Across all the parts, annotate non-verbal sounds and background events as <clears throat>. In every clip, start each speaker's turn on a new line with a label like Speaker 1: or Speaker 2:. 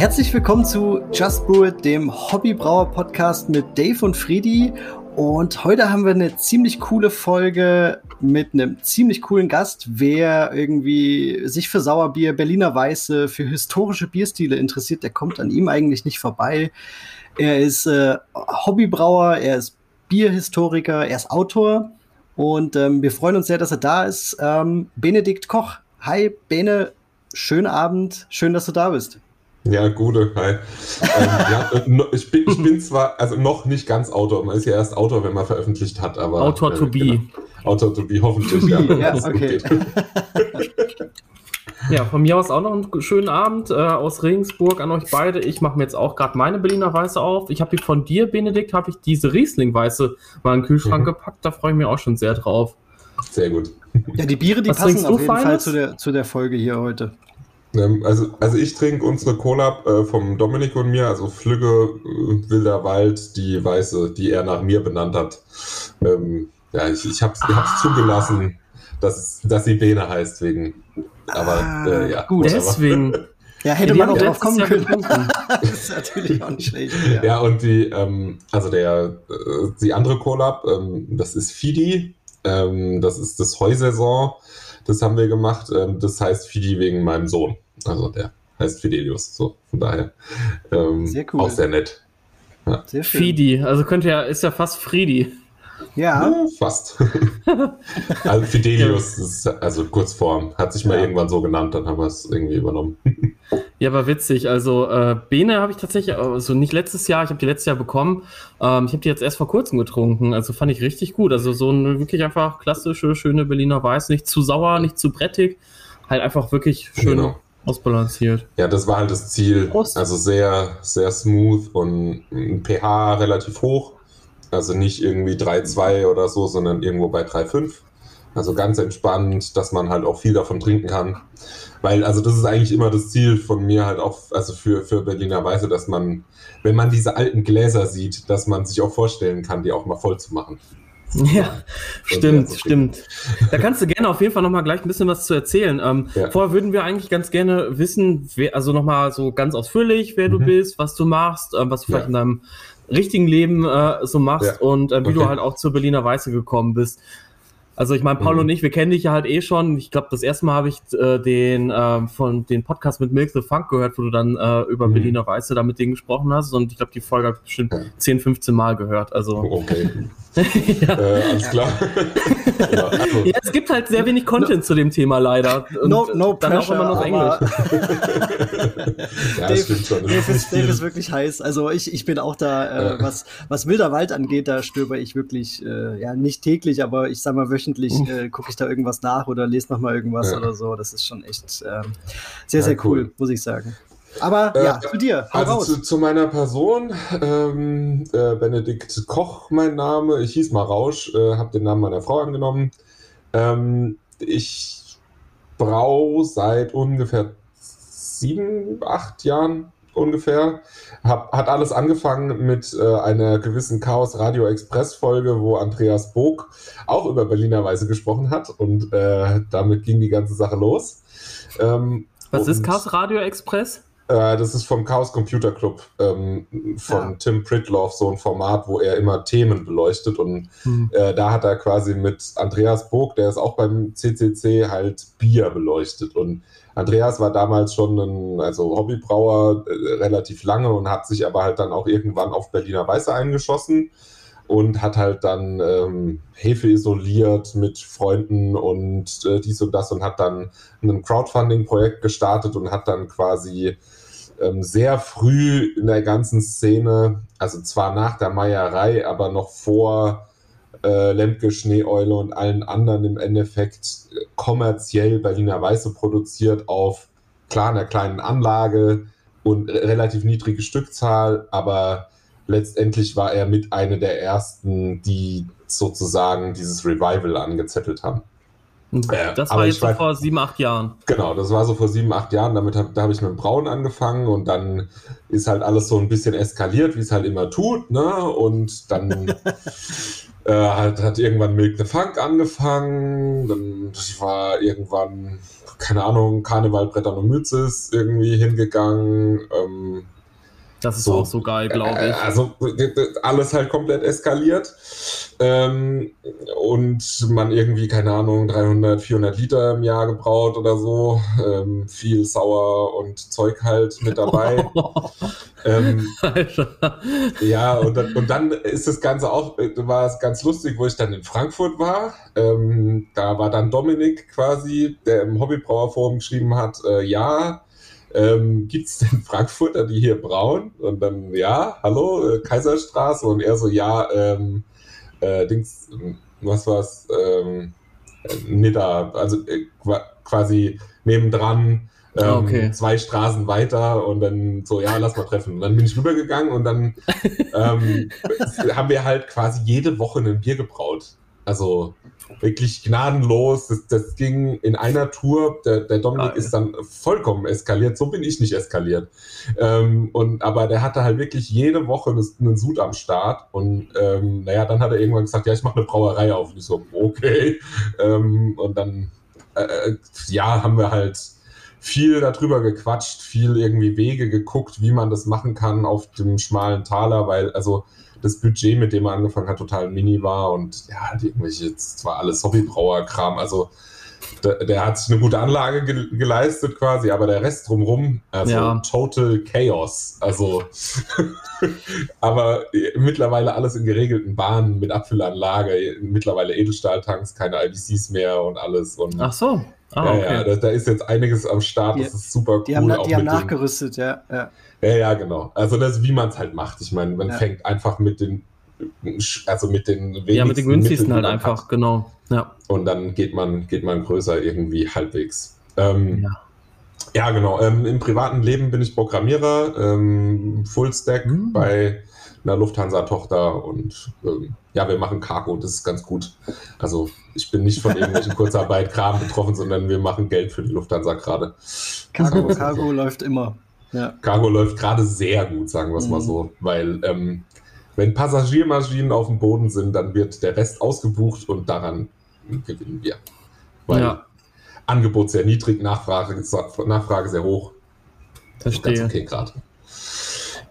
Speaker 1: Herzlich willkommen zu Just Brew It, dem Hobbybrauer-Podcast mit Dave und Friedi. Und heute haben wir eine ziemlich coole Folge mit einem ziemlich coolen Gast. Wer irgendwie sich für Sauerbier, Berliner Weiße, für historische Bierstile interessiert, der kommt an ihm eigentlich nicht vorbei. Er ist äh, Hobbybrauer, er ist Bierhistoriker, er ist Autor. Und ähm, wir freuen uns sehr, dass er da ist. Ähm, Benedikt Koch. Hi, Bene. Schönen Abend. Schön, dass du da bist.
Speaker 2: Ja, gute, hi. ähm, ja, <laughs> äh, ich, bin, ich bin zwar also noch nicht ganz Autor, man ist ja erst Autor, wenn man veröffentlicht hat, aber.
Speaker 3: Autor äh, to be. Genau.
Speaker 2: Autor to be, hoffentlich, ja.
Speaker 1: ja okay. <laughs>
Speaker 3: ja, von mir aus auch noch einen schönen Abend äh, aus Regensburg an euch beide. Ich mache mir jetzt auch gerade meine Berliner Weiße auf. Ich habe hier von dir, Benedikt, habe ich diese Riesling-Weiße mal in den Kühlschrank mhm. gepackt. Da freue ich mich auch schon sehr drauf.
Speaker 2: Sehr gut.
Speaker 1: Ja, die Biere, die Was passen auf jeden Feines? Fall zu der, zu der Folge hier heute.
Speaker 2: Ähm, also, also ich trinke unsere Collab äh, vom Dominik und mir, also Flügge äh, Wilder Wald, die weiße, die er nach mir benannt hat. Ähm, ja, ich, ich habe es ah. zugelassen, dass, dass sie Bene heißt, wegen. Aber ah, äh, ja.
Speaker 1: Gut, deswegen. <laughs> Ja, hätte man auch drauf kommen können. <laughs> das ist natürlich auch nicht schlecht.
Speaker 2: Ja, ja und die, ähm, also der, äh, die andere Collab, ähm, das ist Fidi, ähm, das ist das Heusaison. Das haben wir gemacht. Ähm, das heißt Fidi wegen meinem Sohn. Also der heißt Fidelius. So, von daher. Ähm, sehr cool. Auch sehr nett.
Speaker 3: Ja. Sehr schön. Fidi, also könnte ja, ist ja fast Friedi.
Speaker 2: Ja. ja fast. <laughs> also Fidelius, ist also Kurzform, hat sich mal ja. irgendwann so genannt, dann haben wir es irgendwie übernommen.
Speaker 3: Ja, aber witzig. Also äh, Bene habe ich tatsächlich, also nicht letztes Jahr, ich habe die letztes Jahr bekommen. Ähm, ich habe die jetzt erst vor kurzem getrunken. Also fand ich richtig gut. Also so eine wirklich einfach klassische, schöne Berliner Weiß. Nicht zu sauer, nicht zu brettig. Halt einfach wirklich schön genau. ausbalanciert.
Speaker 2: Ja, das war halt das Ziel. Prost. Also sehr, sehr smooth und ein pH relativ hoch. Also nicht irgendwie 3,2 oder so, sondern irgendwo bei 3,5. Also ganz entspannt, dass man halt auch viel davon trinken kann. Weil, also das ist eigentlich immer das Ziel von mir halt auch, also für, für Berliner Weiße, dass man, wenn man diese alten Gläser sieht, dass man sich auch vorstellen kann, die auch mal voll zu machen. <laughs>
Speaker 3: Ja, stimmt, stimmt. Da kannst du gerne auf jeden Fall nochmal gleich ein bisschen was zu erzählen. Ähm, ja. Vorher würden wir eigentlich ganz gerne wissen, wer, also nochmal so ganz ausführlich, wer mhm. du bist, was du machst, äh, was du vielleicht in deinem richtigen Leben äh, so machst ja. und äh, wie okay. du halt auch zur Berliner Weiße gekommen bist. Also ich meine, Paul mhm. und ich, wir kennen dich ja halt eh schon. Ich glaube, das erste Mal habe ich äh, den äh, von den Podcast mit Milk the Funk gehört, wo du dann äh, über mhm. Berliner Weiße da mit denen gesprochen hast. Und ich glaube, die Folge habe ich bestimmt ja. 10, 15 Mal gehört. Also
Speaker 2: okay. <laughs> ja. äh, alles klar.
Speaker 3: ja, also. ja, es gibt halt sehr wenig Content no, zu dem Thema leider.
Speaker 1: Und no, no dann pressure, auch immer noch Englisch. <laughs>
Speaker 2: ja, <laughs> Dave, stimmt schon.
Speaker 1: Dave ist, Dave ist wirklich heiß. Also ich, ich bin auch da, äh, was, was Wilder Wald angeht, da stöber ich wirklich, äh, ja, nicht täglich, aber ich sag mal wöchentlich äh, gucke ich da irgendwas nach oder lese noch mal irgendwas ja. oder so. Das ist schon echt ähm, sehr, sehr cool, cool, muss ich sagen. Aber äh, ja, zu dir.
Speaker 2: Also zu, zu, meiner Person, ähm, äh, Benedikt Koch, mein Name. Ich hieß mal Rausch, äh, habe den Namen meiner Frau angenommen. Ähm, ich brauche seit ungefähr sieben, acht Jahren ungefähr. Hab, hat alles angefangen mit äh, einer gewissen Chaos Radio Express Folge, wo Andreas Bog auch über Berliner Weise gesprochen hat und äh, damit ging die ganze Sache los.
Speaker 3: Ähm, Was ist Chaos Radio Express?
Speaker 2: Äh, das ist vom Chaos Computer Club ähm, von ja. Tim Pritloff, so ein Format, wo er immer Themen beleuchtet. Und hm. äh, da hat er quasi mit Andreas Burg, der ist auch beim CCC, halt Bier beleuchtet. Und Andreas war damals schon ein also Hobbybrauer äh, relativ lange und hat sich aber halt dann auch irgendwann auf Berliner Weiße eingeschossen und hat halt dann ähm, Hefe isoliert mit Freunden und äh, dies und das und hat dann ein Crowdfunding-Projekt gestartet und hat dann quasi ähm, sehr früh in der ganzen Szene, also zwar nach der Meierei, aber noch vor äh, Lemke, Schneeeule und allen anderen im Endeffekt kommerziell Berliner Weiße produziert auf klar einer kleinen Anlage und relativ niedrige Stückzahl, aber letztendlich war er mit einer der ersten, die sozusagen dieses Revival angezettelt haben.
Speaker 3: Das war jetzt so vor sieben, acht Jahren.
Speaker 2: Genau, das war so vor sieben, acht Jahren. Damit hab, da habe ich mit dem Brauen angefangen und dann ist halt alles so ein bisschen eskaliert, wie es halt immer tut. Ne? Und dann <laughs> Äh, hat, hat irgendwann Milk the Funk angefangen, dann war irgendwann, keine Ahnung, Karneval Brettern und Mützes irgendwie hingegangen. Ähm,
Speaker 3: das ist so, auch so geil, glaube ich.
Speaker 2: Also alles halt komplett eskaliert. Ähm, und man irgendwie, keine Ahnung, 300, 400 Liter im Jahr gebraut oder so. Ähm, viel Sauer und Zeug halt mit dabei. <laughs> ähm, ja, und dann, und dann ist das Ganze auch, war es ganz lustig, wo ich dann in Frankfurt war. Ähm, da war dann Dominik quasi, der im Hobbybrauerforum geschrieben hat, äh, ja, ähm, gibt es denn <laughs> Frankfurter, die hier brauen? Und dann, ja, hallo, äh, Kaiserstraße. Und er so, ja, ähm, äh, Dings, was war's, ähm, Nidda, also äh, quasi nebendran, ähm, ah, okay. zwei Straßen weiter und dann so, ja, lass mal treffen. Und dann bin ich rübergegangen und dann <laughs> ähm, haben wir halt quasi jede Woche ein Bier gebraut. Also wirklich gnadenlos. Das, das ging in einer Tour. Der, der Dominik ah, ist dann vollkommen eskaliert. So bin ich nicht eskaliert. Ähm, und, aber der hatte halt wirklich jede Woche einen Sud am Start. Und ähm, naja, dann hat er irgendwann gesagt, ja, ich mache eine Brauerei auf. Und ich so, okay. Ähm, und dann, äh, äh, ja, haben wir halt viel darüber gequatscht, viel irgendwie Wege geguckt, wie man das machen kann auf dem schmalen Taler, weil, also das Budget, mit dem er angefangen hat, total mini war und ja, die irgendwelche, jetzt war alles Hobbybrauer-Kram, also der, der, hat sich eine gute Anlage ge geleistet quasi, aber der Rest drumrum, also ja. total Chaos. Also, <laughs> aber mittlerweile alles in geregelten Bahnen mit Abfüllanlage, mittlerweile Edelstahltanks, keine IBCs mehr und alles. Und
Speaker 3: Ach so.
Speaker 2: Ah, ja, okay. ja, da, da, ist jetzt einiges am Start, die, das ist super cool.
Speaker 1: Die haben, die haben nachgerüstet, ja,
Speaker 2: ja. Ja, ja, genau. Also das ist, wie man es halt macht. Ich meine, man ja. fängt einfach mit den, also mit den
Speaker 3: wenigsten Ja, mit den günstigsten halt einfach, hat. genau. Ja.
Speaker 2: Und dann geht man, geht man größer irgendwie halbwegs. Ähm, ja. Ja, genau. Ähm, Im privaten Leben bin ich Programmierer, ähm, Fullstack mhm. bei einer Lufthansa-Tochter und ähm, ja, wir machen Cargo, das ist ganz gut. Also ich bin nicht von irgendwelchen <laughs> Kurzarbeit-Kram betroffen, sondern wir machen Geld für die Lufthansa gerade.
Speaker 1: Cargo, <laughs> Cargo läuft immer.
Speaker 2: Ja. Cargo läuft gerade sehr gut, sagen wir es mhm. mal so, weil ähm, wenn Passagiermaschinen auf dem Boden sind, dann wird der Rest ausgebucht und daran gewinnen wir. Weil ja. Angebot sehr niedrig, Nachfrage, Nachfrage sehr hoch.
Speaker 3: Verstehe.
Speaker 2: Ganz okay gerade.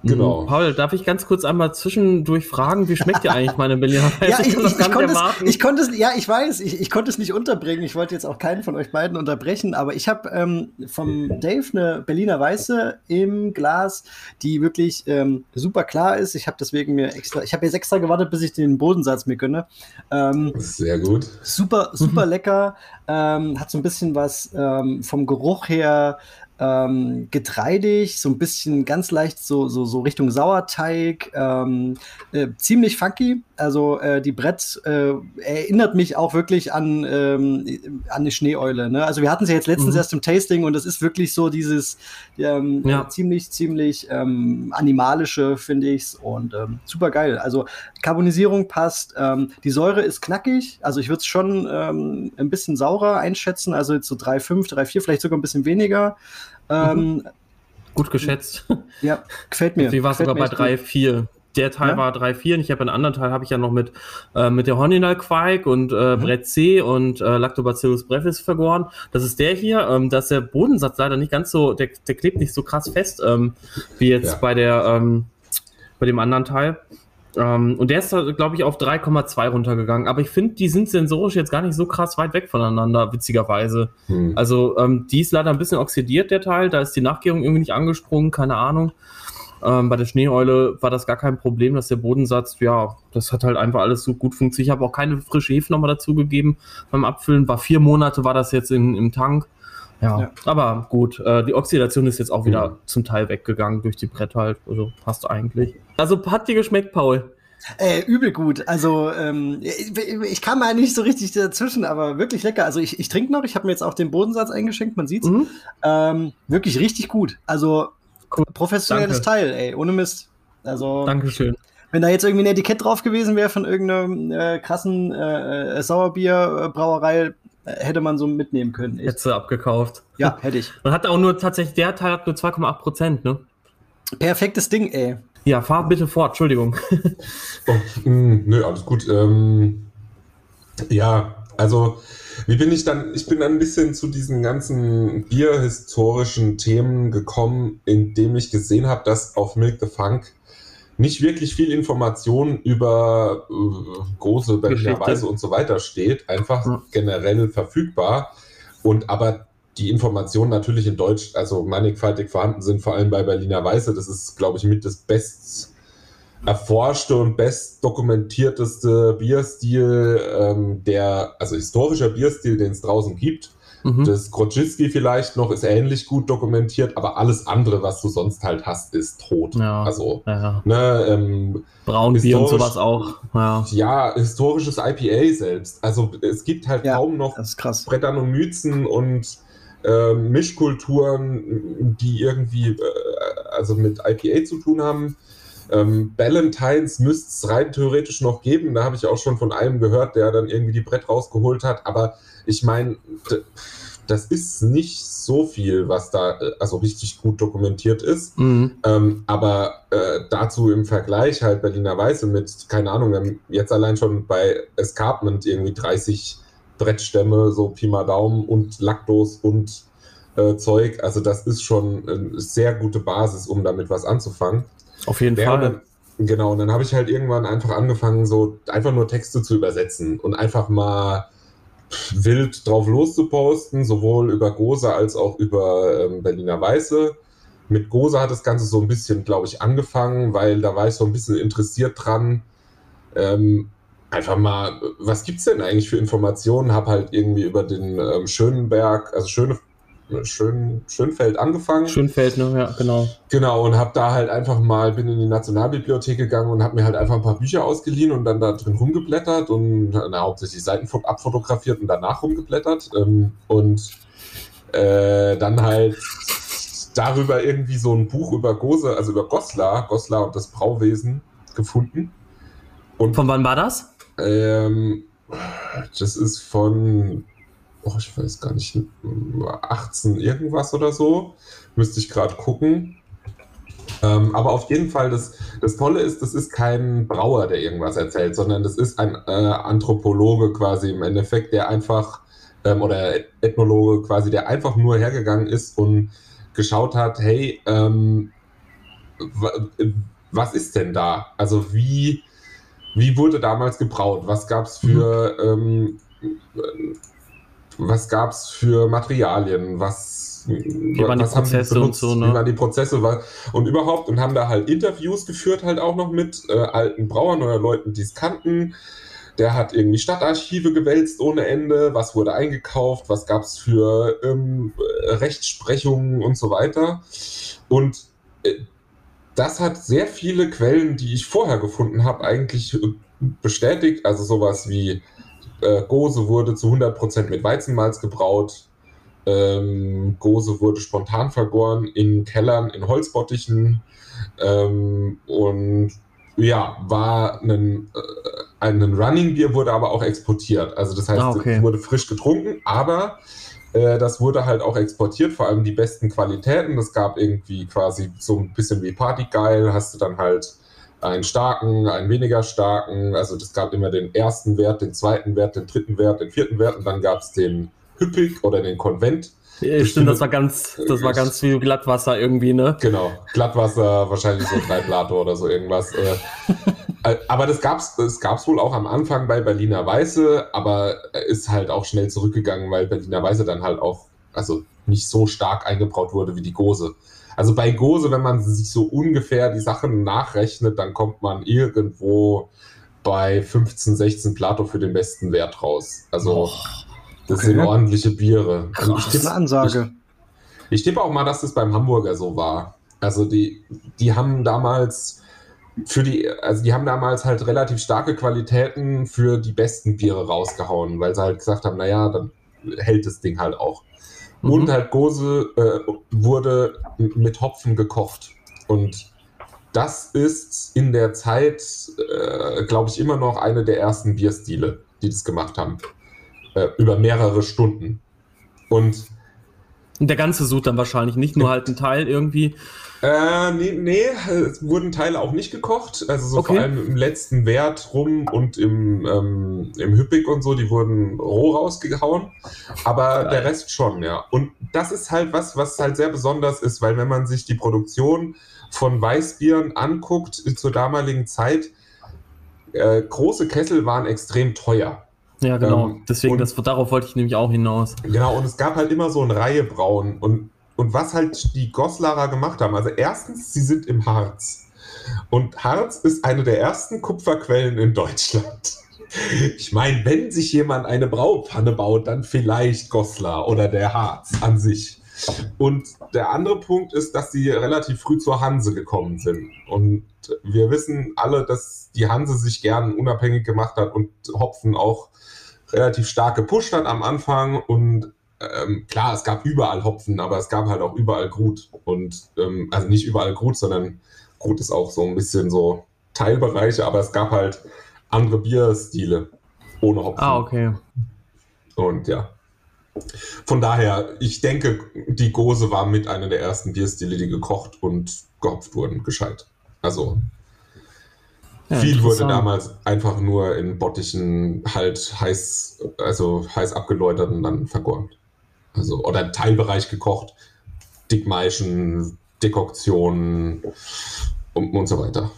Speaker 3: Genau. Paul, darf ich ganz kurz einmal zwischendurch fragen, wie schmeckt dir eigentlich meine Berliner <laughs>
Speaker 1: ja, ich, ich, ich, ich konnte es, ich konnte es, ja, ich weiß, ich, ich konnte es nicht unterbringen. Ich wollte jetzt auch keinen von euch beiden unterbrechen, aber ich habe ähm, vom Dave eine Berliner Weiße im Glas, die wirklich ähm, super klar ist. Ich habe deswegen mir extra, ich habe jetzt extra gewartet, bis ich den Bodensatz mir gönne.
Speaker 2: Ähm, Sehr gut.
Speaker 1: Super, super mhm. <laughs> lecker. Ähm, hat so ein bisschen was ähm, vom Geruch her ähm, getreidig, so ein bisschen ganz leicht so, so, so Richtung Sauerteig, ähm, äh, ziemlich funky. Also äh, die Brett äh, erinnert mich auch wirklich an, ähm, an eine Schneeeule. Ne? Also wir hatten sie ja jetzt letztens mhm. erst im Tasting und es ist wirklich so dieses ähm, ja. ziemlich, ziemlich ähm, animalische, finde ich und ähm, super geil. Also Carbonisierung passt, ähm, die Säure ist knackig, also ich würde es schon ein bisschen saurer einschätzen, also jetzt so 3,5, 3,4, vielleicht sogar ein bisschen weniger. Ähm,
Speaker 3: mhm. Gut geschätzt. <laughs>
Speaker 1: Ja, gefällt mir.
Speaker 3: Sie war sogar bei 3,4. Der Teil ja? war 3,4 und ich habe einen anderen Teil, habe ich ja noch mit, äh, mit der Horninal Quark und äh, mhm. Brett C und äh, Lactobacillus brevis vergoren. Das ist der hier. Ähm, da ist der Bodensatz leider nicht ganz so, der, der klebt nicht so krass fest ähm, wie jetzt ja. bei der ähm, bei dem anderen Teil. Ähm, und der ist, glaube ich, auf 3,2 runtergegangen. Aber ich finde, die sind sensorisch jetzt gar nicht so krass weit weg voneinander, witzigerweise. Hm. Also, ähm, die ist leider ein bisschen oxidiert, der Teil. Da ist die Nachgärung irgendwie nicht angesprungen, keine Ahnung. Ähm, bei der Schneeeule war das gar kein Problem, dass der Bodensatz, ja, das hat halt einfach alles so gut funktioniert. Ich habe auch keine frische Hefe nochmal dazugegeben beim Abfüllen. War vier Monate, war das jetzt in, im Tank. Ja, ja, aber gut, äh, die Oxidation ist jetzt auch wieder mhm. zum Teil weggegangen durch die Brett halt. Also passt eigentlich. Also hat dir geschmeckt, Paul?
Speaker 1: Äh, übel gut. Also ähm, ich, ich kam mal nicht so richtig dazwischen, aber wirklich lecker. Also ich, ich trinke noch. Ich habe mir jetzt auch den Bodensatz eingeschenkt, man sieht's. Mhm. Ähm, wirklich richtig gut. Also cool. professionelles Danke. Teil, ey, ohne Mist. Also
Speaker 3: Dankeschön.
Speaker 1: Wenn da jetzt irgendwie ein Etikett drauf gewesen wäre von irgendeinem äh, krassen äh, äh Sauerbierbrauerei, hätte man so mitnehmen können.
Speaker 3: Hättest du abgekauft.
Speaker 1: Ja, hätte ich.
Speaker 3: Und hat auch nur tatsächlich, der Teil hat nur 2,8 Prozent, ne?
Speaker 1: Perfektes Ding, ey.
Speaker 3: Ja, fahr bitte fort, Entschuldigung. <laughs>
Speaker 2: oh, mh, mm, nö, alles gut. Ähm, ja, also wie bin ich dann, ich bin dann ein bisschen zu diesen ganzen bierhistorischen Themen gekommen, indem ich gesehen habe, dass auf Milk the Funk nicht wirklich viel Information über äh, große Berliner Weise und so weiter steht, einfach ja. generell verfügbar. Und aber die Informationen natürlich in Deutsch, also mannigfaltig vorhanden sind, vor allem bei Berliner Weiße. Das ist, glaube ich, mit das best erforschte und best dokumentierteste Bierstil, ähm, der, also historischer Bierstil, den es draußen gibt. Mhm. Das Grodziski vielleicht noch ist ähnlich gut dokumentiert, aber alles andere, was du sonst halt hast, ist tot. Ja, also, ja. ne, ähm,
Speaker 3: Braunbier und sowas auch.
Speaker 2: Ja. ja. historisches IPA selbst. Also es gibt halt ja, kaum noch Brettanomyzen und äh, Mischkulturen, die irgendwie äh, also mit IPA zu tun haben. Ähm, Ballantines müsste es rein theoretisch noch geben. Da habe ich auch schon von einem gehört, der dann irgendwie die Brett rausgeholt hat. Aber ich meine, das ist nicht so viel, was da äh, also richtig gut dokumentiert ist. Mhm. Ähm, aber äh, dazu im Vergleich halt Berliner Weiße mit, keine Ahnung, wir haben jetzt allein schon bei Escarpment irgendwie 30 Brettstämme, so Pi mal Daumen und Laktos und äh, Zeug. Also das ist schon eine sehr gute Basis, um damit was anzufangen.
Speaker 3: Auf jeden Fall.
Speaker 2: Dann, genau, und dann habe ich halt irgendwann einfach angefangen, so einfach nur Texte zu übersetzen und einfach mal wild drauf loszuposten, sowohl über Gose als auch über ähm, Berliner Weiße. Mit Gose hat das Ganze so ein bisschen, glaube ich, angefangen, weil da war ich so ein bisschen interessiert dran. Ähm, einfach mal, was gibt es denn eigentlich für Informationen? Habe halt irgendwie über den ähm, Schönenberg, also Schöne, Schön, Schönfeld angefangen.
Speaker 3: Schönfeld, ne? Ja, genau.
Speaker 2: Genau, und habe da halt einfach mal, bin in die Nationalbibliothek gegangen und habe mir halt einfach ein paar Bücher ausgeliehen und dann da drin rumgeblättert und na, hauptsächlich Seiten abfotografiert und danach rumgeblättert. Ähm, und äh, dann halt darüber irgendwie so ein Buch über Gose, also über Goslar, Goslar und das Brauwesen gefunden.
Speaker 3: Und von wann war das?
Speaker 2: Ähm, das ist von oh, ich weiß gar nicht, 18 irgendwas oder so. Müsste ich gerade gucken. Ähm, aber auf jeden Fall, das, das Tolle ist, das ist kein Brauer, der irgendwas erzählt, sondern das ist ein äh, Anthropologe quasi im Endeffekt, der einfach, ähm, oder Ethnologe quasi, der einfach nur hergegangen ist und geschaut hat, hey, ähm, was ist denn da? Also wie, wie wurde damals gebraut? Was gab es für mhm. Was gab es für Materialien, was,
Speaker 3: wie waren was die Prozesse benutzt, und so,
Speaker 2: ne? wie waren die Prozesse war, und überhaupt und haben da halt Interviews geführt halt auch noch mit äh, alten Brauern oder Leuten, die es kannten. Der hat irgendwie Stadtarchive gewälzt ohne Ende, was wurde eingekauft, was gab es für ähm, Rechtsprechungen und so weiter. Und äh, das hat sehr viele Quellen, die ich vorher gefunden habe, eigentlich äh, bestätigt. Also sowas wie äh, Gose wurde zu 100% mit Weizenmalz gebraut. Ähm, Gose wurde spontan vergoren in Kellern, in Holzbottichen. Ähm, und ja, war ein, äh, ein Running Bier, wurde aber auch exportiert. Also das heißt, ah, okay. es wurde frisch getrunken, aber äh, das wurde halt auch exportiert, vor allem die besten Qualitäten. Das gab irgendwie quasi so ein bisschen wie Partygeil, hast du dann halt einen starken, einen weniger starken. Also das gab immer den ersten Wert, den zweiten Wert, den dritten Wert, den vierten Wert und dann gab es den Hüppig oder den Konvent.
Speaker 3: Ja, stimmt, das war ganz, das war ganz viel Glattwasser irgendwie, ne?
Speaker 2: Genau, Glattwasser, wahrscheinlich so drei Plato oder so irgendwas. Äh. Äh, aber das gab's, das gab's wohl auch am Anfang bei Berliner Weiße, aber ist halt auch schnell zurückgegangen, weil Berliner Weiße dann halt auch, also nicht so stark eingebraut wurde wie die Gose. Also bei Gose, wenn man sich so ungefähr die Sachen nachrechnet, dann kommt man irgendwo bei 15, 16 Plato für den besten Wert raus. Also oh, das okay. sind ordentliche Biere.
Speaker 1: Krass, ich tippe, Ansage.
Speaker 2: Ich, ich tippe auch mal, dass das beim Hamburger so war. Also die, die haben damals für die, also die haben damals halt relativ starke Qualitäten für die besten Biere rausgehauen, weil sie halt gesagt haben, naja, dann hält das Ding halt auch. Mhm. Und halt Gose äh, wurde mit Hopfen gekocht. Und das ist in der Zeit, äh, glaube ich, immer noch eine der ersten Bierstile, die das gemacht haben. Äh, über mehrere Stunden. Und
Speaker 3: der ganze Sud dann wahrscheinlich, nicht nur halt ein Teil irgendwie.
Speaker 2: Äh, nee, nee, es wurden Teile auch nicht gekocht. Also so okay. vor allem im letzten Wert rum und im, ähm, im Hüppig und so, die wurden roh rausgehauen. Aber Geil. der Rest schon, ja. Und das ist halt was, was halt sehr besonders ist, weil wenn man sich die Produktion von Weißbieren anguckt zur damaligen Zeit, äh, große Kessel waren extrem teuer.
Speaker 3: Ja, genau. Ähm, Deswegen, und, das, darauf wollte ich nämlich auch hinaus.
Speaker 2: Genau, und es gab halt immer so ein Reihebrauen. Und und was halt die Goslarer gemacht haben, also erstens, sie sind im Harz. Und Harz ist eine der ersten Kupferquellen in Deutschland. <laughs> Ich meine, wenn sich jemand eine Braupfanne baut, dann vielleicht Goslar oder der Harz an sich. Und der andere Punkt ist, dass sie relativ früh zur Hanse gekommen sind. Und wir wissen alle, dass die Hanse sich gern unabhängig gemacht hat und Hopfen auch relativ stark gepusht hat am Anfang. Und ähm, klar, es gab überall Hopfen, aber es gab halt auch überall Grut. Und ähm, also nicht überall Grut, sondern Grut ist auch so ein bisschen so Teilbereiche, aber es gab halt andere Bierstile ohne Hopfen.
Speaker 3: Ah, okay.
Speaker 2: Und ja. Von daher, ich denke, die Gose war mit einer der ersten Bierstile, die gekocht und gehopft wurden, gescheit. Also ja, viel wurde damals einfach nur in Bottichen halt heiß, also heiß abgeläutert und dann vergoren. Also, oder Teilbereich gekocht, Dickmeischen, Dekoktionen und, und so weiter.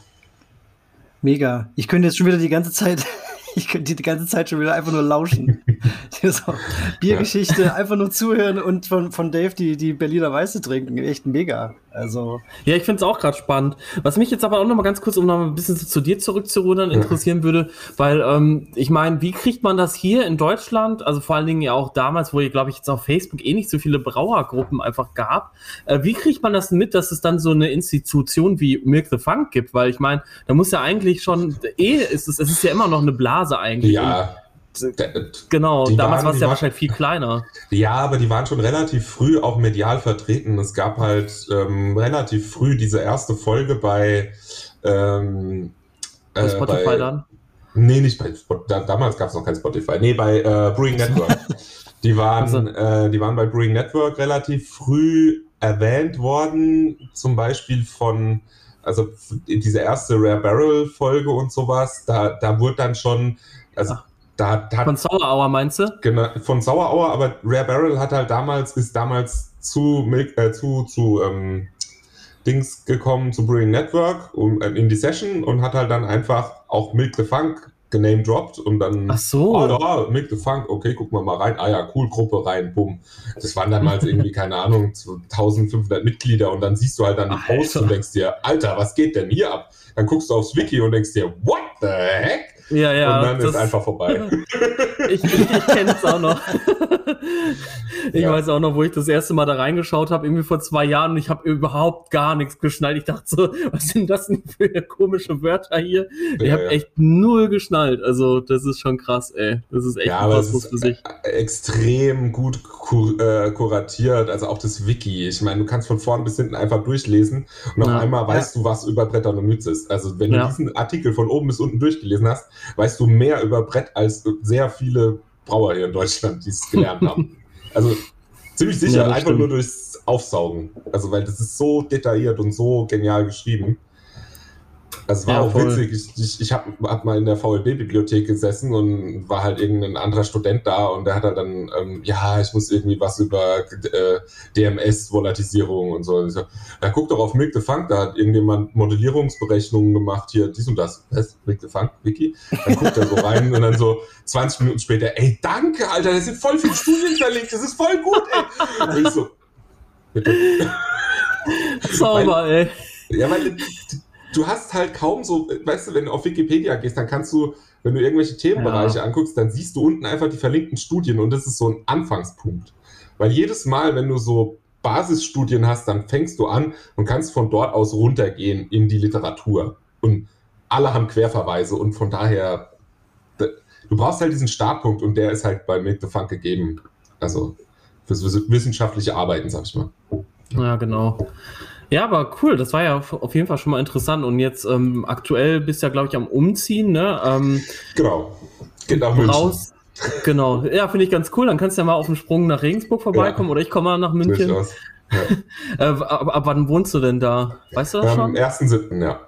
Speaker 1: Mega. Ich könnte jetzt schon wieder die ganze Zeit <laughs> ich könnte die ganze Zeit schon wieder einfach nur lauschen. <laughs> so, Biergeschichte, ja. einfach nur zuhören und von, von Dave die, die Berliner Weiße trinken. Echt mega. Also.
Speaker 3: Ja, ich finde es auch gerade spannend. Was mich jetzt aber auch noch mal ganz kurz, um noch ein bisschen zu dir zurückzurudern, interessieren würde, weil ähm, ich meine, wie kriegt man das hier in Deutschland, also vor allen Dingen ja auch damals, wo ihr, glaube ich, jetzt auf Facebook eh nicht so viele Brauergruppen einfach gab, äh, wie kriegt man das mit, dass es dann so eine Institution wie Milk the Funk gibt? Weil ich meine, da muss ja eigentlich schon, eh ist es, es ist ja immer noch eine Blase Blase eigentlich.
Speaker 2: Ja.
Speaker 3: Genau, die damals war es ja wahrscheinlich viel kleiner.
Speaker 2: Ja, aber die waren schon relativ früh auch medial vertreten. Es gab halt ähm, relativ früh diese erste Folge bei, ähm,
Speaker 3: bei Spotify bei, dann?
Speaker 2: Nee, nicht bei da, damals gab es noch kein Spotify. Nee, bei äh, Brewing <laughs> Network. die waren, also. äh, die waren bei Brewing Network relativ früh erwähnt worden, zum Beispiel von also diese erste Rare Barrel Folge und sowas, da, da wurde dann schon, also Ach, da,
Speaker 3: da Von Sauerauer meinst du?
Speaker 2: Genau, von Sauerauer, aber Rare Barrel hat halt damals, ist damals zu, äh, zu, zu ähm, Dings gekommen, zu Brewing Network um, äh, in die Session und hat halt dann einfach auch Milk the Funk gename dropped und dann,
Speaker 3: Ach so.
Speaker 2: oh ja, Make the Funk, okay, gucken wir mal rein, ah ja, cool, Gruppe rein, bumm. Das waren damals irgendwie, <laughs> keine Ahnung, 1500 Mitglieder und dann siehst du halt dann die Posts und denkst dir, Alter, was geht denn hier ab? Dann guckst du aufs Wiki und denkst dir, what the heck?
Speaker 3: Ja, ja.
Speaker 2: Und dann ist einfach vorbei. <laughs>
Speaker 3: ich, ich, ich kenne es auch noch. <laughs> ich ja. weiß auch noch, wo ich das erste Mal da reingeschaut habe, irgendwie vor zwei Jahren und ich habe überhaupt gar nichts geschnallt. Ich dachte so, <laughs> was sind das denn für komische Wörter hier? Ich ja, habe ja. echt null geschnallt. Also das ist schon krass, ey. Das ist echt
Speaker 2: ja, aber es ist für sich. extrem gut kur äh, kuratiert. Also auch das Wiki. Ich meine, du kannst von vorn bis hinten einfach durchlesen und auf einmal weißt du, was über Brettanomyces ist. Also wenn du diesen Artikel von oben bis unten durchgelesen hast, weißt du mehr über Brett als sehr viele Brauer hier in Deutschland, die es gelernt haben. <laughs> Also ziemlich sicher, ja, einfach stimmt. nur durchs Aufsaugen. Also weil das ist so detailliert und so genial geschrieben. Das war ja, auch voll. witzig. Ich, ich, ich habe hab mal in der VLB-Bibliothek gesessen und war halt irgendein anderer Student da und der hat halt dann, ähm, ja, ich muss irgendwie was über äh, DMS-Volatisierung und so. Und so. Ja, guck doch auf Milk the Funk, da hat irgendjemand Modellierungsberechnungen gemacht, hier dies und das. Was? Milk the Funk, Wiki? Dann guckt er so rein und dann so 20 Minuten später, ey, danke, Alter, da sind voll viele Studien verlinkt, das ist voll gut, ey. Und ich so, bitte.
Speaker 3: Sauber, ey.
Speaker 2: Ja, weil du hast halt kaum so, weißt du, wenn du auf Wikipedia gehst, dann kannst du, wenn du irgendwelche Themenbereiche ja. anguckst, dann siehst du unten einfach die verlinkten Studien und das ist so ein Anfangspunkt. Weil jedes Mal, wenn du so Basisstudien hast, dann fängst du an und kannst von dort aus runtergehen in die Literatur. Und alle haben Querverweise und von daher, du brauchst halt diesen Startpunkt und der ist halt bei Make the Funk gegeben. Also fürs wissenschaftliche Arbeiten, sag ich mal.
Speaker 3: Ja, genau. Ja, aber cool, das war ja auf jeden Fall schon mal interessant. Und jetzt ähm, aktuell bist du ja, glaube ich, am Umziehen, ne? Ähm,
Speaker 2: genau. Geht nach München.
Speaker 3: Genau, ja, finde ich ganz cool. Dann kannst du ja mal auf dem Sprung nach Regensburg vorbeikommen ja. oder ich komme mal nach München. Durchaus. Ja. <laughs> äh, ab, ab, wann wohnst du denn da? Weißt du das
Speaker 2: schon? Am 1.7., ja.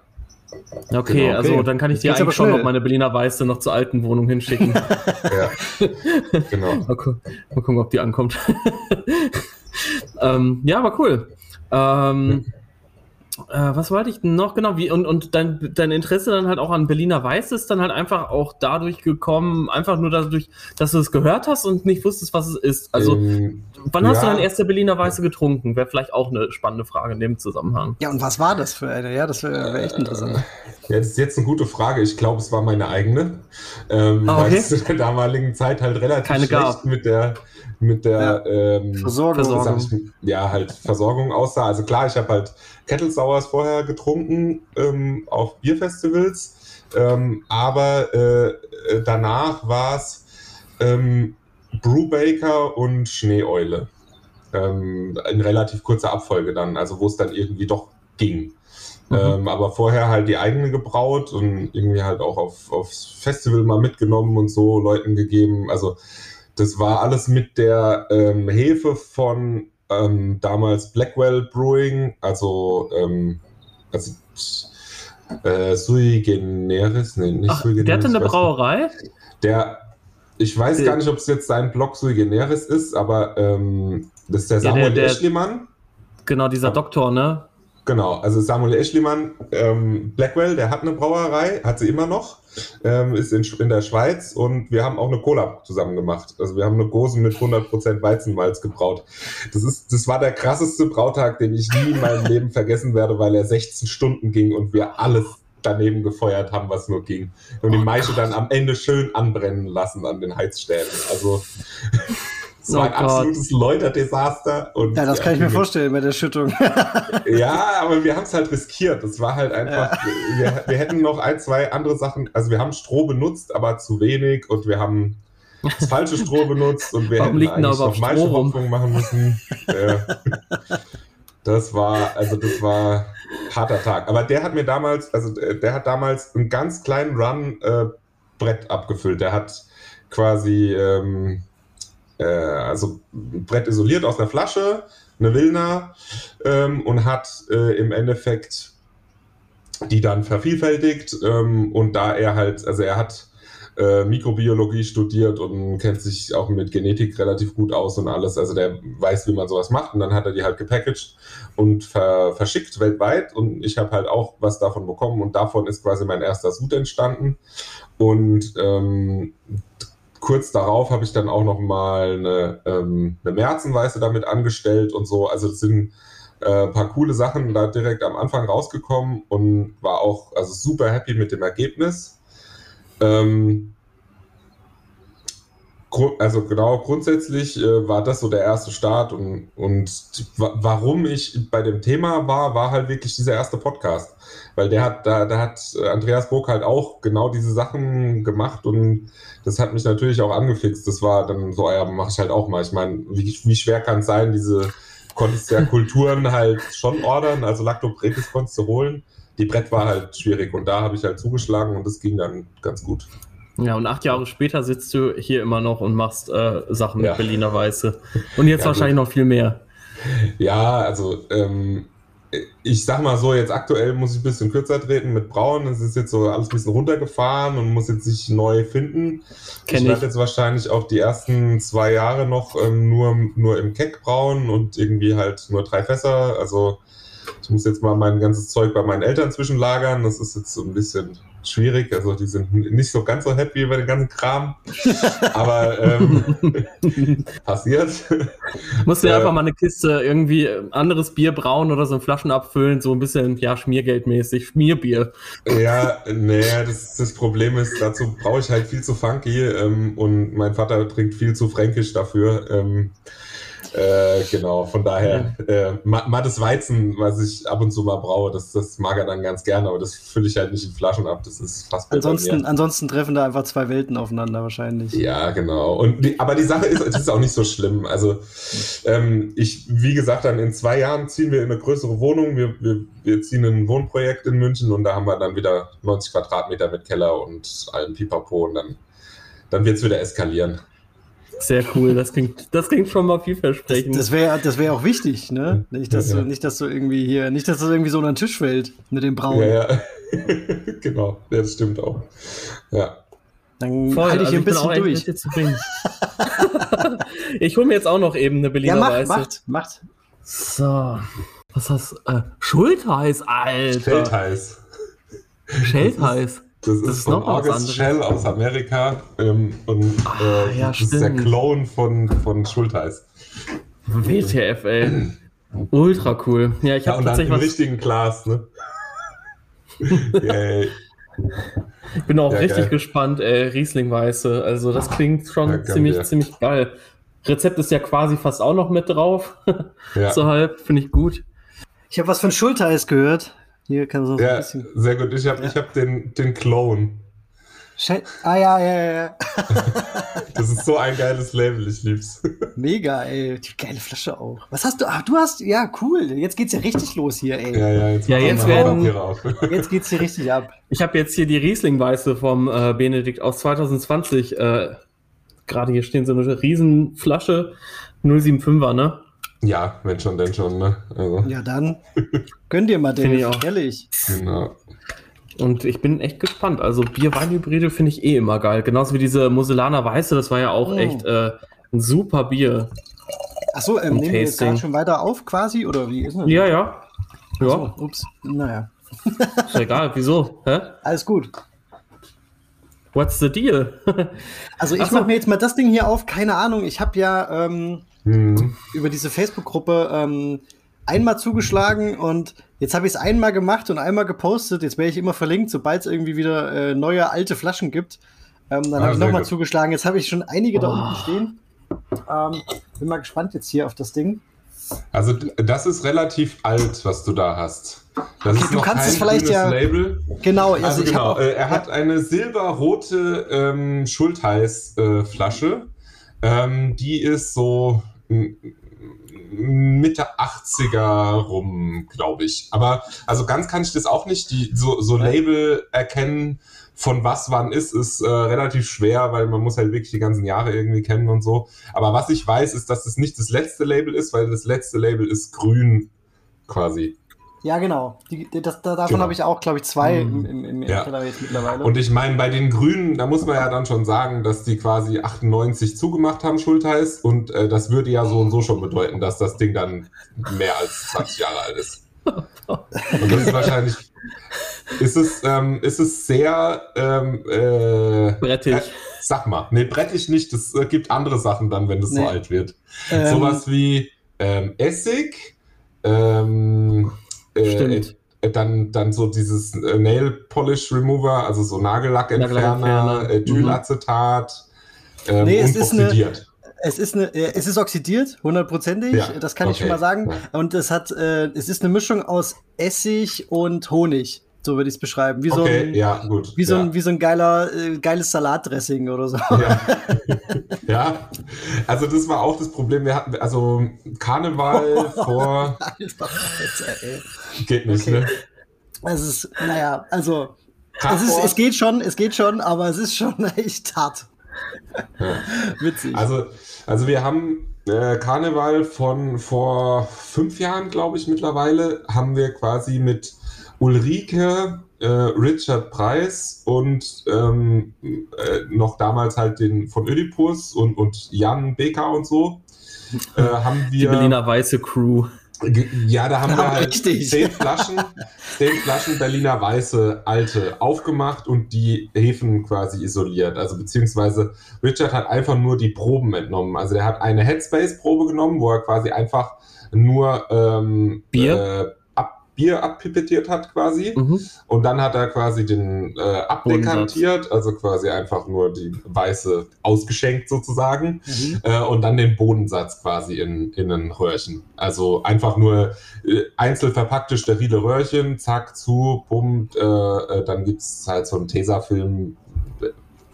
Speaker 3: Okay, genau, also dann kann ich dir eigentlich schon noch meine Berliner Weiße noch zur alten Wohnung hinschicken. <laughs> ja, <laughs> genau. Mal, gu mal, gucken, ob die ankommt. ähm, ja, aber cool. Ähm, äh, was wollte ich denn noch? Genau, wie, und, und dein, dein Interesse dann halt auch an Berliner Weiß ist dann halt einfach auch dadurch gekommen, einfach nur dadurch, dass du es gehört hast und nicht wusstest, was es ist. Also, ähm, wann hast ja. du dein erster Berliner Weiße getrunken? Wäre vielleicht auch eine spannende Frage in dem Zusammenhang.
Speaker 1: Ja, und was war das für eine? Ja, das wäre wär echt interessant.
Speaker 2: Ja, das ist jetzt eine gute Frage. Ich glaube, es war meine eigene. Ähm, oh, okay. Weil es zu der damaligen Zeit halt relativ
Speaker 3: Keine schlecht
Speaker 2: gab. mit der mit der
Speaker 1: ja. ähm, Versorgung,
Speaker 2: Versorgung. Ich, ja, halt Versorgung aussah. Also klar, ich habe halt Kettle Sours vorher getrunken ähm, auf Bierfestivals, ähm, aber äh, danach war es ähm, Brewbaker und Schneeeule. Ähm, in relativ kurzer Abfolge dann, also wo es dann irgendwie doch ging. Mhm. Ähm, aber vorher halt die eigene gebraut und irgendwie halt auch auf, aufs Festival mal mitgenommen und so Leuten gegeben. Also das war alles mit der ähm, Hefe von ähm, damals Blackwell Brewing, also, ähm, also äh, Sui Generis,
Speaker 3: nee, nicht Ach, Sui Generis. Der hatte eine Brauerei?
Speaker 2: Der, ich weiß der, gar nicht, ob es jetzt sein Blog Sui Generis ist, aber ähm, das ist der Samuel ja, der, der, Eschlimann.
Speaker 3: Genau, dieser ja. Doktor, ne?
Speaker 2: Genau, also Samuel Eschlimann, ähm, Blackwell, der hat eine Brauerei, hat sie immer noch, ähm, ist in, in, der Schweiz und wir haben auch eine Cola zusammen gemacht. Also wir haben eine Gosen mit 100% Weizenmalz gebraut. Das, ist, das war der krasseste Brautag, den ich nie in meinem Leben vergessen werde, weil er 16 Stunden ging und wir alles daneben gefeuert haben, was nur ging. Und die oh Maische dann am Ende schön anbrennen lassen an den Heizstäben. Also war ein oh absolutes Läuterdesaster.
Speaker 1: Und ja, das kann ich mir vorstellen bei der Schüttung. <laughs>
Speaker 2: ja, aber wir haben es halt riskiert. Das war halt einfach, ja. wir, wir, hätten noch ein, zwei andere Sachen, also wir haben Stroh benutzt, aber zu wenig und wir haben das falsche Stroh benutzt und wir
Speaker 3: Warum
Speaker 2: hätten
Speaker 3: eigentlich noch
Speaker 2: Maischehopfung machen müssen. das war, also das war harter Tag. Aber der hat mir damals, also der hat damals einen ganz kleinen Run äh, Brett abgefüllt. Der hat quasi ähm, äh, also Brett isoliert aus einer Flasche, eine Wilna ähm, und hat äh, im Endeffekt die dann vervielfältigt ähm, und da er halt, also er hat äh, Mikrobiologie studiert und kennt sich auch mit Genetik relativ gut aus und alles. Also der weiß, wie man sowas macht. Und dann hat er die halt gepackaged und ver verschickt weltweit. Und ich habe halt auch was davon bekommen. Und davon ist quasi mein erster Sud entstanden. Und ähm, kurz darauf habe ich dann auch noch mal eine, ähm, eine Märzenweiße damit angestellt und so. Also es sind äh, paar coole Sachen da direkt am Anfang rausgekommen und war auch also super happy mit dem Ergebnis. Ähm, also genau, grundsätzlich äh, war das so der erste Start und, und warum ich bei dem Thema war, war halt wirklich dieser erste Podcast. Weil der hat, da, da hat Andreas Burg halt auch genau diese Sachen gemacht und das hat mich natürlich auch angefixt. Das war dann so, ja, mache ich halt auch mal. Ich meine, wie, wie schwer kann es sein, diese konntest ja Kulturen halt schon ordern, also Lactobretis konntest du holen. Die Brett war halt schwierig und da habe ich halt zugeschlagen und das ging dann ganz gut.
Speaker 3: Ja, und acht Jahre später sitzt du hier immer noch und machst äh, Sachen mit ja. Berliner Weiße. <laughs> Und jetzt ja, wahrscheinlich gut. noch viel mehr.
Speaker 2: Ja, also ähm, ich sag mal so, jetzt aktuell muss ich ein bisschen kürzer treten mit Brauen. Es ist jetzt so alles ein bisschen runtergefahren und muss jetzt sich neu finden. Kenn ich werde jetzt wahrscheinlich auch die ersten zwei Jahre noch ähm, nur, nur im Keck brauen und irgendwie halt nur drei Fässer. Also ich muss jetzt mal mein ganzes Zeug bei meinen Eltern zwischenlagern. Das ist jetzt so ein bisschen schwierig. Also die sind nicht so ganz so happy über den ganzen Kram. <laughs> Aber ähm, <laughs> passiert.
Speaker 3: Musst du ja äh, einfach mal eine Kiste irgendwie anderes Bier brauen oder so Flaschen abfüllen, so ein bisschen, ja, Schmiergeldmäßig, Schmierbier.
Speaker 2: Ja, naja, das, das Problem ist, dazu brauche ich halt viel zu funky ähm, und mein Vater trinkt viel zu fränkisch dafür. Ähm, äh, genau, von daher, äh, mattes Weizen, was ich ab und zu mal braue, das, das mag er dann ganz gerne, aber das fülle ich halt nicht in Flaschen ab. Das ist fast
Speaker 1: ansonsten, ansonsten treffen da einfach zwei Welten aufeinander wahrscheinlich.
Speaker 2: Ja, genau. Und die, aber die Sache ist, es ist auch nicht so schlimm. Also ähm, ich, wie gesagt, dann in zwei Jahren ziehen wir in eine größere Wohnung. Wir, wir, wir ziehen ein Wohnprojekt in München und da haben wir dann wieder 90 Quadratmeter mit Keller und allem Pipapo und dann dann wird es wieder eskalieren.
Speaker 3: Sehr cool, das klingt, das klingt schon mal vielversprechend.
Speaker 1: Das, das wäre das wär auch wichtig, ne? Nicht dass, ja, du, nicht, dass du irgendwie hier, nicht, dass das irgendwie so unter den Tisch fällt mit dem Braun.
Speaker 2: Ja, ja. <laughs> genau, ja, das stimmt auch. Ja.
Speaker 1: Dann Voll, halte ich also hier ein bisschen durch. <laughs>
Speaker 3: ich hole mir jetzt auch noch eben eine Berliner
Speaker 1: ja, macht,
Speaker 3: Weiße.
Speaker 1: macht, macht.
Speaker 3: So. Was hast du? Äh, Schultheiß, Alter.
Speaker 2: Feldheiß.
Speaker 3: Scheltheiß.
Speaker 2: Das, das, ist, von August Shell aus Amerika ähm, und
Speaker 3: ah,
Speaker 2: äh,
Speaker 3: ja,
Speaker 2: das
Speaker 3: stimmt.
Speaker 2: ist der Clone von, von Schultheiß.
Speaker 3: WTF, ey. <clears throat> Ultra cool. Ja, ich habe
Speaker 2: ja,
Speaker 3: tatsächlich
Speaker 2: was... richtigen Glas, ne? <laughs>
Speaker 3: Yay. Ich bin auch ja, richtig geil. gespannt, ey. Riesling-Weiße. Also, das klingt schon ja, ziemlich, wir. ziemlich geil. Rezept ist ja quasi fast auch noch mit drauf. <laughs> Ja. so halb, finde ich gut.
Speaker 1: Ich habe was von Schultheiß gehört. Hier kann so
Speaker 2: ja, ein bisschen. Sehr gut. Ich habe ja. hab den, den Clone.
Speaker 1: Ah ja, ja, ja. <laughs>
Speaker 2: das ist so ein geiles Label, ich lieb's.
Speaker 1: Mega, ey. Die geile Flasche auch. Was hast du? Ach, du hast, ja, cool. Jetzt geht's ja richtig los hier, ey.
Speaker 2: Ja, ja, jetzt,
Speaker 3: ja, jetzt werden. <laughs>
Speaker 1: Jetzt geht's hier richtig ab.
Speaker 3: Ich habe jetzt hier die Riesling-Weiße vom äh, Benedikt aus 2020. Äh, Gerade hier stehen so eine Riesenflasche. 075er, ne?
Speaker 2: Ja, wenn schon, denn schon, ne?
Speaker 1: Also. Ja, dann <laughs> gönn dir mal den, ehrlich.
Speaker 2: Genau.
Speaker 3: Und ich bin echt gespannt. Also Bier-Wein-Hybride finde ich eh immer geil. Genauso wie diese Moselaner Weiße, das war ja auch oh. echt äh, ein super Bier.
Speaker 1: Achso, ähm, nehmen wir jetzt gerade schon weiter auf quasi? Oder wie ist
Speaker 3: das? Ja, ja.
Speaker 1: Ja. So, ups, naja.
Speaker 3: Ist egal, wieso? Hä?
Speaker 1: Alles gut.
Speaker 3: What's the deal? <laughs>
Speaker 1: also ich so. mache mir jetzt mal das Ding hier auf, keine Ahnung. Ich habe ja ähm, mhm. über diese Facebook-Gruppe ähm, einmal zugeschlagen und jetzt habe ich es einmal gemacht und einmal gepostet. Jetzt werde ich immer verlinkt, sobald es irgendwie wieder äh, neue alte Flaschen gibt. Ähm, dann ah, habe ich nochmal zugeschlagen. Jetzt habe ich schon einige oh. da unten stehen. Ähm, bin mal gespannt jetzt hier auf das Ding.
Speaker 2: Also das ist relativ alt, was du da hast. Das okay,
Speaker 1: ist du kannst es vielleicht ja.
Speaker 2: Label.
Speaker 1: Genau,
Speaker 2: also, also genau. Auch, äh, er hat eine silberrote ähm, Schultheiß-Flasche. Äh, ähm, die ist so Mitte 80er rum, glaube ich. Aber also ganz kann ich das auch nicht. Die so, so Label erkennen, von was wann ist, ist äh, relativ schwer, weil man muss halt wirklich die ganzen Jahre irgendwie kennen und so. Aber was ich weiß, ist, dass das nicht das letzte Label ist, weil das letzte Label ist grün quasi.
Speaker 1: Ja, genau. Die, das, davon genau. habe ich auch, glaube ich, zwei mhm. im, im, im
Speaker 2: ja. Keller jetzt mittlerweile. Und ich meine, bei den Grünen, da muss man ja dann schon sagen, dass die quasi 98 zugemacht haben, Schultheiß. Und äh, das würde ja so und so schon bedeuten, dass das Ding dann mehr als 20 Jahre alt ist. Und das ist wahrscheinlich. Ist es, ähm, ist es sehr. Ähm, äh,
Speaker 3: brettig. Äh,
Speaker 2: sag mal. Nee, brettig nicht. Es äh, gibt andere Sachen dann, wenn es nee. so alt wird. Ähm, Sowas wie ähm, Essig. Ähm,
Speaker 3: Stimmt.
Speaker 2: Äh, dann, dann so dieses äh, Nail Polish Remover, also so Nagellackentferner, Ethylacetat
Speaker 1: mhm. ähm, nee, es ist oxidiert. Eine, es ist, eine, es ist oxidiert, hundertprozentig, ja, das kann okay. ich schon mal sagen. Und es hat, äh, es ist eine Mischung aus Essig und Honig. So würde ich es beschreiben. Wie so
Speaker 2: okay,
Speaker 1: ein,
Speaker 2: ja, gut.
Speaker 1: Wie so, ein, wie so ein geiler, äh, geiles Salatdressing oder so.
Speaker 2: Ja. <laughs> ja. also das war auch das Problem. Wir hatten, also Karneval <laughs> vor. Alter, Geht nicht, okay. ne?
Speaker 1: Es ist, naja, also. Es, ist, es geht schon, es geht schon, aber es ist schon <laughs> echt hart.
Speaker 2: Ja. Witzig. Also, also wir haben äh, Karneval von vor fünf Jahren, glaube ich, mittlerweile, haben wir quasi mit Ulrike, äh, Richard Preis und ähm, äh, noch damals halt den von Oedipus und, und Jan Becker und so, äh, haben wir.
Speaker 3: Die Berliner Weiße Crew.
Speaker 2: Ja, da haben ja, wir halt zehn Flaschen, zehn Flaschen Berliner Weiße alte aufgemacht und die Hefen quasi isoliert. Also beziehungsweise Richard hat einfach nur die Proben entnommen. Also der hat eine Headspace-Probe genommen, wo er quasi einfach nur ähm,
Speaker 3: Bier?
Speaker 2: Äh, Bier abpipettiert hat quasi. Mhm. Und dann hat er quasi den äh, abdekantiert, also quasi einfach nur die weiße ausgeschenkt sozusagen. Mhm. Äh, und dann den Bodensatz quasi in, in ein Röhrchen. Also einfach nur äh, einzeln verpackte sterile Röhrchen, zack, zu, pumpt. Äh, äh, dann gibt es halt so einen Tesafilm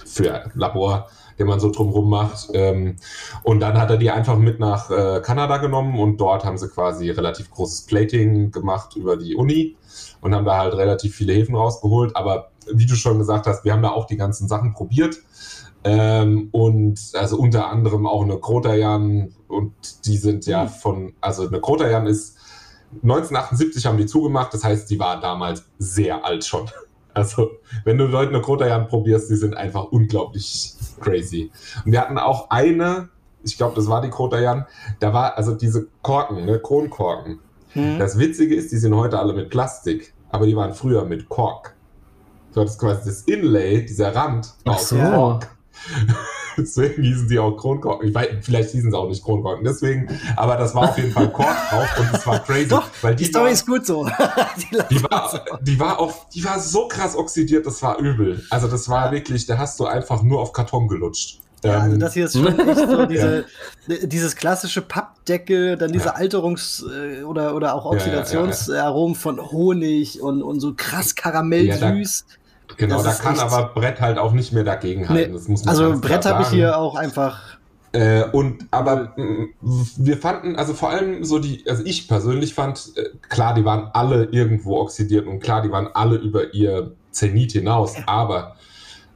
Speaker 2: für Labor den man so drumherum macht. Ähm, und dann hat er die einfach mit nach äh, Kanada genommen und dort haben sie quasi relativ großes Plating gemacht über die Uni und haben da halt relativ viele Häfen rausgeholt. Aber wie du schon gesagt hast, wir haben da auch die ganzen Sachen probiert. Ähm, und also unter anderem auch eine Krotajan und die sind ja mhm. von, also eine Krotajan ist 1978 haben die zugemacht, das heißt, die war damals sehr alt schon. Also, wenn du Leute eine Krotajan probierst, die sind einfach unglaublich crazy. Und wir hatten auch eine, ich glaube, das war die Krotajan, da war also diese Korken, ne, Kronkorken. Hm. Das Witzige ist, die sind heute alle mit Plastik, aber die waren früher mit Kork. Du hattest quasi das Inlay, dieser Rand,
Speaker 3: war aus so. Kork. <laughs>
Speaker 2: deswegen hießen die auch Kronkorken. Ich weiß, vielleicht hießen sie auch nicht Kronkorken, deswegen, aber das war auf jeden Fall Kork drauf und es war crazy.
Speaker 1: Doch, weil die, die Story war, ist gut so. <laughs>
Speaker 2: die, die, war, die, war auf, die war so krass oxidiert, das war übel. Also das war wirklich, da hast du einfach nur auf Karton gelutscht.
Speaker 1: Ja, also ähm, das hier ist schon echt so <laughs> diese, ja. dieses klassische Pappdeckel, dann diese ja. Alterungs- äh, oder, oder auch Oxidationsaromen von Honig und, und so krass karamellsüß.
Speaker 2: Genau, da kann aber Brett halt auch nicht mehr dagegenhalten.
Speaker 1: Nee, also Brett habe ich hier auch einfach.
Speaker 2: Äh, und aber wir fanden, also vor allem so die, also ich persönlich fand, äh, klar, die waren alle irgendwo oxidiert und klar, die waren alle über ihr Zenit hinaus, aber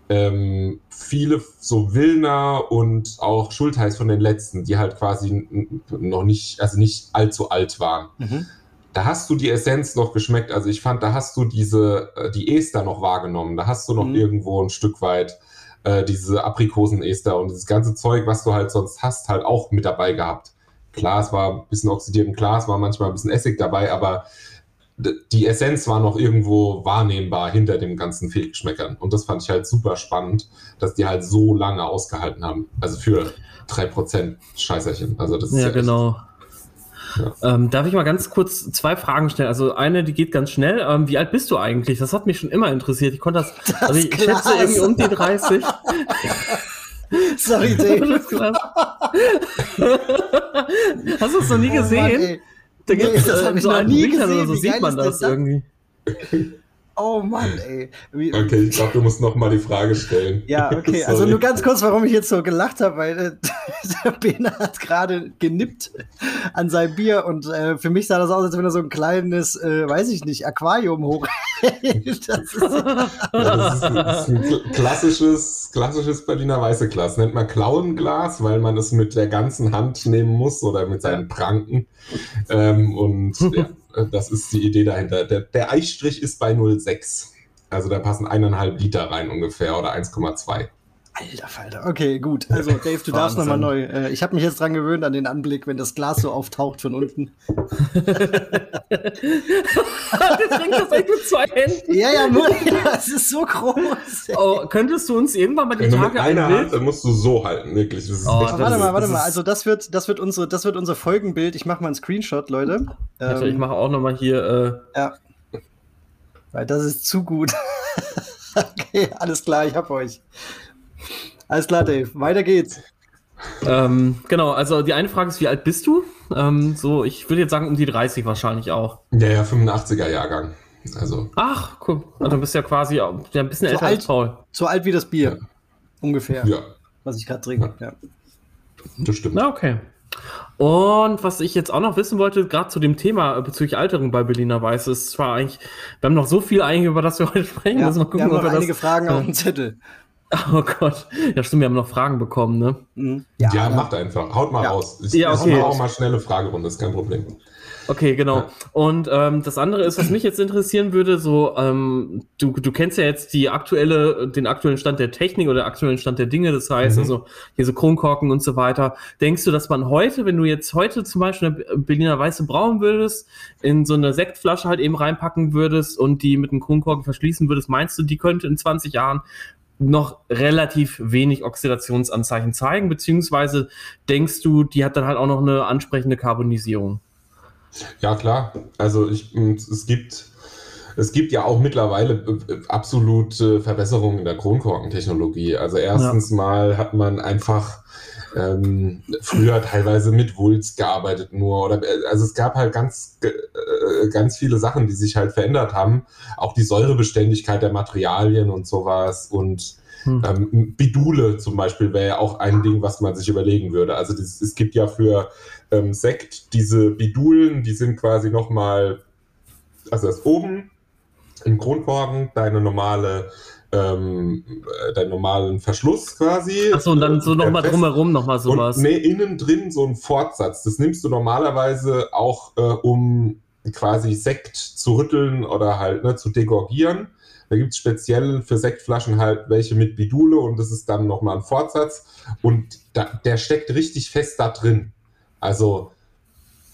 Speaker 2: ähm, viele so Wilner und auch Schultheiß von den letzten, die halt quasi noch nicht, also nicht allzu alt waren. Mhm da hast du die Essenz noch geschmeckt. Also ich fand, da hast du diese, äh, die Ester noch wahrgenommen. Da hast du noch mhm. irgendwo ein Stück weit äh, diese Aprikosen-Ester und dieses ganze Zeug, was du halt sonst hast, halt auch mit dabei gehabt. Klar, es war ein bisschen oxidiert im Glas, war manchmal ein bisschen Essig dabei, aber die Essenz war noch irgendwo wahrnehmbar hinter dem ganzen Fehlgeschmeckern. Und das fand ich halt super spannend, dass die halt so lange ausgehalten haben. Also für 3% Scheißerchen. Also das
Speaker 3: ist ja, ja genau. Echt, ähm, darf ich mal ganz kurz zwei Fragen stellen? Also eine, die geht ganz schnell. Ähm, wie alt bist du eigentlich? Das hat mich schon immer interessiert. Ich konnte das, das also ich schätze irgendwie um die 30. <laughs>
Speaker 1: Sorry, Dave. <laughs>
Speaker 3: Hast du es noch nie gesehen? Oh Mann, da gibt es nee, äh, so einen nie gesehen. oder so sieht man das, das irgendwie.
Speaker 1: Oh Mann, ey.
Speaker 2: Wie, okay, ich glaube, du musst noch mal die Frage stellen.
Speaker 1: Ja, <laughs> okay. also nur ganz kurz, warum ich jetzt so gelacht habe, weil äh, <laughs> der Bene hat gerade genippt an sein Bier und äh, für mich sah das aus, als wenn er so ein kleines, äh, weiß ich nicht, Aquarium hochhält. <laughs>
Speaker 2: Das ist, ja, das das ist ein klassisches, klassisches Berliner Weiße Glas. Nennt man Klauenglas, weil man es mit der ganzen Hand nehmen muss oder mit seinen Pranken. Ähm, und ja. Das ist die Idee dahinter. Der, der Eichstrich ist bei 0,6. Also da passen eineinhalb Liter rein ungefähr oder 1,2.
Speaker 1: Alter Falter. Okay, gut. Also Dave, du darfst nochmal neu. Äh, ich habe mich jetzt dran gewöhnt an den Anblick, wenn das Glas so auftaucht von unten. <laughs> Jetzt
Speaker 3: trinkt das echt mit zwei Händen.
Speaker 1: Ja, ja, nur, <laughs> ja, es ist so groß.
Speaker 3: Oh, könntest du uns irgendwann mal die
Speaker 2: wenn Tage mit einer Hand, dann musst du so halten, wirklich.
Speaker 1: Oh, warte mal, warte mal. Also das wird, das wird unsere, das wird unser Folgenbild. Ich mache mal einen Screenshot, Leute.
Speaker 3: Ähm, ich mache auch nochmal hier.
Speaker 1: Äh ja. Weil das ist zu gut. <laughs> okay, alles klar, ich hab euch. Alles klar, Dave. Weiter geht's.
Speaker 3: Ähm, genau, also die eine Frage ist, wie alt bist du? Ähm, so, ich würde jetzt sagen, um die 30 wahrscheinlich auch.
Speaker 2: Ja, ja, 85er Jahrgang. Also.
Speaker 3: Ach, cool. Also du bist ja quasi ja, ein bisschen so älter alt, als Paul.
Speaker 1: So alt wie das Bier. Ja. Ungefähr.
Speaker 2: Ja.
Speaker 1: Was ich gerade trinke. Ja.
Speaker 2: Das stimmt.
Speaker 3: Na, okay. Und was ich jetzt auch noch wissen wollte, gerade zu dem Thema bezüglich Alterung bei Berliner Weiß, ist zwar eigentlich, wir haben noch so viel eigentlich, über das wir <laughs> heute sprechen.
Speaker 1: Ja, gucken, wir haben noch einige das, Fragen auf dem Zettel.
Speaker 3: Oh Gott. Ja, stimmt, wir haben noch Fragen bekommen, ne?
Speaker 2: Mhm. Ja, ja, macht einfach. Haut mal ja. raus. Ich,
Speaker 3: ja, okay.
Speaker 2: auch mal schnelle Fragerunde, ist kein Problem.
Speaker 3: Okay, genau. Ja. Und ähm, das andere ist, was mich jetzt interessieren würde, so, ähm, du, du kennst ja jetzt die aktuelle, den aktuellen Stand der Technik oder aktuellen Stand der Dinge, das heißt, mhm. also hier so Kronkorken und so weiter. Denkst du, dass man heute, wenn du jetzt heute zum Beispiel eine Berliner Weiße brauen würdest, in so eine Sektflasche halt eben reinpacken würdest und die mit einem Kronkorken verschließen würdest, meinst du, die könnte in 20 Jahren noch relativ wenig Oxidationsanzeichen zeigen, beziehungsweise denkst du, die hat dann halt auch noch eine ansprechende Karbonisierung?
Speaker 2: Ja, klar. Also ich, es gibt es gibt ja auch mittlerweile äh, absolute Verbesserungen in der Kronkorkentechnologie. Also erstens ja. mal hat man einfach ähm, früher teilweise mit Wulst gearbeitet nur oder also es gab halt ganz äh, ganz viele Sachen, die sich halt verändert haben. Auch die Säurebeständigkeit der Materialien und sowas und hm. ähm, Bidule zum Beispiel wäre ja auch ein Ding, was man sich überlegen würde. Also das, es gibt ja für ähm, Sekt diese Bidulen, die sind quasi nochmal, also das oben im Kronkorken deine normale ähm, deinen normalen Verschluss quasi.
Speaker 3: Achso, und dann so nochmal drumherum nochmal sowas.
Speaker 2: Und nee, innen drin so ein Fortsatz. Das nimmst du normalerweise auch, äh, um quasi Sekt zu rütteln oder halt ne, zu degorgieren. Da gibt es speziell für Sektflaschen halt welche mit Bidule und das ist dann nochmal ein Fortsatz. Und da, der steckt richtig fest da drin. Also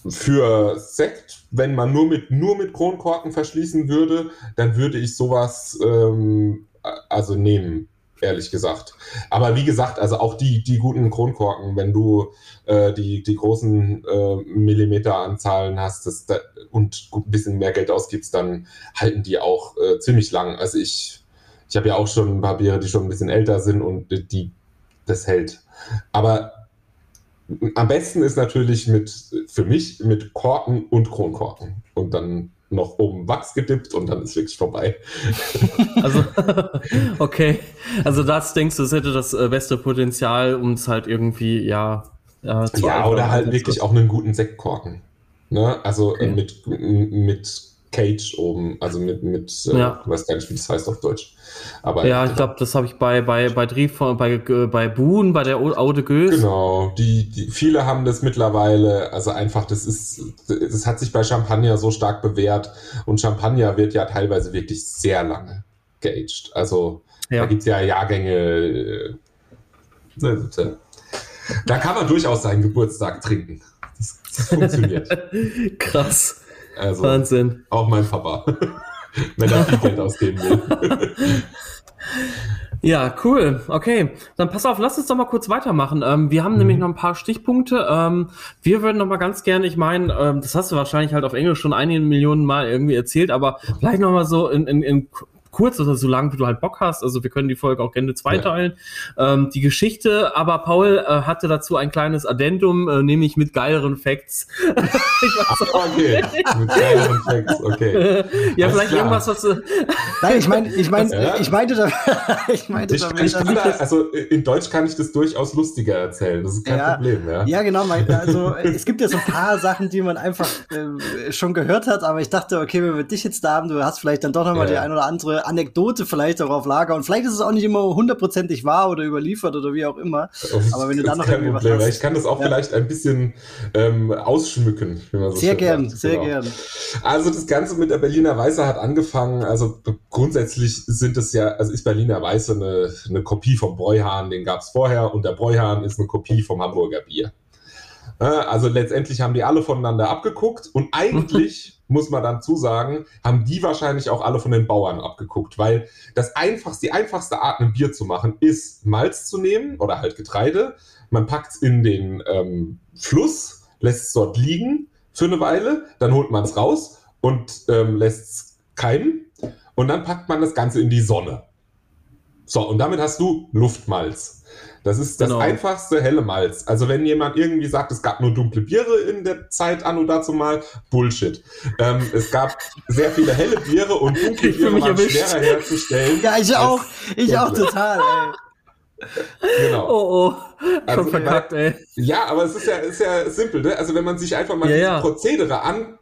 Speaker 2: für Sekt, wenn man nur mit, nur mit Kronkorken verschließen würde, dann würde ich sowas ähm, also nehmen, ehrlich gesagt. Aber wie gesagt, also auch die, die guten Kronkorken, wenn du äh, die, die großen äh, Millimeteranzahlen hast das, da, und ein bisschen mehr Geld ausgibst, dann halten die auch äh, ziemlich lang. Also ich, ich habe ja auch schon ein paar Biere, die schon ein bisschen älter sind und die, das hält. Aber am besten ist natürlich mit, für mich, mit Korken und Kronkorken. Und dann noch oben Wachs gedippt und dann ist wirklich vorbei. <laughs>
Speaker 3: Also, <laughs> okay. Also das denkst du, es hätte das äh, beste Potenzial, um es halt irgendwie, ja,
Speaker 2: ja, ja oder halt wirklich auch einen guten Sektkorken. Ne? Also okay. mit, mit Cage oben, also mit, mit äh, ja. ich weiß gar nicht, wie das heißt auf Deutsch.
Speaker 3: Aber ja, ich glaube, das habe ich bei, bei, bei Drief, bei, bei Buhn, bei der Aude Gös.
Speaker 2: Genau, die, die, viele haben das mittlerweile, also einfach, das ist, das hat sich bei Champagner so stark bewährt und Champagner wird ja teilweise wirklich sehr lange geaged. Also ja. da gibt es ja Jahrgänge, äh, da kann man durchaus seinen Geburtstag trinken. Das, das funktioniert. <laughs>
Speaker 3: Krass.
Speaker 2: Also, Wahnsinn. Auch mein Papa, <laughs> wenn er viel Geld ausgeben will. <laughs>
Speaker 3: Ja, cool. Okay, dann pass auf, lass uns doch mal kurz weitermachen. Ähm, wir haben mhm. nämlich noch ein paar Stichpunkte. Ähm, wir würden noch mal ganz gerne, ich meine, ähm, das hast du wahrscheinlich halt auf Englisch schon einige Millionen Mal irgendwie erzählt, aber vielleicht noch mal so in, in, in kurz oder so lang, wie du halt Bock hast. Also wir können die Folge auch gerne zweiteilen. Ja. Ähm, die Geschichte, aber Paul äh, hatte dazu ein kleines Addendum, äh, nämlich mit geileren Facts. <laughs>
Speaker 2: ich okay, mit geileren Facts, okay.
Speaker 3: ja, Alles vielleicht klar. irgendwas, was du...
Speaker 1: Nein, ich meine, ich meine, ja. ich meinte, da, <laughs> ich meinte
Speaker 2: ich, damit, ich kann da, also in Deutsch kann ich das durchaus lustiger erzählen. Das ist kein ja, Problem, ja.
Speaker 1: Ja, genau. Also es gibt ja so ein paar Sachen, die man einfach äh, schon gehört hat, aber ich dachte, okay, wenn wir dich jetzt da haben, du hast vielleicht dann doch nochmal ja. die ein oder andere Anekdote vielleicht auch auf Lager und vielleicht ist es auch nicht immer hundertprozentig wahr oder überliefert oder wie auch immer.
Speaker 2: Aber wenn du dann noch irgendwie Problem, was hast, Ich kann das auch ja. vielleicht ein bisschen ähm, ausschmücken.
Speaker 1: So sehr gern, sagt. sehr genau. gern.
Speaker 2: Also das Ganze mit der Berliner Weiße hat angefangen, also grundsätzlich sind es ja, also ist Berliner Weiße eine, eine Kopie vom Bräuhahn, den gab es vorher und der Bräuhahn ist eine Kopie vom Hamburger Bier. Also letztendlich haben die alle voneinander abgeguckt und eigentlich <laughs> muss man dann zusagen, haben die wahrscheinlich auch alle von den Bauern abgeguckt, weil das einfachste, die einfachste Art, ein Bier zu machen, ist Malz zu nehmen oder halt Getreide. Man packt es in den ähm, Fluss, lässt es dort liegen für eine Weile, dann holt man es raus und ähm, lässt es keimen und dann packt man das Ganze in die Sonne. So, und damit hast du Luftmalz. Das ist das genau. einfachste helle Malz. Also wenn jemand irgendwie sagt, es gab nur dunkle Biere in der Zeit an und dazu mal, Bullshit. Ähm, es gab sehr viele helle Biere und dunkle Biere waren erwischt. schwerer herzustellen.
Speaker 1: Ja, ich auch. Ich auch total, ey.
Speaker 3: Genau. Oh, oh.
Speaker 2: Also, verkackt, ey. Ja, aber es ist ja, ist ja simpel, ne? Also wenn man sich einfach mal ja, diese ja. Prozedere an,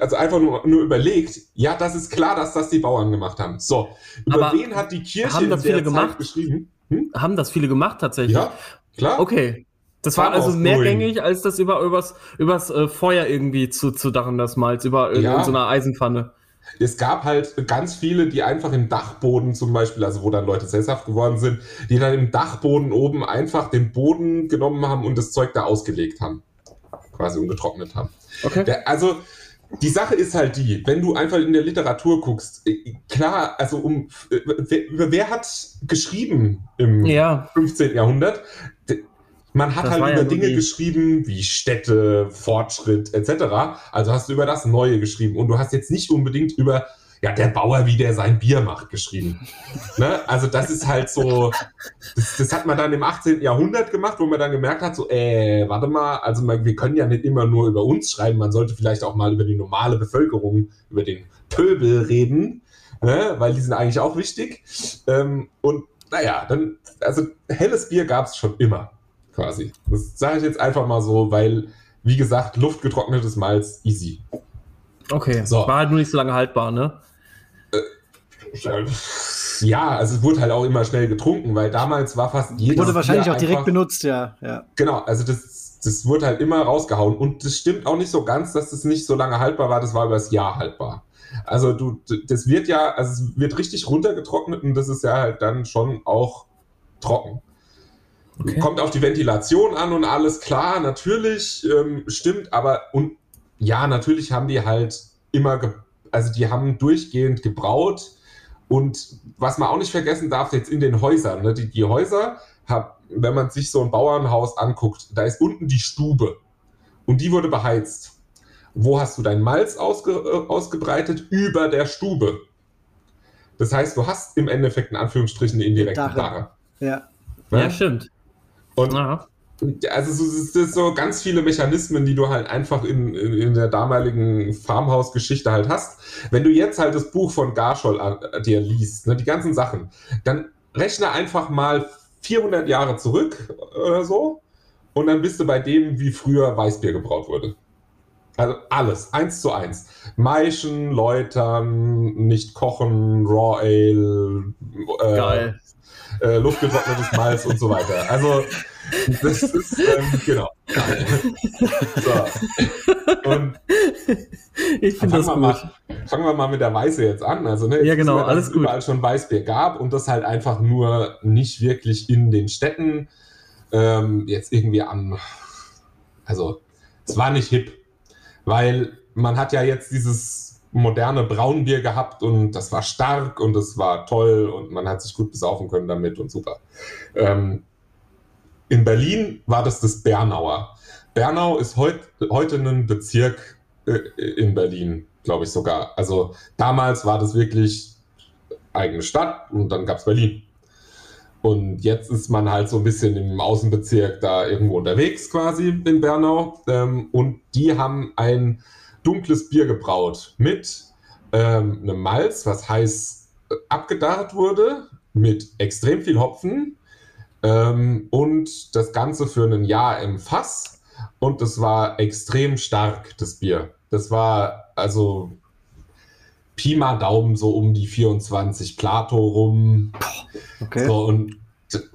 Speaker 2: also einfach nur, nur überlegt, ja, das ist klar, dass das die Bauern gemacht haben. So, über aber wen hat die Kirche
Speaker 3: haben das viele gemacht?
Speaker 2: Zeit geschrieben?
Speaker 3: Hm? Haben das viele gemacht tatsächlich?
Speaker 2: Ja, klar.
Speaker 3: Okay. Das war also mehrgängig, als das über übers, übers äh, Feuer irgendwie zu, zu dachen, das Malz, über ja. in so einer Eisenpfanne.
Speaker 2: Es gab halt ganz viele, die einfach im Dachboden zum Beispiel, also wo dann Leute sesshaft geworden sind, die dann im Dachboden oben einfach den Boden genommen haben und das Zeug da ausgelegt haben. Quasi umgetrocknet haben. Okay. Der, also die Sache ist halt die, wenn du einfach in der Literatur guckst, äh, klar, also um äh, wer, wer hat geschrieben im ja. 15. Jahrhundert? Man hat das halt über ja Dinge geschrieben wie Städte, Fortschritt etc. Also hast du über das Neue geschrieben und du hast jetzt nicht unbedingt über ja, der Bauer, wie der sein Bier macht, geschrieben. <laughs> ne? Also das ist halt so, das, das, hat man dann im 18. Jahrhundert gemacht, wo man dann gemerkt hat, so, äh, warte mal, also man, wir können ja nicht immer nur über uns schreiben, man sollte vielleicht auch mal über die normale Bevölkerung, über den Pöbel reden, ne? weil die sind eigentlich auch wichtig. Ähm, und naja, dann, also helles Bier gab es schon immer, quasi. Das sage ich jetzt einfach mal so, weil, wie gesagt, luftgetrocknetes Malz, easy.
Speaker 3: Okay, so. war halt nur nicht so lange haltbar, ne?
Speaker 2: Ja, also es wurde halt auch immer schnell getrunken, weil damals war fast
Speaker 1: jedes Wurde wahrscheinlich Bier auch direkt benutzt, ja. ja.
Speaker 2: Genau, also das, das wurde halt immer rausgehauen. Und das stimmt auch nicht so ganz, dass das nicht so lange haltbar war, das war über das Jahr haltbar. Also du, das wird ja, also es wird richtig runtergetrocknet und das ist ja halt dann schon auch trocken. Okay. Kommt auf die Ventilation an und alles klar, natürlich, ähm, stimmt, aber und ja, natürlich haben die halt immer, also die haben durchgehend gebraut und was man auch nicht vergessen darf, jetzt in den Häusern, ne, die, die Häuser, hab, wenn man sich so ein Bauernhaus anguckt, da ist unten die Stube und die wurde beheizt. Wo hast du dein Malz ausge, äh, ausgebreitet? Über der Stube. Das heißt, du hast im Endeffekt in Anführungsstrichen eine indirekte Darre.
Speaker 3: Ja. ja. Ja, stimmt.
Speaker 2: Und. Also es sind so ganz viele Mechanismen, die du halt einfach in, in, in der damaligen Farmhaus-Geschichte halt hast. Wenn du jetzt halt das Buch von Garschol an, äh, dir liest, ne, die ganzen Sachen, dann rechne einfach mal 400 Jahre zurück oder so und dann bist du bei dem, wie früher Weißbier gebraut wurde. Also alles, eins zu eins. Maischen, Läutern, nicht kochen, Raw Ale,
Speaker 3: äh.
Speaker 2: Äh, luftgetrocknetes Malz und so weiter. Also das ist, ähm, genau. So. Und
Speaker 3: ich finde das gut.
Speaker 2: Mal, fangen wir mal mit der Weiße jetzt an. Also, ne,
Speaker 3: ja, genau, alles
Speaker 2: es gut. überall schon Weißbier gab und das halt einfach nur nicht wirklich in den Städten ähm, jetzt irgendwie an. Also, es war nicht hip weil man hat ja jetzt dieses moderne Braunbier gehabt und das war stark und es war toll und man hat sich gut besaufen können damit und super. Ähm, in Berlin war das das Bernauer. Bernau ist heut, heute ein Bezirk äh, in Berlin, glaube ich sogar. Also damals war das wirklich eigene Stadt und dann gab es Berlin. Und jetzt ist man halt so ein bisschen im Außenbezirk da irgendwo unterwegs quasi in Bernau. Ähm, und die haben ein dunkles Bier gebraut mit ähm, einem Malz, was heiß äh, abgedarrt wurde, mit extrem viel Hopfen ähm, und das Ganze für ein Jahr im Fass. Und das war extrem stark, das Bier. Das war also Pi mal Daumen so um die 24 Plato rum. Okay. So, und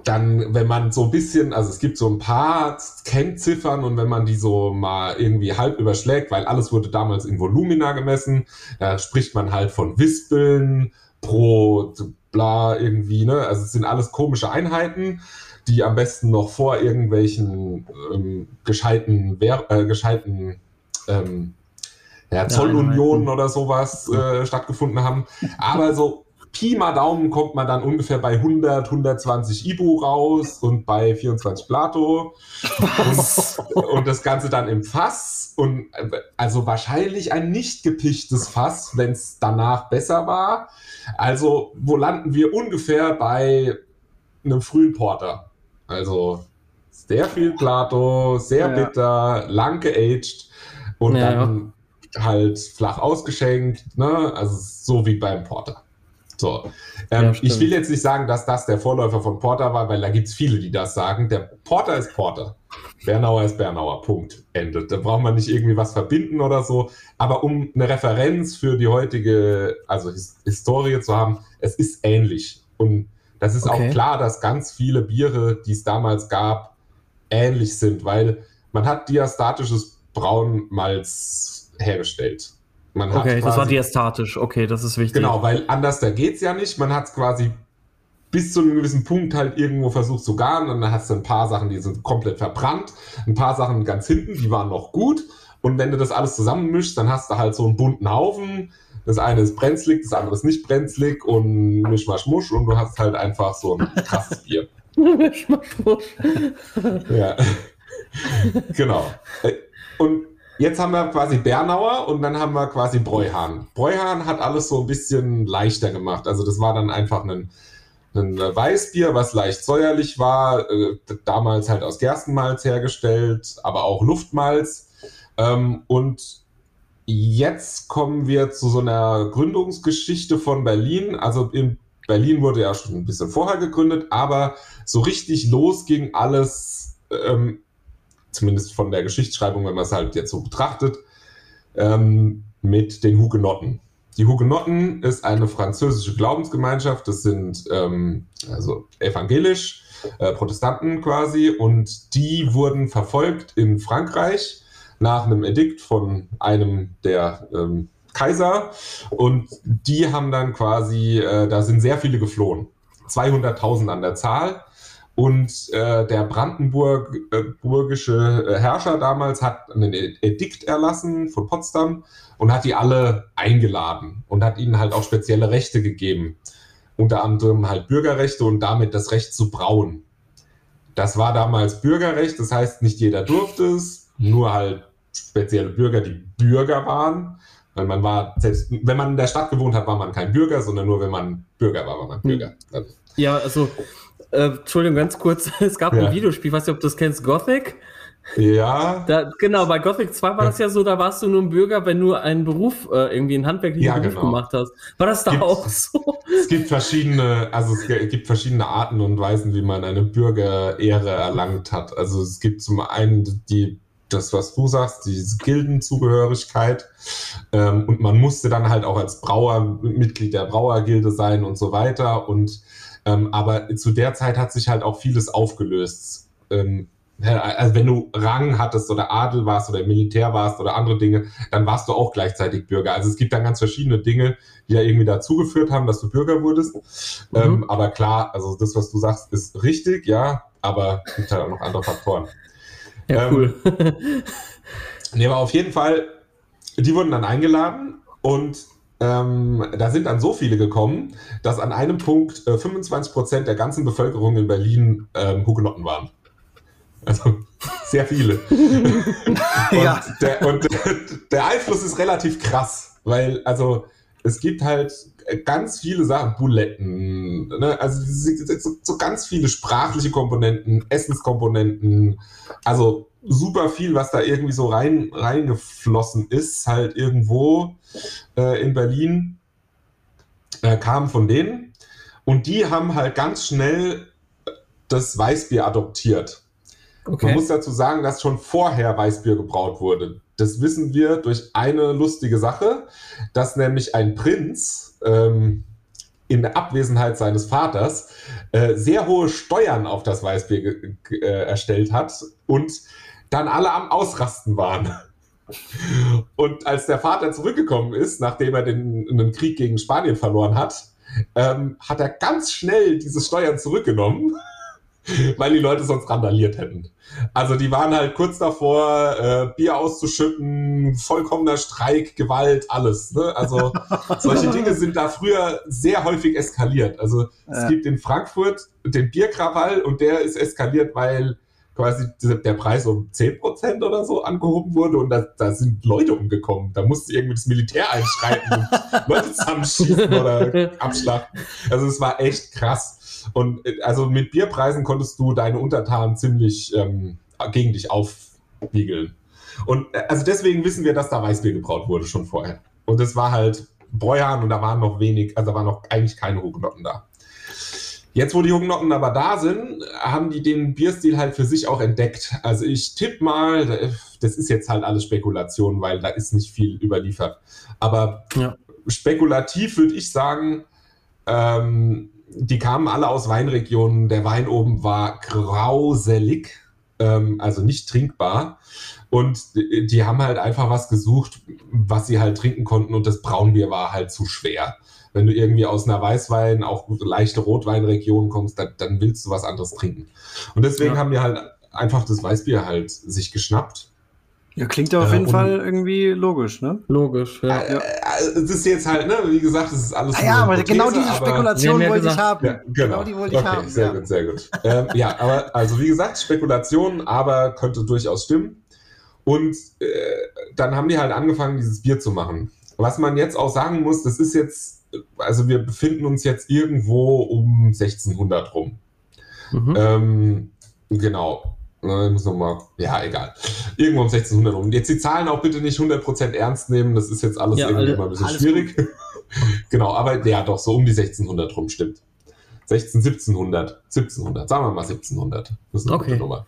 Speaker 2: dann, wenn man so ein bisschen, also es gibt so ein paar Kennziffern und wenn man die so mal irgendwie halb überschlägt, weil alles wurde damals in Volumina gemessen, da spricht man halt von Wispeln pro bla irgendwie, ne? Also es sind alles komische Einheiten, die am besten noch vor irgendwelchen ähm, gescheiten, äh, gescheiten ähm, ja, Zollunionen oder sowas äh, stattgefunden haben. Aber so Pi mal Daumen kommt man dann ungefähr bei 100, 120 Ibu raus und bei 24 Plato. Und, und, das Ganze dann im Fass. Und also wahrscheinlich ein nicht gepichtes Fass, wenn es danach besser war. Also, wo landen wir ungefähr bei einem frühen Porter? Also sehr viel Plato, sehr ja. bitter, lang geaged und ja, dann halt flach ausgeschenkt, ne? Also so wie beim Porter. So. Ähm, ja, ich will jetzt nicht sagen, dass das der Vorläufer von Porter war, weil da gibt es viele, die das sagen. Der Porter ist Porter. Bernauer ist Bernauer. Punkt. Ende. Da braucht man nicht irgendwie was verbinden oder so. Aber um eine Referenz für die heutige, also His Historie zu haben, es ist ähnlich. Und das ist okay. auch klar, dass ganz viele Biere, die es damals gab, ähnlich sind, weil man hat diastatisches Braunmalz hergestellt.
Speaker 3: Man okay, quasi, das war diastatisch. Okay, das ist wichtig.
Speaker 2: Genau, weil anders da geht es ja nicht. Man hat es quasi bis zu einem gewissen Punkt halt irgendwo versucht zu garen. Und dann hast du ein paar Sachen, die sind komplett verbrannt. Ein paar Sachen ganz hinten, die waren noch gut. Und wenn du das alles zusammenmischst, dann hast du halt so einen bunten Haufen. Das eine ist brenzlig, das andere ist nicht brenzlig und mischmasch und du hast halt einfach so ein krasses Bier. <laughs> mischmasch ja. genau. Und Jetzt haben wir quasi Bernauer und dann haben wir quasi Bräuhahn. Bräuhahn hat alles so ein bisschen leichter gemacht. Also das war dann einfach ein, ein Weißbier, was leicht säuerlich war, äh, damals halt aus Gerstenmalz hergestellt, aber auch Luftmalz. Ähm, und jetzt kommen wir zu so einer Gründungsgeschichte von Berlin. Also in Berlin wurde ja schon ein bisschen vorher gegründet, aber so richtig los ging alles ähm, zumindest von der Geschichtsschreibung, wenn man es halt jetzt so betrachtet, ähm, mit den Hugenotten. die Hugenotten ist eine französische Glaubensgemeinschaft. Das sind ähm, also evangelisch, äh, Protestanten quasi. Und die wurden verfolgt in Frankreich nach einem Edikt von einem der ähm, Kaiser. Und die haben dann quasi, äh, da sind sehr viele geflohen. 200.000 an der Zahl. Und äh, der brandenburgische äh, Herrscher damals hat einen Edikt erlassen von Potsdam und hat die alle eingeladen und hat ihnen halt auch spezielle Rechte gegeben. Unter anderem halt Bürgerrechte und damit das Recht zu brauen. Das war damals Bürgerrecht, das heißt, nicht jeder durfte es, nur halt spezielle Bürger, die Bürger waren. Weil man war, selbst wenn man in der Stadt gewohnt hat, war man kein Bürger, sondern nur wenn man Bürger war, war man Bürger.
Speaker 3: Also. Ja, also äh, Entschuldigung, ganz kurz. <laughs> Es gab ja. ein Videospiel, ich weiß nicht, ob du das kennst, Gothic.
Speaker 2: Ja.
Speaker 3: Da, genau, bei Gothic 2 war das ja so, da warst du nur ein Bürger, wenn du einen Beruf, äh, irgendwie einen handwerklichen ja, Beruf genau. gemacht hast. War das da gibt, auch so?
Speaker 2: Es gibt verschiedene, also es gibt verschiedene Arten und Weisen, wie man eine Bürgerehre erlangt hat. Also es gibt zum einen die, das, was du sagst, diese Gildenzugehörigkeit. Ähm, und man musste dann halt auch als Brauer Mitglied der Brauergilde sein und so weiter. Und ähm, aber zu der Zeit hat sich halt auch vieles aufgelöst. Ähm, also wenn du Rang hattest oder Adel warst oder Militär warst oder andere Dinge, dann warst du auch gleichzeitig Bürger. Also es gibt dann ganz verschiedene Dinge, die ja irgendwie dazugeführt haben, dass du Bürger wurdest. Mhm. Ähm, aber klar, also das, was du sagst, ist richtig, ja, aber es gibt halt auch noch andere Faktoren.
Speaker 3: Ja, ähm, cool. <laughs>
Speaker 2: nee, aber auf jeden Fall, die wurden dann eingeladen und ähm, da sind dann so viele gekommen, dass an einem Punkt äh, 25 Prozent der ganzen Bevölkerung in Berlin ähm, Hugenotten waren. Also <laughs> sehr viele. <laughs> und, ja. der, und der Einfluss ist relativ krass, weil also es gibt halt ganz viele Sachen, Buletten, ne? also so, so ganz viele sprachliche Komponenten, Essenskomponenten, also super viel, was da irgendwie so rein, reingeflossen ist, halt irgendwo äh, in Berlin, äh, kam von denen. Und die haben halt ganz schnell das Weißbier adoptiert. Okay. Man muss dazu sagen, dass schon vorher Weißbier gebraut wurde. Das wissen wir durch eine lustige Sache, dass nämlich ein Prinz ähm, in der Abwesenheit seines Vaters äh, sehr hohe Steuern auf das Weißbier äh, erstellt hat und dann alle am Ausrasten waren. Und als der Vater zurückgekommen ist, nachdem er den, einen Krieg gegen Spanien verloren hat, ähm, hat er ganz schnell diese Steuern zurückgenommen, <laughs> weil die Leute sonst randaliert hätten. Also die waren halt kurz davor, äh, Bier auszuschütten, vollkommener Streik, Gewalt, alles. Ne? Also <laughs> solche Dinge sind da früher sehr häufig eskaliert. Also ja. es gibt in Frankfurt den Bierkrawall und der ist eskaliert, weil quasi der Preis um 10% oder so angehoben wurde und da, da sind Leute umgekommen. Da musste irgendwie das Militär einschreiten und <laughs> Leute zusammenschießen oder abschlachten. Also es war echt krass. Und äh, also mit Bierpreisen konntest du deine Untertanen ziemlich ähm, gegen dich aufwiegeln. Und äh, also deswegen wissen wir, dass da Weißbier gebraut wurde schon vorher. Und es war halt Bräuhahn und da waren noch wenig, also da waren noch eigentlich keine Hugenotten da. Jetzt, wo die Hugenotten aber da sind, haben die den Bierstil halt für sich auch entdeckt. Also ich tippe mal, das ist jetzt halt alles Spekulation, weil da ist nicht viel überliefert. Aber ja. spekulativ würde ich sagen, ähm, die kamen alle aus Weinregionen. Der Wein oben war grauselig, ähm, also nicht trinkbar. Und die haben halt einfach was gesucht, was sie halt trinken konnten. Und das Braunbier war halt zu schwer wenn du irgendwie aus einer Weißwein, auch leichte Rotweinregion kommst, dann, dann willst du was anderes trinken. Und deswegen ja. haben wir halt einfach das Weißbier halt sich geschnappt.
Speaker 1: Ja, klingt ja auf jeden äh, Fall irgendwie logisch, ne?
Speaker 3: Logisch, ja.
Speaker 2: Äh, es ist jetzt halt, ne, wie gesagt, es ist alles.
Speaker 1: Ah, ja, aber genau diese Spekulation wollte ich haben. Ja,
Speaker 2: genau. genau. die wollte ich okay, haben. Sehr ja. gut, sehr gut. ähm, ja, aber also wie gesagt, Spekulation, aber könnte durchaus stimmen. Und äh, dann haben die halt angefangen, dieses Bier zu machen. Was man jetzt auch sagen muss, das ist jetzt also wir befinden uns jetzt irgendwo um 1600 rum. Mhm. Ähm, genau. Ich muss nochmal, ja, egal. Irgendwo um 1600 rum. Jetzt die Zahlen auch bitte nicht 100% ernst nehmen, das ist jetzt alles ja, irgendwie alle, mal ein bisschen schwierig. <laughs> genau, aber ja, doch, so um die 1600 rum, stimmt. 16, 1700, 1700, sagen wir mal 1700. Das ist eine
Speaker 3: okay.
Speaker 2: gute Nummer.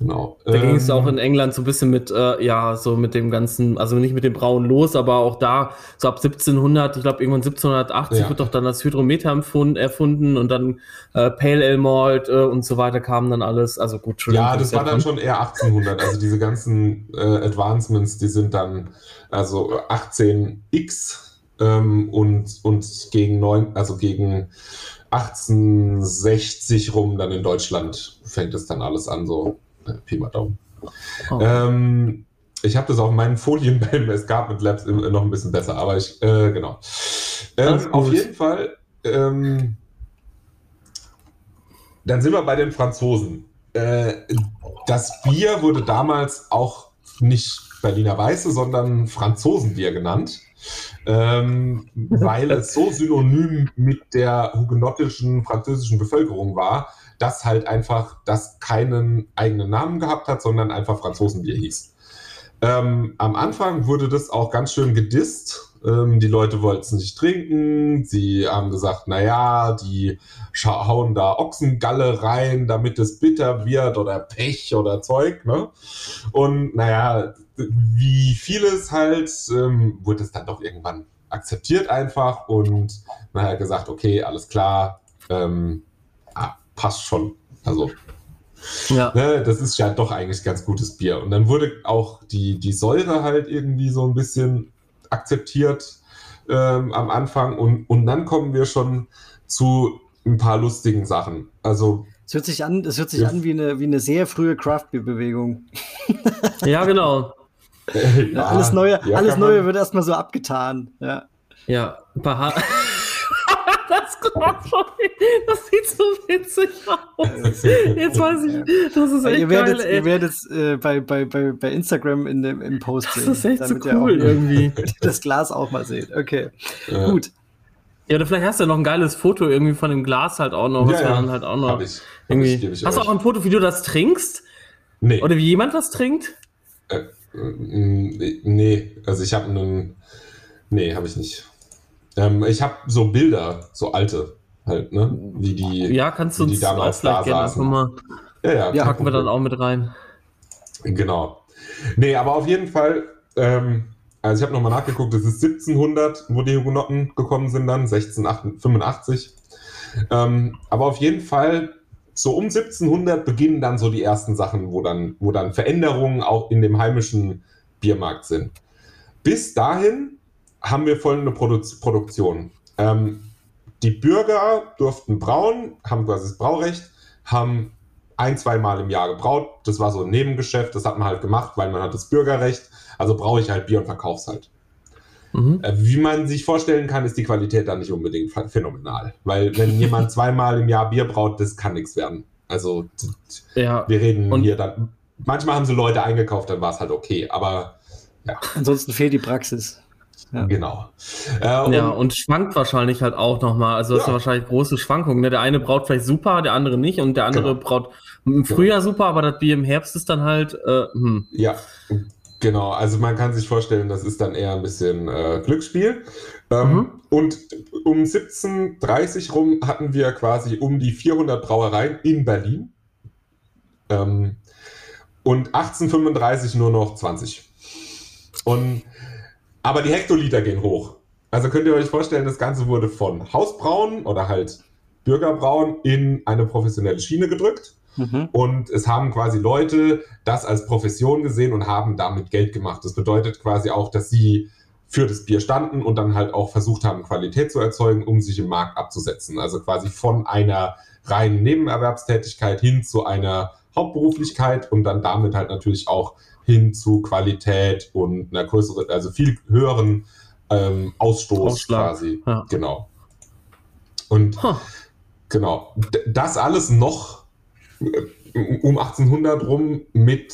Speaker 3: Genau. Da ähm, ging es auch in England so ein bisschen mit, äh, ja, so mit dem ganzen, also nicht mit dem Brauen los, aber auch da, so ab 1700, ich glaube irgendwann 1780 ja. wird doch dann das Hydrometer erfunden und dann äh, Pale Ale Malt äh, und so weiter kam dann alles. Also gut.
Speaker 2: Ja, das war dann schon eher 1800. Also diese ganzen äh, Advancements, die sind dann also 18x ähm, und, und gegen neun, also gegen 1860 rum dann in Deutschland fängt es dann alles an, so Pi mal Daumen. Oh. Ähm, ich habe das auf meinen Folien beim Escarpment Labs noch ein bisschen besser, aber ich, äh, genau. Ähm, auf jeden Fall, ähm, dann sind wir bei den Franzosen. Äh, das Bier wurde damals auch nicht Berliner Weiße, sondern Franzosenbier genannt, ähm, weil es so synonym mit der hugenottischen französischen Bevölkerung war, das halt einfach das keinen eigenen Namen gehabt hat, sondern einfach Franzosenbier hieß. Ähm, am Anfang wurde das auch ganz schön gedisst. Ähm, die Leute wollten es nicht trinken. Sie haben gesagt, naja, die hauen da Ochsengalle rein, damit es bitter wird oder Pech oder Zeug. Ne? Und naja, wie vieles halt, ähm, wurde es dann doch irgendwann akzeptiert einfach und man hat gesagt, okay, alles klar, ähm, passt schon. Also, ja. ne, das ist ja doch eigentlich ganz gutes Bier. Und dann wurde auch die, die Säure halt irgendwie so ein bisschen akzeptiert ähm, am Anfang. Und, und dann kommen wir schon zu ein paar lustigen Sachen. Also.
Speaker 1: Es hört sich an, es hört sich ja. an wie eine, wie eine sehr frühe Craft-Bewegung. <laughs>
Speaker 3: ja, genau.
Speaker 1: Ja, alles Neue, ja, alles Neue wird erstmal so abgetan. Ja,
Speaker 3: ja ein paar ha <laughs> <laughs> das, sieht so witzig aus. Jetzt weiß ich, das ist echt
Speaker 1: ihr werdet, geil, Ihr werdet äh, bei, bei, bei, bei Instagram in dem, im Post
Speaker 3: sehen. Das ist echt so cool irgendwie. <laughs>
Speaker 1: das Glas auch mal seht. Okay, ja. gut.
Speaker 3: Ja, oder vielleicht hast du ja noch ein geiles Foto irgendwie von dem Glas halt auch noch.
Speaker 2: Ja, ja.
Speaker 3: dann halt auch noch. Hab ich. irgendwie. Hab ich, hast du auch ein Foto, wie du das trinkst? Nee. Oder wie jemand das trinkt?
Speaker 2: Äh, äh nee, also ich habe einen. Nee, habe ich nicht. Ähm, ich habe so Bilder, so alte halt, ne? Wie die,
Speaker 3: ja, kannst du
Speaker 2: die damals da saßen.
Speaker 3: Mal, ja, ja, ja packen wir dann auch mit rein.
Speaker 2: Genau. Nee, aber auf jeden Fall, ähm, also ich habe nochmal nachgeguckt, es ist 1700, wo die Hugenotten gekommen sind dann, 1685. Ähm, aber auf jeden Fall, so um 1700 beginnen dann so die ersten Sachen, wo dann, wo dann Veränderungen auch in dem heimischen Biermarkt sind. Bis dahin haben wir folgende Produ Produktion. Ähm, die Bürger durften brauen, haben quasi das Braurecht, haben ein, zwei Mal im Jahr gebraut. Das war so ein Nebengeschäft, das hat man halt gemacht, weil man hat das Bürgerrecht. Also brauche ich halt Bier und verkaufe es halt. Mhm. Äh, wie man sich vorstellen kann, ist die Qualität dann nicht unbedingt phänomenal. Weil wenn <laughs> jemand zweimal im Jahr Bier braut, das kann nichts werden. Also ja. wir reden und hier dann. Manchmal haben sie Leute eingekauft, dann war es halt okay, aber
Speaker 1: ja. Ansonsten fehlt die Praxis.
Speaker 2: Ja. Genau.
Speaker 3: Äh, und ja, und schwankt wahrscheinlich halt auch nochmal. Also, das ja. sind wahrscheinlich große Schwankungen. Ne? Der eine braut vielleicht super, der andere nicht. Und der andere genau. braut im Frühjahr genau. super, aber das Bier im Herbst ist dann halt. Äh, hm.
Speaker 2: Ja, genau. Also, man kann sich vorstellen, das ist dann eher ein bisschen äh, Glücksspiel. Ähm, mhm. Und um 1730 rum hatten wir quasi um die 400 Brauereien in Berlin. Ähm, und 1835 nur noch 20. Und aber die Hektoliter gehen hoch. Also könnt ihr euch vorstellen, das Ganze wurde von Hausbrauen oder halt Bürgerbrauen in eine professionelle Schiene gedrückt. Mhm. Und es haben quasi Leute das als Profession gesehen und haben damit Geld gemacht. Das bedeutet quasi auch, dass sie für das Bier standen und dann halt auch versucht haben, Qualität zu erzeugen, um sich im Markt abzusetzen. Also quasi von einer reinen Nebenerwerbstätigkeit hin zu einer Hauptberuflichkeit und dann damit halt natürlich auch hin zu Qualität und einer größeren, also viel höheren ähm, Ausstoß Ausschlag. quasi. Ja. Genau. Und huh. genau, das alles noch äh, um 1800 rum mit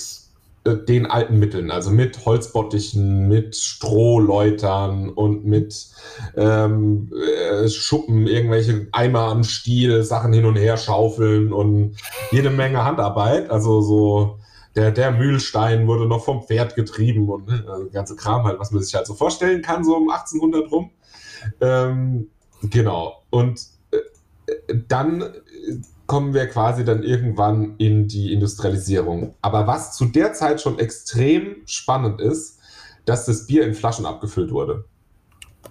Speaker 2: äh, den alten Mitteln, also mit Holzbottichen, mit Strohläutern und mit ähm, äh, Schuppen, irgendwelche Eimer am Stiel, Sachen hin und her schaufeln und jede Menge Handarbeit. Also so der, der Mühlstein wurde noch vom Pferd getrieben und ne, also ganze Kram halt, was man sich halt so vorstellen kann, so um 1800 rum. Ähm, genau. Und äh, dann kommen wir quasi dann irgendwann in die Industrialisierung. Aber was zu der Zeit schon extrem spannend ist, dass das Bier in Flaschen abgefüllt wurde.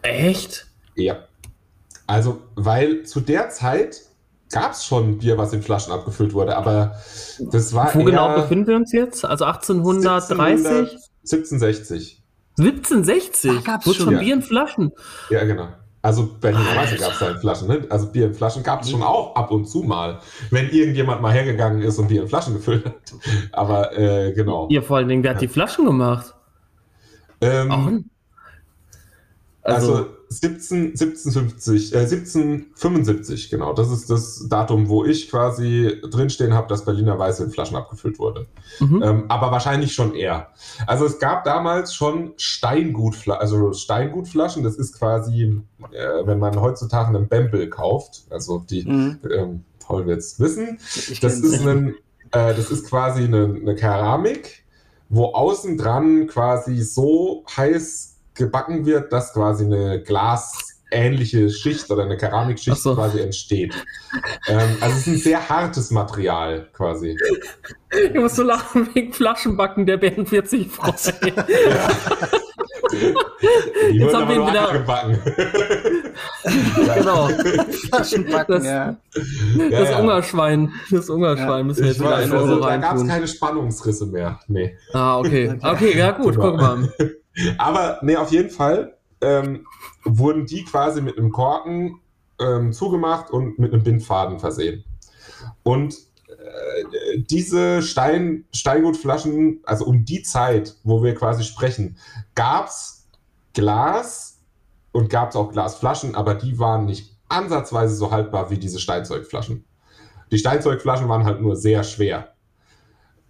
Speaker 3: Echt?
Speaker 2: Ja. Also, weil zu der Zeit gab es schon Bier, was in Flaschen abgefüllt wurde, aber das war.
Speaker 3: Wo genau befinden wir uns jetzt? Also 1830?
Speaker 2: 1760.
Speaker 3: 1760?
Speaker 1: Gab es schon
Speaker 2: ja.
Speaker 3: Bier in Flaschen?
Speaker 2: Ja, genau. Also Berliner Weisse gab es da in Flaschen, ne? Also Bier in Flaschen gab es schon auch ab und zu mal, wenn irgendjemand mal hergegangen ist und Bier in Flaschen gefüllt hat. Aber äh, genau.
Speaker 3: Ihr vor allen Dingen, wer hat die Flaschen gemacht?
Speaker 2: Ähm, also, also 17, 1750, äh, 1775, genau. Das ist das Datum, wo ich quasi drinstehen habe, dass Berliner Weiße in Flaschen abgefüllt wurde. Mhm. Ähm, aber wahrscheinlich schon eher. Also es gab damals schon Steingutflaschen, also Steingutflaschen, das ist quasi, äh, wenn man heutzutage einen Bembel kauft, also die, mhm. ähm, Paul wird es wissen, das ist, ein, äh, das ist quasi eine, eine Keramik, wo außen dran quasi so heiß gebacken wird, dass quasi eine glasähnliche Schicht oder eine Keramikschicht so. quasi entsteht. Ähm, also es ist ein sehr hartes Material quasi.
Speaker 3: Ich muss so lachen wegen Flaschenbacken der Bären 40 Freunde.
Speaker 2: Die Jetzt haben wir ihn wieder gebacken.
Speaker 3: genau. Flaschenbacken, das, ja. Das ja, Ungarschwein. Das Ungarschwein ja. müssen wir jetzt wieder
Speaker 2: weiß, also, Da gab es keine Spannungsrisse mehr. Nee.
Speaker 3: Ah, okay. Okay, ja gut, guck mal.
Speaker 2: Aber nee, auf jeden Fall ähm, wurden die quasi mit einem Korken ähm, zugemacht und mit einem Bindfaden versehen. Und äh, diese Stein, Steingutflaschen, also um die Zeit, wo wir quasi sprechen, gab es Glas und gab es auch Glasflaschen, aber die waren nicht ansatzweise so haltbar wie diese Steinzeugflaschen. Die Steinzeugflaschen waren halt nur sehr schwer.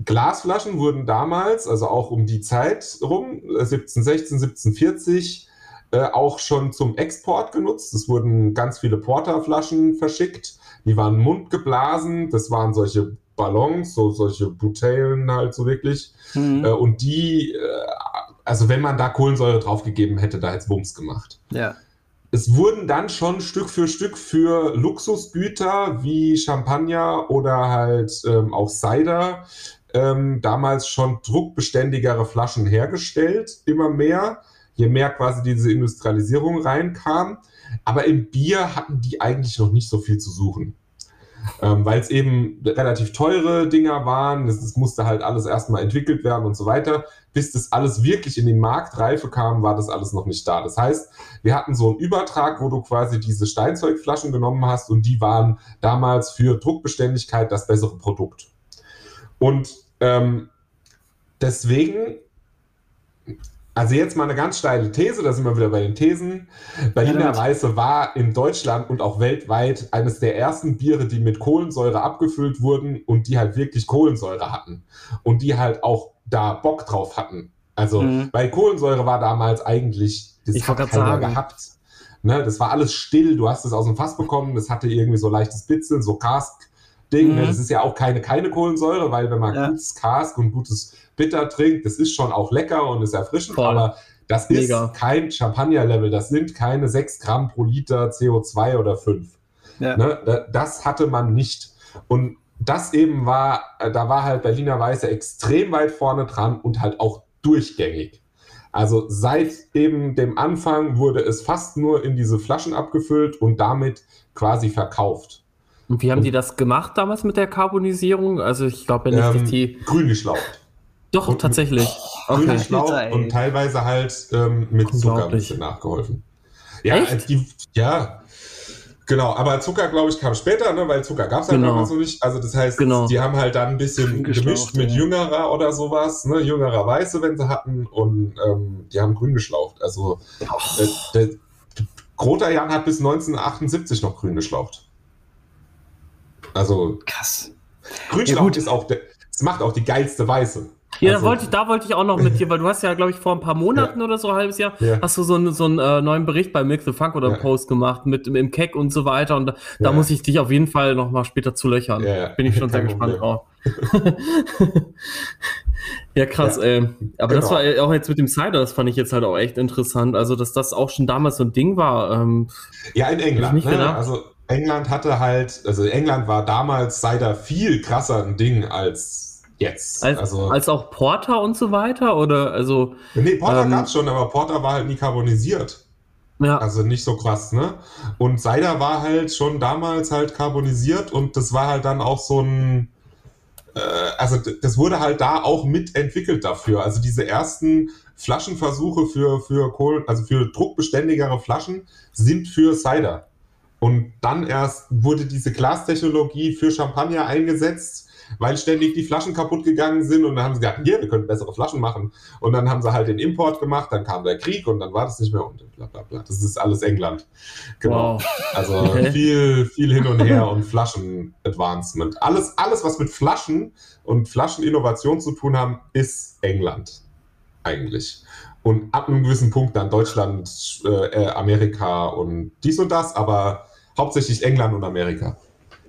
Speaker 2: Glasflaschen wurden damals, also auch um die Zeit rum, 1716, äh, 1740, äh, auch schon zum Export genutzt. Es wurden ganz viele Porterflaschen verschickt. Die waren mundgeblasen. Das waren solche Ballons, so solche Bouteillen halt so wirklich. Mhm. Äh, und die, äh, also wenn man da Kohlensäure draufgegeben hätte, da hätte es Wumms gemacht.
Speaker 1: Ja.
Speaker 2: Es wurden dann schon Stück für Stück für Luxusgüter wie Champagner oder halt ähm, auch Cider ähm, damals schon druckbeständigere Flaschen hergestellt, immer mehr, je mehr quasi diese Industrialisierung reinkam. Aber im Bier hatten die eigentlich noch nicht so viel zu suchen. Ähm, weil es eben relativ teure Dinger waren, es musste halt alles erstmal entwickelt werden und so weiter. Bis das alles wirklich in die Marktreife kam, war das alles noch nicht da. Das heißt, wir hatten so einen Übertrag, wo du quasi diese Steinzeugflaschen genommen hast und die waren damals für Druckbeständigkeit das bessere Produkt. Und ähm, deswegen, also jetzt mal eine ganz steile These, da sind wir wieder bei den Thesen. Berliner ja, Weiße war in Deutschland und auch weltweit eines der ersten Biere, die mit Kohlensäure abgefüllt wurden und die halt wirklich Kohlensäure hatten. Und die halt auch da Bock drauf hatten. Also, mhm. weil Kohlensäure war damals eigentlich,
Speaker 3: das ich hat keiner sagen.
Speaker 2: gehabt. Ne, das war alles still, du hast es aus dem Fass bekommen, das hatte irgendwie so leichtes Bitzeln, so Cask Ding. Ne? Mhm. Das ist ja auch keine, keine Kohlensäure, weil wenn man ja. gutes Cask und gutes Bitter trinkt, das ist schon auch lecker und ist erfrischend, Voll. aber das Mega. ist kein Champagner-Level, das sind keine 6 Gramm pro Liter CO2 oder 5. Ja. Ne? Das hatte man nicht. Und das eben war, da war halt Berliner Weiße extrem weit vorne dran und halt auch durchgängig. Also seit eben dem Anfang wurde es fast nur in diese Flaschen abgefüllt und damit quasi verkauft.
Speaker 3: Und wie haben die das gemacht damals mit der Karbonisierung? Also ich glaube ja nicht, ähm, dass die...
Speaker 2: Grün geschlaucht.
Speaker 3: Doch, und, tatsächlich.
Speaker 2: Grün okay. geschlaucht und teilweise halt ähm, mit Zucker ein bisschen nachgeholfen. Ja, Echt? Die, ja, Genau, aber Zucker, glaube ich, kam später, ne, weil Zucker gab es halt genau. damals noch nicht. Also das heißt, genau. die haben halt dann ein bisschen gemischt mit ja. jüngerer oder sowas, ne, jüngerer Weiße, wenn sie hatten, und ähm, die haben grün geschlaucht. Also oh. der, der Groter Jan hat bis 1978 noch grün geschlaucht. Also
Speaker 1: krass.
Speaker 2: Grünschlauch ja, ist auch, es macht auch die geilste Weiße.
Speaker 3: Ja, also, da, wollte ich, da wollte ich auch noch mit dir, weil du hast ja, glaube ich, vor ein paar Monaten ja. oder so, ein halbes Jahr, ja. hast du so, einen, so einen äh, neuen Bericht bei Milk the Funk oder ja. Post gemacht mit im Keck und so weiter. Und da, da muss ich dich auf jeden Fall noch mal später zu löchern. Bin ich schon <laughs> sehr gespannt drauf. <laughs> ja, krass, ey. Aber genau. das war auch jetzt mit dem Cider, das fand ich jetzt halt auch echt interessant. Also, dass das auch schon damals so ein Ding war. Ähm,
Speaker 2: ja, in England.
Speaker 3: Ne? Also
Speaker 2: England hatte halt, also England war damals Cider viel krasser ein Ding als jetzt.
Speaker 3: Als, also, als auch Porter und so weiter? Oder also.
Speaker 2: Nee, Porter ähm, gab's schon, aber Porter war halt nie carbonisiert. Ja. Also nicht so krass, ne? Und Cider war halt schon damals halt carbonisiert und das war halt dann auch so ein, äh, also das wurde halt da auch mitentwickelt dafür. Also diese ersten Flaschenversuche für, für Kohlen, also für druckbeständigere Flaschen sind für Cider. Und dann erst wurde diese Glastechnologie für Champagner eingesetzt weil ständig die Flaschen kaputt gegangen sind und dann haben sie gesagt, hier, wir können bessere Flaschen machen. Und dann haben sie halt den Import gemacht, dann kam der Krieg und dann war das nicht mehr und bla bla bla. Das ist alles England. Genau. Wow. Also <laughs> viel, viel hin und her und Flaschen-Advancement. Alles, alles, was mit Flaschen und Flascheninnovation zu tun haben, ist England. Eigentlich. Und ab einem gewissen Punkt dann Deutschland, äh, Amerika und dies und das, aber hauptsächlich England und Amerika.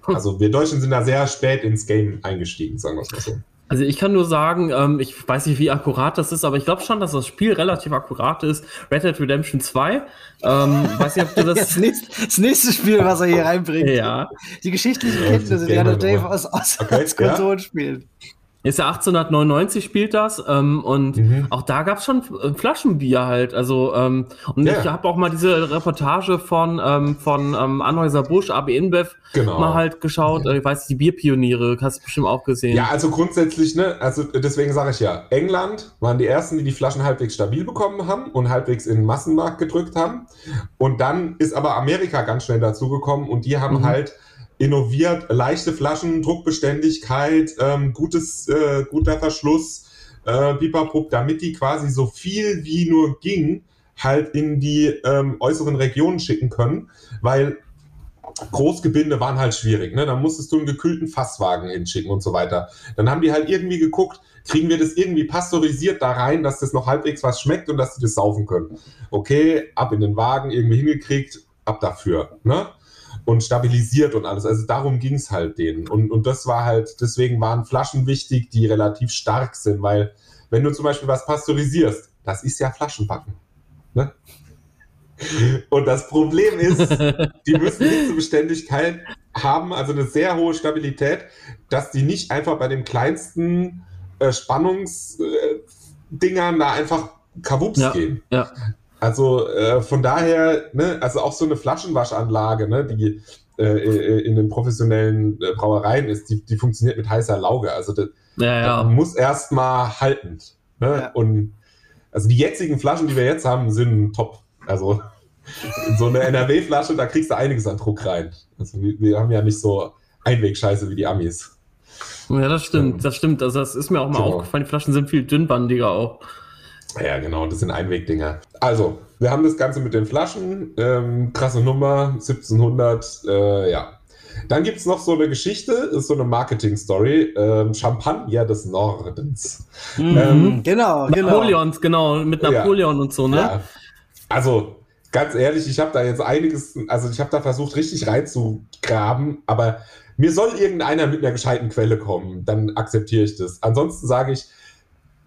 Speaker 2: Also wir Deutschen sind da sehr spät ins Game eingestiegen, sagen wir es mal so.
Speaker 3: Also ich kann nur sagen, ähm, ich weiß nicht, wie akkurat das ist, aber ich glaube schon, dass das Spiel relativ akkurat ist. Red Dead Redemption 2. Ähm, weiß nicht, ob du das,
Speaker 1: das, nächste, das nächste Spiel, was er hier reinbringt.
Speaker 3: Ja.
Speaker 1: Die geschichtlichen Kenntnisse, die hat Dave aus, aus, okay, aus Konsolenspielen. Ja?
Speaker 3: Ist ja 1899 spielt das ähm, und mhm. auch da gab's schon äh, Flaschenbier halt. Also ähm, und ja. ich habe auch mal diese Reportage von ähm, von ähm, Anhäuser Busch, AB InBev genau. mal halt geschaut. Ja. Ich weiß die Bierpioniere, hast du bestimmt auch gesehen.
Speaker 2: Ja, also grundsätzlich ne, also deswegen sage ich ja, England waren die ersten, die die Flaschen halbwegs stabil bekommen haben und halbwegs in den Massenmarkt gedrückt haben. Und dann ist aber Amerika ganz schnell dazugekommen und die haben mhm. halt innoviert, leichte Flaschen, Druckbeständigkeit, ähm, gutes, äh, guter Verschluss, äh, Pipapup, damit die quasi so viel wie nur ging halt in die ähm, äußeren Regionen schicken können, weil Großgebinde waren halt schwierig. Ne? Da musstest du einen gekühlten Fasswagen hinschicken und so weiter. Dann haben die halt irgendwie geguckt, kriegen wir das irgendwie pasteurisiert da rein, dass das noch halbwegs was schmeckt und dass sie das saufen können. Okay, ab in den Wagen, irgendwie hingekriegt, ab dafür. Ne? Und stabilisiert und alles. Also darum ging es halt denen. Und, und das war halt, deswegen waren Flaschen wichtig, die relativ stark sind, weil wenn du zum Beispiel was pasteurisierst, das ist ja Flaschenbacken. Ne? Und das Problem ist, <laughs> die müssen Hitzebeständigkeit haben, also eine sehr hohe Stabilität, dass die nicht einfach bei dem kleinsten äh, Spannungsdingern äh, da einfach kawups
Speaker 3: ja,
Speaker 2: gehen.
Speaker 3: Ja.
Speaker 2: Also äh, von daher, ne, also auch so eine Flaschenwaschanlage, ne, die äh, in den professionellen äh, Brauereien ist, die, die funktioniert mit heißer Lauge. Also das,
Speaker 3: ja, ja.
Speaker 2: das muss erstmal haltend. Ne? Ja. Und also die jetzigen Flaschen, die wir jetzt haben, sind top. Also in so eine NRW-Flasche, da kriegst du einiges an Druck rein. Also wir, wir haben ja nicht so Einwegscheiße wie die Amis.
Speaker 3: Ja, das stimmt, ähm, das stimmt. Also das ist mir auch mal genau. aufgefallen, die Flaschen sind viel dünnbandiger auch.
Speaker 2: Ja, genau, das sind Einwegdinger. Also, wir haben das Ganze mit den Flaschen. Ähm, krasse Nummer, 1700, äh, ja. Dann gibt es noch so eine Geschichte, ist so eine Marketing-Story. Ähm, Champagner des Nordens.
Speaker 3: Mhm, ähm, genau, genau. Napoleons, genau, mit Napoleon ja, und so, ne? Ja.
Speaker 2: Also, ganz ehrlich, ich habe da jetzt einiges, also ich habe da versucht, richtig reinzugraben, aber mir soll irgendeiner mit einer gescheiten Quelle kommen, dann akzeptiere ich das. Ansonsten sage ich,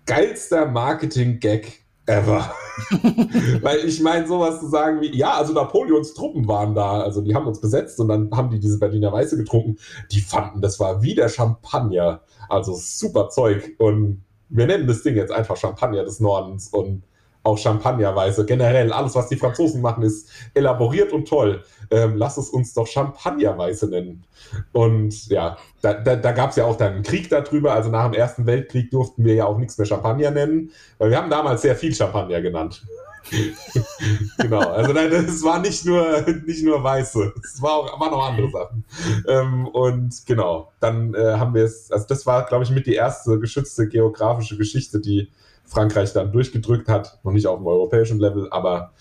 Speaker 2: geilster Marketing-Gag ever. <laughs> Weil ich meine, sowas zu sagen wie, ja, also Napoleons Truppen waren da, also die haben uns besetzt und dann haben die diese Berliner Weiße getrunken. Die fanden, das war wie der Champagner. Also super Zeug. Und wir nennen das Ding jetzt einfach Champagner des Nordens und auch Champagnerweise. Generell, alles, was die Franzosen machen, ist elaboriert und toll. Ähm, lass es uns doch Champagnerweise nennen. Und ja, da, da, da gab es ja auch dann einen Krieg darüber. Also nach dem Ersten Weltkrieg durften wir ja auch nichts mehr Champagner nennen, weil wir haben damals sehr viel Champagner genannt. <laughs> genau, also es war nicht nur, nicht nur weiße, es war auch, waren auch andere Sachen. Ähm, und genau, dann äh, haben wir es, also das war, glaube ich, mit die erste geschützte geografische Geschichte, die Frankreich dann durchgedrückt hat. Noch nicht auf dem europäischen Level, aber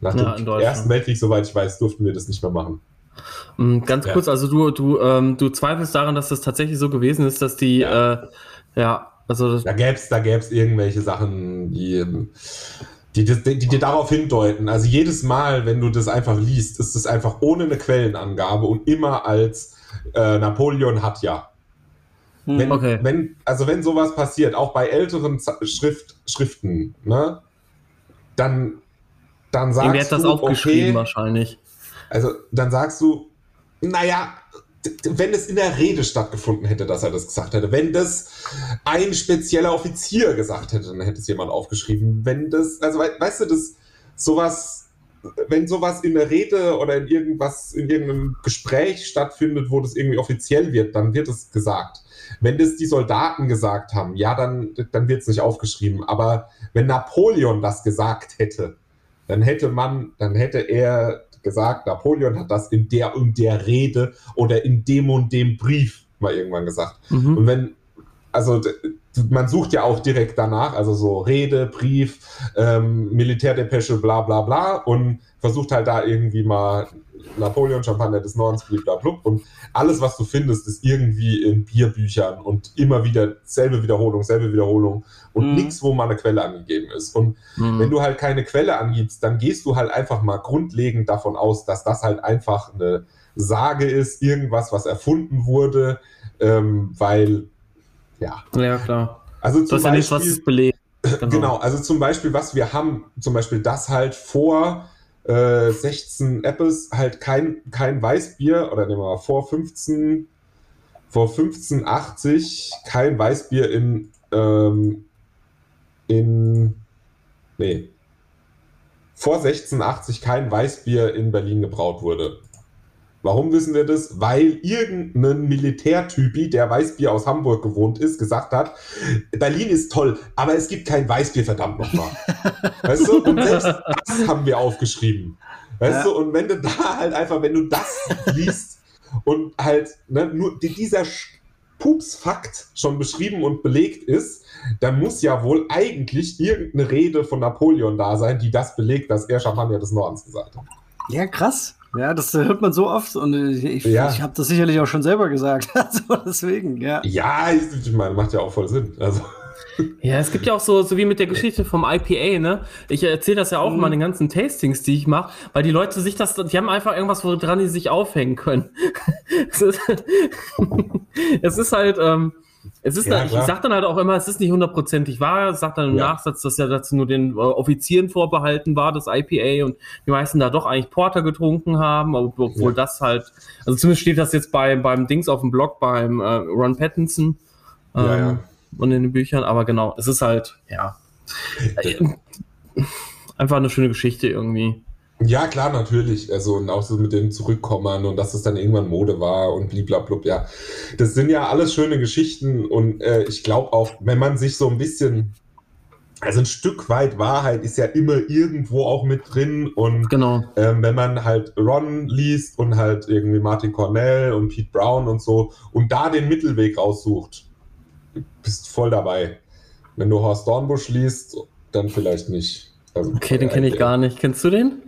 Speaker 2: nach ja, dem Ersten Weltkrieg, soweit ich weiß, durften wir das nicht mehr machen.
Speaker 3: Mm, ganz ja. kurz, also du, du, ähm, du zweifelst daran, dass das tatsächlich so gewesen ist, dass die, ja, äh, ja also.
Speaker 2: Da gäbe es da gäb's irgendwelche Sachen, die, die, die, die, dir darauf hindeuten. Also jedes Mal, wenn du das einfach liest, ist es einfach ohne eine Quellenangabe und immer als äh, Napoleon hat ja. Hm, wenn, okay. wenn, also wenn sowas passiert, auch bei älteren Schrift, Schriften, ne, dann, dann sagst
Speaker 3: du, das aufgeschrieben okay, wahrscheinlich.
Speaker 2: Also dann sagst du, naja, wenn es in der Rede stattgefunden hätte, dass er das gesagt hätte, wenn das ein spezieller Offizier gesagt hätte, dann hätte es jemand aufgeschrieben. Wenn das, also weißt du, das sowas, wenn sowas in der Rede oder in irgendwas, in irgendeinem Gespräch stattfindet, wo das irgendwie offiziell wird, dann wird es gesagt. Wenn das die Soldaten gesagt haben, ja, dann, dann wird es nicht aufgeschrieben. Aber wenn Napoleon das gesagt hätte, dann hätte man, dann hätte er gesagt, Napoleon hat das in der und der Rede oder in dem und dem Brief mal irgendwann gesagt. Mhm. Und wenn, also man sucht ja auch direkt danach, also so Rede, Brief, ähm, Militärdepesche, bla bla bla und versucht halt da irgendwie mal Napoleon, Champagner des Nordens, blablabla. Und alles, was du findest, ist irgendwie in Bierbüchern und immer wieder selbe Wiederholung, selbe Wiederholung und mhm. nichts, wo mal eine Quelle angegeben ist. Und mhm. wenn du halt keine Quelle angibst, dann gehst du halt einfach mal grundlegend davon aus, dass das halt einfach eine Sage ist, irgendwas, was erfunden wurde, ähm, weil, ja.
Speaker 3: Ja, klar.
Speaker 2: Also zum
Speaker 3: das Beispiel, ja nicht, was es belegt. <clears throat>
Speaker 2: Genau. genau, also zum Beispiel, was wir haben, zum Beispiel das halt vor 16 äh, Apples halt kein, kein Weißbier oder nehmen wir mal vor 15 vor 1580 kein Weißbier in ähm, in nee vor 1680 kein Weißbier in Berlin gebraut wurde. Warum wissen wir das? Weil irgendein Militärtypi, der Weißbier aus Hamburg gewohnt ist, gesagt hat, Berlin ist toll, aber es gibt kein Weißbier, verdammt nochmal. <laughs> weißt du? Und selbst das haben wir aufgeschrieben. Weißt ja. du? Und wenn du da halt einfach, wenn du das liest und halt ne, nur dieser Pupsfakt schon beschrieben und belegt ist, dann muss ja wohl eigentlich irgendeine Rede von Napoleon da sein, die das belegt, dass er Champagner des Nordens gesagt hat.
Speaker 1: Ja, krass. Ja, das hört man so oft und ich, ja. ich habe das sicherlich auch schon selber gesagt. <laughs> Also deswegen, ja.
Speaker 2: Ja, ich meine, macht ja auch voll Sinn. Also.
Speaker 3: Ja, es gibt ja auch so, so wie mit der Geschichte vom IPA, ne? Ich erzähle das ja auch mhm. mal in den ganzen Tastings, die ich mache, weil die Leute sich das, die haben einfach irgendwas, woran die sich aufhängen können. <laughs> es, ist, <laughs> es ist halt, ähm, es ist ja, da, ich sag dann halt auch immer, es ist nicht hundertprozentig wahr. Ich sag dann im ja. Nachsatz, dass ja dazu nur den äh, Offizieren vorbehalten war, das IPA und die meisten da doch eigentlich Porter getrunken haben, obwohl ja. das halt, also zumindest steht das jetzt bei, beim Dings auf dem Blog beim äh, Ron Pattinson ähm, und in den Büchern, aber genau, es ist halt, ja, einfach eine schöne Geschichte irgendwie.
Speaker 2: Ja, klar, natürlich. Also, und auch so mit dem Zurückkommen und dass es dann irgendwann Mode war und bliblablub, ja. Das sind ja alles schöne Geschichten und äh, ich glaube auch, wenn man sich so ein bisschen, also ein Stück weit Wahrheit ist ja immer irgendwo auch mit drin und
Speaker 3: genau.
Speaker 2: ähm, wenn man halt Ron liest und halt irgendwie Martin Cornell und Pete Brown und so und da den Mittelweg raussucht, bist voll dabei. Wenn du Horst Dornbusch liest, dann vielleicht nicht.
Speaker 3: Also, okay, den kenne ich gar nicht. Kennst du den?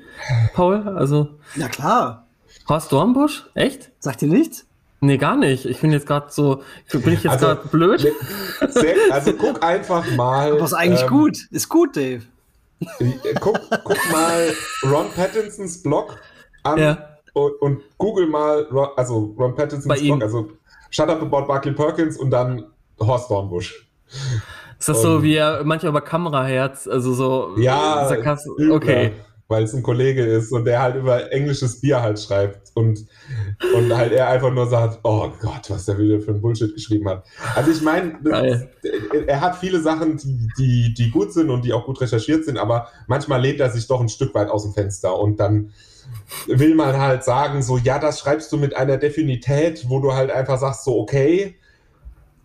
Speaker 3: Paul? Also.
Speaker 1: Na klar.
Speaker 3: Horst Dornbusch? Echt?
Speaker 1: Sagt ihr nichts?
Speaker 3: Nee, gar nicht. Ich bin jetzt gerade so. Bin ich jetzt also, gerade blöd?
Speaker 2: Sehr, also guck einfach mal.
Speaker 1: Aber ist eigentlich ähm, gut. Ist gut, Dave.
Speaker 2: Guck, guck mal Ron Pattinsons Blog an ja. und, und, google mal, also Ron Pattinsons Bei Blog, ihm. also Shut Up About Barkley Perkins und dann Horst Dornbusch.
Speaker 3: Ist das und, so wie er manchmal über Kameraherz, also so
Speaker 2: ja, sarkastisch? Okay weil es ein Kollege ist und der halt über englisches Bier halt schreibt und, und halt er einfach nur sagt, oh Gott, was der wieder für ein Bullshit geschrieben hat. Also ich meine, er hat viele Sachen, die, die, die gut sind und die auch gut recherchiert sind, aber manchmal lehnt er sich doch ein Stück weit aus dem Fenster und dann will man halt sagen, so, ja, das schreibst du mit einer Definität, wo du halt einfach sagst, so, okay,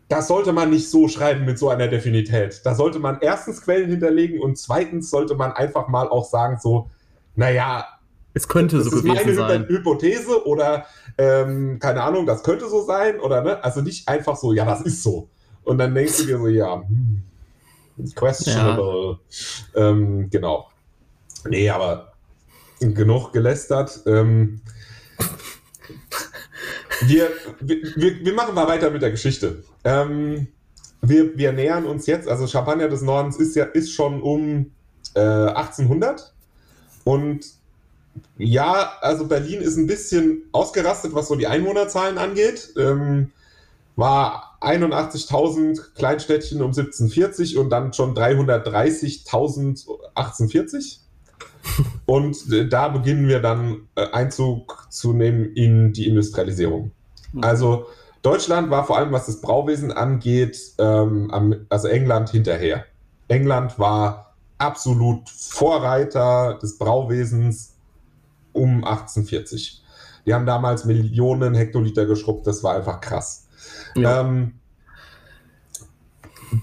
Speaker 2: das sollte man nicht so schreiben mit so einer Definität. Da sollte man erstens Quellen hinterlegen und zweitens sollte man einfach mal auch sagen, so, naja,
Speaker 3: es könnte so gewesen sein. Das ist meine
Speaker 2: Hypothese oder ähm, keine Ahnung, das könnte so sein oder ne? Also nicht einfach so, ja, das ist so. Und dann denkst du dir so, ja, hm, questionable. Ja. Ähm, genau. Nee, aber genug gelästert. Ähm, wir, wir, wir machen mal weiter mit der Geschichte. Ähm, wir, wir nähern uns jetzt, also Champagner des Nordens ist ja ist schon um äh, 1800 und ja, also Berlin ist ein bisschen ausgerastet, was so die Einwohnerzahlen angeht. Ähm, war 81.000 Kleinstädtchen um 1740 und dann schon 330.000 1840. <laughs> Und äh, da beginnen wir dann äh, Einzug zu nehmen in die Industrialisierung. Mhm. Also Deutschland war vor allem, was das Brauwesen angeht, ähm, am, also England hinterher. England war absolut Vorreiter des Brauwesens um 1840. Die haben damals Millionen Hektoliter geschrubbt, das war einfach krass. Ja. Ähm,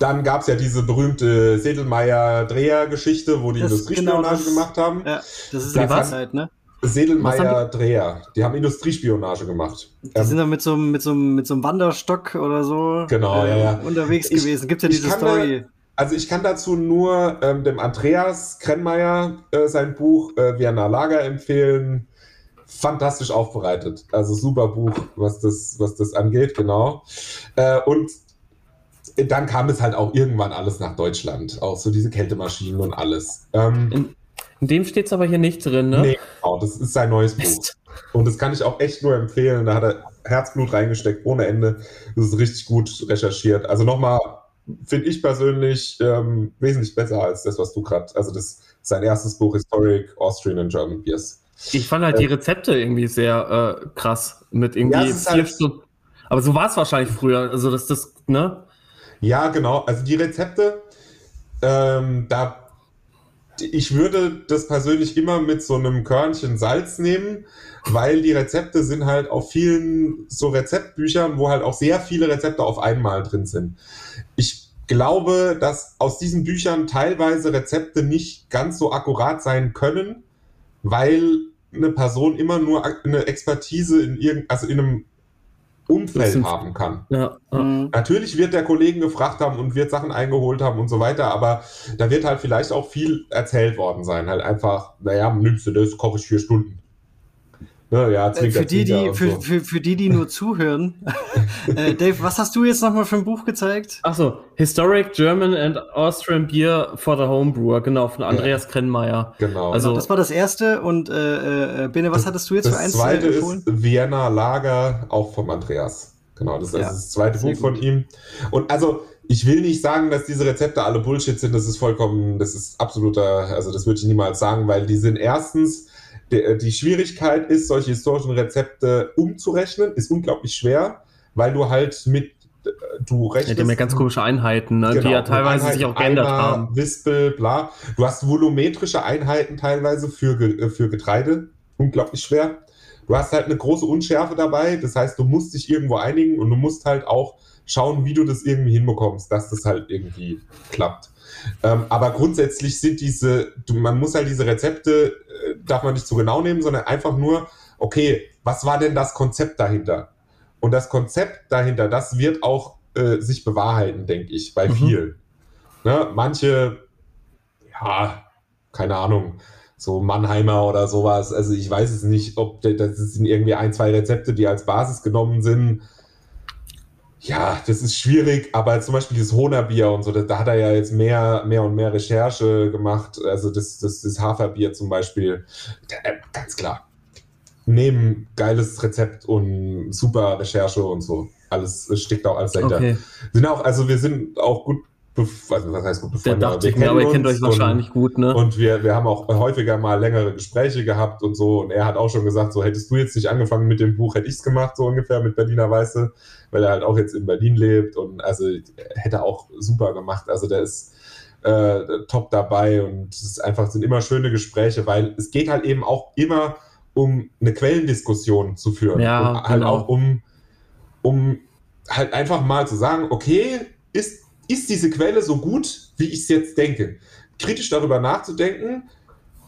Speaker 2: dann gab es ja diese berühmte Sedelmeier-Dreher-Geschichte, wo die das Industriespionage genau gemacht haben. Ja,
Speaker 1: das ist die Wahrheit, ne?
Speaker 2: Sedelmeier-Dreher, die haben Industriespionage gemacht.
Speaker 1: Die ähm, sind dann mit so, mit, so, mit so einem Wanderstock oder so
Speaker 2: genau, äh, ja, ja.
Speaker 1: unterwegs ich, gewesen. Gibt ja diese Story.
Speaker 2: Da, also ich kann dazu nur ähm, dem Andreas Krennmeier äh, sein Buch äh, Vienna Lager empfehlen. Fantastisch aufbereitet. Also super Buch, was das, was das angeht, genau. Äh, und dann kam es halt auch irgendwann alles nach Deutschland. Auch so diese Kältemaschinen und alles. Ähm,
Speaker 3: in, in, dem steht es aber hier nicht drin, ne? Nee,
Speaker 2: genau. Das ist sein neues Buch. Und das kann ich auch echt nur empfehlen. Da hat er Herzblut reingesteckt, ohne Ende. Das ist richtig gut recherchiert. Also nochmal, finde ich persönlich ähm, wesentlich besser als das, was du gerade. Also das sein erstes Buch Historic Austrian and German Beers.
Speaker 3: Ich fand halt äh, die Rezepte irgendwie sehr äh, krass mit irgendwie ja, halt. Aber so war es wahrscheinlich früher. Also dass das, ne?
Speaker 2: Ja, genau. Also die Rezepte, ähm, da ich würde das persönlich immer mit so einem Körnchen Salz nehmen, weil die Rezepte sind halt auf vielen so Rezeptbüchern, wo halt auch sehr viele Rezepte auf einmal drin sind. Ich glaube, dass aus diesen Büchern teilweise Rezepte nicht ganz so akkurat sein können, weil eine Person immer nur eine Expertise in irgend, also in einem Umfeld haben kann. Ja, ja. Mhm. Natürlich wird der Kollegen gefragt haben und wird Sachen eingeholt haben und so weiter, aber da wird halt vielleicht auch viel erzählt worden sein. Halt einfach, naja, nimmst du das, koche ich vier Stunden.
Speaker 1: Ne, ja, äh, für, die, die, für, so. für, für, die, die nur zuhören. <laughs> äh, Dave, was hast du jetzt nochmal für ein Buch gezeigt?
Speaker 3: Achso, Historic German and Austrian Beer for the Homebrewer, genau, von Andreas ja. Krennmeier.
Speaker 1: Genau. Also, das war das erste und äh, äh, Bene, was hattest du jetzt
Speaker 2: für eins? Das zweite ist Vienna Lager, auch vom Andreas. Genau, das ist ja, das zweite Buch gut. von ihm. Und also, ich will nicht sagen, dass diese Rezepte alle Bullshit sind, das ist vollkommen, das ist absoluter, also das würde ich niemals sagen, weil die sind erstens äh, die Schwierigkeit ist, solche historischen Rezepte umzurechnen, ist unglaublich schwer, weil du halt mit äh, du rechnest.
Speaker 3: Ja, die haben ja ganz komische Einheiten, ne? genau, die ja teilweise Einheiten, sich auch geändert Eimer, haben.
Speaker 2: Wispel, bla. Du hast volumetrische Einheiten teilweise für, äh, für Getreide. Unglaublich schwer. Du hast halt eine große Unschärfe dabei. Das heißt, du musst dich irgendwo einigen und du musst halt auch schauen, wie du das irgendwie hinbekommst, dass das halt irgendwie klappt. Ähm, aber grundsätzlich sind diese, du, man muss halt diese Rezepte, darf man nicht zu genau nehmen, sondern einfach nur, okay, was war denn das Konzept dahinter? Und das Konzept dahinter, das wird auch äh, sich bewahrheiten, denke ich, bei mhm. vielen. Ne? Manche, ja, keine Ahnung, so Mannheimer oder sowas. Also ich weiß es nicht, ob das sind irgendwie ein, zwei Rezepte, die als Basis genommen sind ja, das ist schwierig, aber zum Beispiel dieses Honerbier und so, da, da, hat er ja jetzt mehr, mehr und mehr Recherche gemacht. Also das, das, das Haferbier zum Beispiel, äh, ganz klar. Neben geiles Rezept und super Recherche und so. Alles steckt auch alles dahinter. Okay. Sind auch, also wir sind auch gut also was heißt gut
Speaker 3: befreundet? Der dachte ich mir, aber ihr kennt euch wahrscheinlich
Speaker 2: und,
Speaker 3: gut, ne?
Speaker 2: Und wir, wir haben auch häufiger mal längere Gespräche gehabt und so. Und er hat auch schon gesagt, so hättest du jetzt nicht angefangen mit dem Buch, hätte ich es gemacht, so ungefähr mit Berliner Weiße, weil er halt auch jetzt in Berlin lebt und also hätte auch super gemacht. Also der ist äh, top dabei und es ist einfach sind immer schöne Gespräche, weil es geht halt eben auch immer um eine Quellendiskussion zu führen.
Speaker 3: Ja,
Speaker 2: und halt genau. auch um, um halt einfach mal zu sagen, okay, ist ist diese Quelle so gut, wie ich es jetzt denke? Kritisch darüber nachzudenken,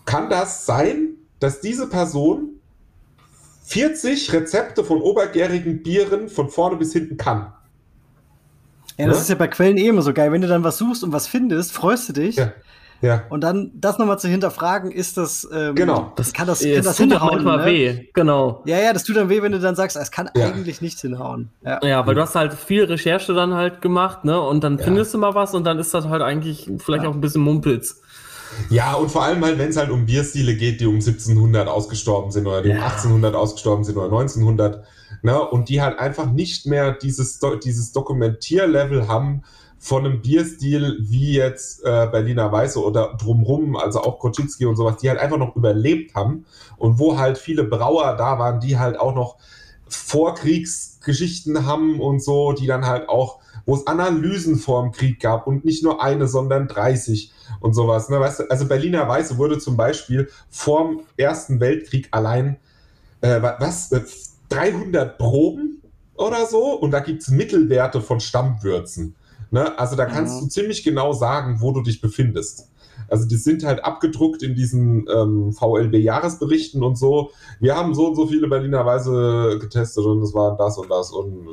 Speaker 2: kann das sein, dass diese Person 40 Rezepte von obergärigen Bieren von vorne bis hinten kann?
Speaker 1: Ja, das ja? ist ja bei Quellen eh immer so geil. Wenn du dann was suchst und was findest, freust du dich. Ja. Ja. Und dann das nochmal zu hinterfragen, ist das,
Speaker 2: ähm, genau.
Speaker 1: das kann das,
Speaker 3: kann das hinhauen. manchmal ne? weh, genau.
Speaker 1: Ja, ja, das tut dann weh, wenn du dann sagst, es kann ja. eigentlich nicht hinhauen.
Speaker 3: Ja. ja, weil du hast halt viel Recherche dann halt gemacht, ne? Und dann findest du mal was und dann ist das halt eigentlich vielleicht auch ein bisschen Mumpitz.
Speaker 2: Ja, und vor allem halt, wenn es halt um Bierstile geht, die um 1700 ausgestorben sind oder die um 1800 ausgestorben sind oder 1900, ne? Und die halt einfach nicht mehr dieses, dieses Dokumentierlevel haben, von einem Bierstil wie jetzt äh, Berliner Weiße oder drumrum, also auch Koczynski und sowas, die halt einfach noch überlebt haben und wo halt viele Brauer da waren, die halt auch noch Vorkriegsgeschichten haben und so, die dann halt auch, wo es Analysen vor dem Krieg gab und nicht nur eine, sondern 30 und sowas. Ne? Weißt du, also Berliner Weiße wurde zum Beispiel vor dem Ersten Weltkrieg allein, äh, was, 300 Proben oder so und da gibt es Mittelwerte von Stammwürzen. Ne? Also da kannst mhm. du ziemlich genau sagen, wo du dich befindest. Also die sind halt abgedruckt in diesen ähm, VLB-Jahresberichten und so. Wir haben so und so viele Berliner Weise getestet und es waren das und das und,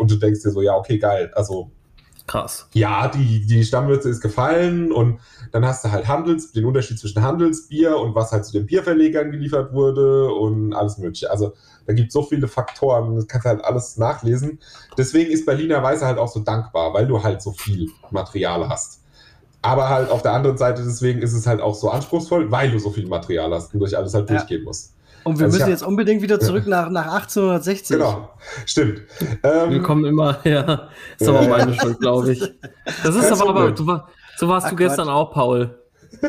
Speaker 2: und du denkst dir so, ja, okay, geil. Also
Speaker 3: Krass.
Speaker 2: Ja, die, die Stammwürze ist gefallen und dann hast du halt Handels, den Unterschied zwischen Handelsbier und was halt zu den Bierverlegern geliefert wurde und alles mögliche. Also da gibt es so viele Faktoren, das kannst du halt alles nachlesen. Deswegen ist Berliner Weise halt auch so dankbar, weil du halt so viel Material hast. Aber halt auf der anderen Seite, deswegen ist es halt auch so anspruchsvoll, weil du so viel Material hast und durch alles halt ja. durchgehen musst.
Speaker 1: Und wir also müssen hab, jetzt unbedingt wieder zurück nach, nach 1860.
Speaker 2: Genau, stimmt.
Speaker 3: Ähm, wir kommen immer, <laughs> ja, ist aber meine Schuld, glaube ich. Das ist aber, aber du, so warst Ach, du gestern Quatsch. auch, Paul.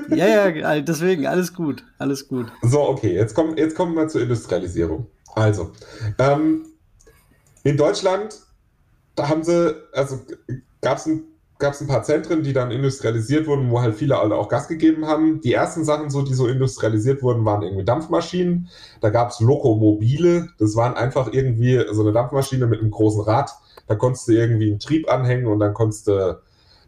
Speaker 1: Ja, ja, <laughs> deswegen, alles gut, alles gut.
Speaker 2: So, okay, jetzt kommen, jetzt kommen wir zur Industrialisierung. Also, ähm, in Deutschland, da haben sie, also gab es ein gab es ein paar Zentren, die dann industrialisiert wurden, wo halt viele alle auch Gas gegeben haben. Die ersten Sachen, so, die so industrialisiert wurden, waren irgendwie Dampfmaschinen. Da gab es Lokomobile. Das waren einfach irgendwie so eine Dampfmaschine mit einem großen Rad. Da konntest du irgendwie einen Trieb anhängen und dann konntest du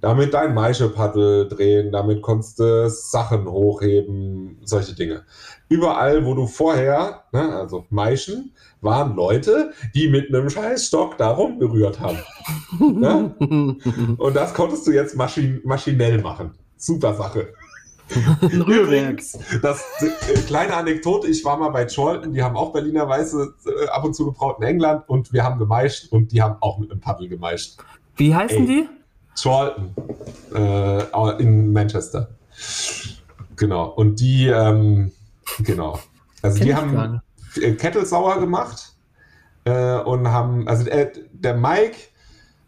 Speaker 2: damit dein Maischepaddel drehen, damit konntest du Sachen hochheben, solche Dinge. Überall, wo du vorher, ne, also Maischen, waren Leute, die mit einem Scheißstock da rumgerührt haben. <laughs> ne? Und das konntest du jetzt maschin maschinell machen. Super Sache.
Speaker 1: Ein Rührwerk.
Speaker 2: Das äh, kleine Anekdote, ich war mal bei Cholton, die haben auch Berliner Weiße äh, ab und zu gebraut in England und wir haben gemeischt und die haben auch mit einem Paddel gemeischt.
Speaker 3: Wie heißen Ey, die?
Speaker 2: Charlton äh, in Manchester. Genau. Und die, ähm, genau. Also Kenn die haben Kettle sauer gemacht äh, und haben, also äh, der Mike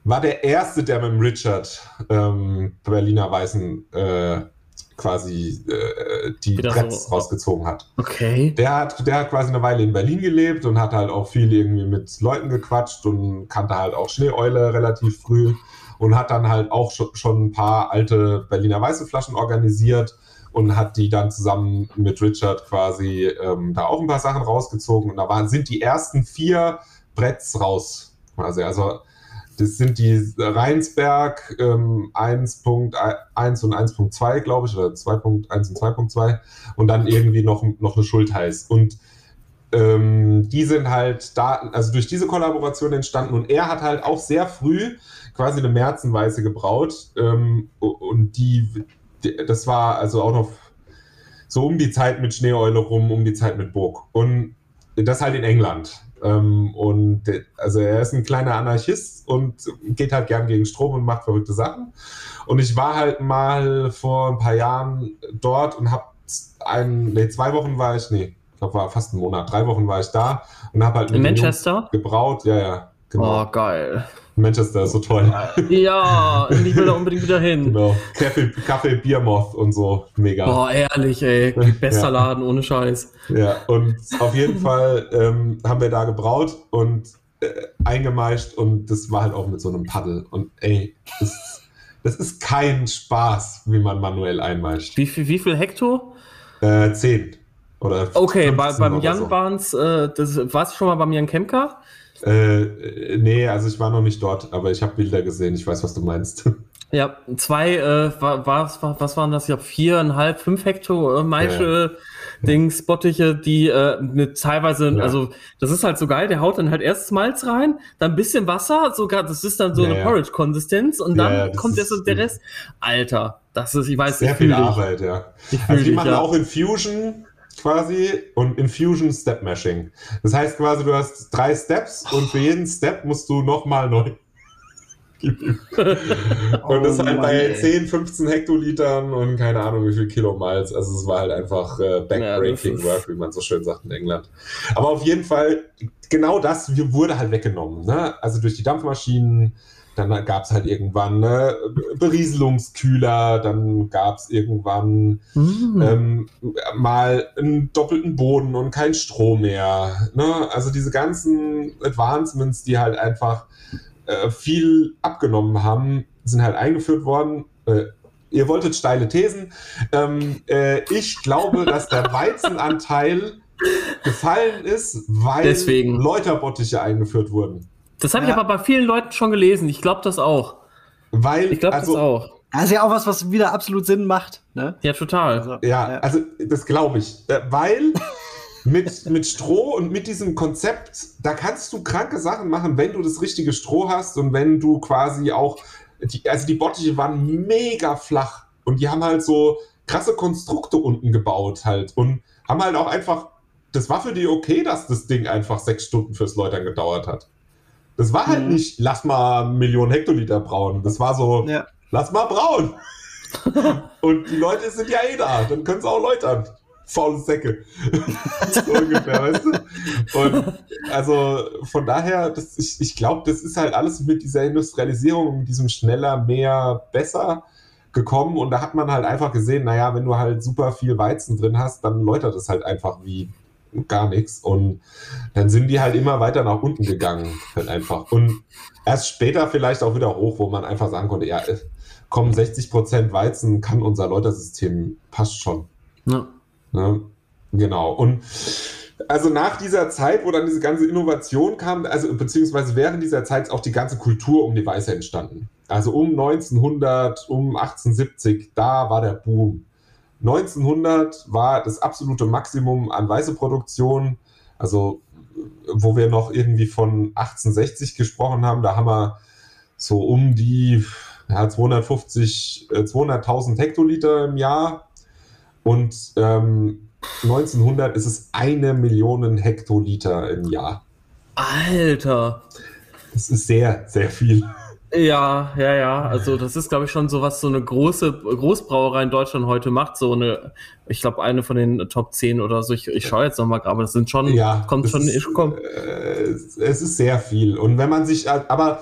Speaker 2: war der Erste, der mit dem Richard ähm, Berliner Weißen äh, quasi äh, die Bretts so. rausgezogen hat.
Speaker 3: Okay.
Speaker 2: Der hat, der hat quasi eine Weile in Berlin gelebt und hat halt auch viel irgendwie mit Leuten gequatscht und kannte halt auch Schneeeule relativ früh und hat dann halt auch schon ein paar alte Berliner Weiße Flaschen organisiert und hat die dann zusammen mit Richard quasi ähm, da auch ein paar Sachen rausgezogen. Und da waren, sind die ersten vier Bretts raus. Quasi. Also das sind die Rheinsberg ähm, 1.1 und 1.2, glaube ich, oder 2.1 und 2.2 und dann irgendwie noch, noch eine Schultheiß. Und ähm, die sind halt da, also durch diese Kollaboration entstanden und er hat halt auch sehr früh quasi eine Märzenweiße gebraut ähm, und die, das war also auch noch so um die Zeit mit Schneeeule rum, um die Zeit mit Burg und das halt in England. Ähm, und also er ist ein kleiner Anarchist und geht halt gern gegen Strom und macht verrückte Sachen. Und ich war halt mal vor ein paar Jahren dort und habe ein, nee, zwei Wochen war ich, nee, ich glaube, war fast ein Monat, drei Wochen war ich da und habe halt
Speaker 3: in Manchester
Speaker 2: gebraut, ja, ja.
Speaker 3: Genau. Oh, geil.
Speaker 2: Manchester ist so toll.
Speaker 3: Ja, <laughs> ich will da unbedingt wieder hin.
Speaker 2: Genau. Kaffee, Kaffee Biermoth und so. Mega.
Speaker 3: Boah, ehrlich, ey. <laughs> Bester ja. Laden, ohne Scheiß.
Speaker 2: Ja, und auf jeden Fall ähm, haben wir da gebraut und äh, eingemeischt und das war halt auch mit so einem Paddel. Und ey, das, das ist kein Spaß, wie man manuell einmeischt.
Speaker 3: Wie viel, wie viel Hektar?
Speaker 2: Äh, zehn. Oder
Speaker 3: okay, bei, beim Jan so. Barnes, äh, das warst du schon mal beim Jan Kemker?
Speaker 2: Äh, nee, also ich war noch nicht dort, aber ich habe Bilder gesehen. Ich weiß, was du meinst. <laughs>
Speaker 3: Ja, zwei, äh, war, was, was waren das? Ich habe viereinhalb, fünf Hektar äh. Ja. Dings, Bottiche, die äh, mit teilweise, ja. also das ist halt so geil, der haut dann halt erst Malz rein, dann ein bisschen Wasser, sogar, das ist dann so ja, eine Porridge-Konsistenz und dann kommt erst der Rest. Alter, das ist, ich weiß
Speaker 2: nicht. Sehr viel Arbeit, ja. Also die machen auch Infusion, quasi und Infusion Step Mashing. Das heißt quasi, du hast drei Steps und für jeden Step musst du nochmal neu. <laughs> und das halt oh bei ey. 10, 15 Hektolitern und keine Ahnung wie viel Kilomiles. Also es war halt einfach äh, backbreaking ja, work, wie man so schön sagt in England. Aber auf jeden Fall, genau das wurde halt weggenommen. Ne? Also durch die Dampfmaschinen, dann gab es halt irgendwann ne, Berieselungskühler, dann gab es irgendwann mhm. ähm, mal einen doppelten Boden und kein Strom mehr. Ne? Also diese ganzen Advancements, die halt einfach äh, viel abgenommen haben, sind halt eingeführt worden. Äh, ihr wolltet steile Thesen. Ähm, äh, ich glaube, dass der Weizenanteil gefallen ist, weil
Speaker 3: Deswegen.
Speaker 2: Läuterbottiche eingeführt wurden.
Speaker 3: Das habe ich ja. aber bei vielen Leuten schon gelesen. Ich glaube das auch.
Speaker 2: Weil,
Speaker 3: ich glaube also, das auch.
Speaker 1: Das ist ja auch was, was wieder absolut Sinn macht. Ne?
Speaker 3: Ja, total.
Speaker 2: Also, ja, ja, also das glaube ich. Äh, weil <laughs> mit, mit Stroh und mit diesem Konzept, da kannst du kranke Sachen machen, wenn du das richtige Stroh hast und wenn du quasi auch, die, also die Bottiche waren mega flach und die haben halt so krasse Konstrukte unten gebaut halt und haben halt auch einfach, das war für die okay, dass das Ding einfach sechs Stunden fürs Läutern gedauert hat. Das war halt mhm. nicht, lass mal Millionen Hektoliter brauen. Das war so, ja. lass mal brauen. <laughs> und die Leute sind ja eh da, dann können sie auch läutern faule Säcke. <laughs> so ungefähr, weißt du? Und also von daher, das, ich, ich glaube, das ist halt alles mit dieser Industrialisierung, mit diesem schneller, mehr, besser gekommen. Und da hat man halt einfach gesehen, naja, wenn du halt super viel Weizen drin hast, dann läutert es halt einfach wie gar nichts. Und dann sind die halt immer weiter nach unten gegangen, halt einfach. Und erst später vielleicht auch wieder hoch, wo man einfach sagen konnte, ja, kommen 60% Weizen, kann unser Läutersystem, passt schon. Ja. Ne? Genau. Und also nach dieser Zeit, wo dann diese ganze Innovation kam, also beziehungsweise während dieser Zeit ist auch die ganze Kultur um die Weiße entstanden. Also um 1900, um 1870, da war der Boom. 1900 war das absolute Maximum an Weißeproduktion. Also wo wir noch irgendwie von 1860 gesprochen haben, da haben wir so um die ja, 250, 200.000 äh, Hektoliter im Jahr und ähm, 1900 ist es eine Million Hektoliter im Jahr.
Speaker 3: Alter.
Speaker 2: Das ist sehr, sehr viel.
Speaker 3: Ja, ja, ja. Also das ist, glaube ich, schon so, was so eine große Großbrauerei in Deutschland heute macht. So eine, ich glaube, eine von den Top 10 oder so. Ich, ich schaue jetzt nochmal, aber das sind schon,
Speaker 2: ja,
Speaker 3: kommt schon,
Speaker 2: ist, komm. Äh, es ist sehr viel. Und wenn man sich, aber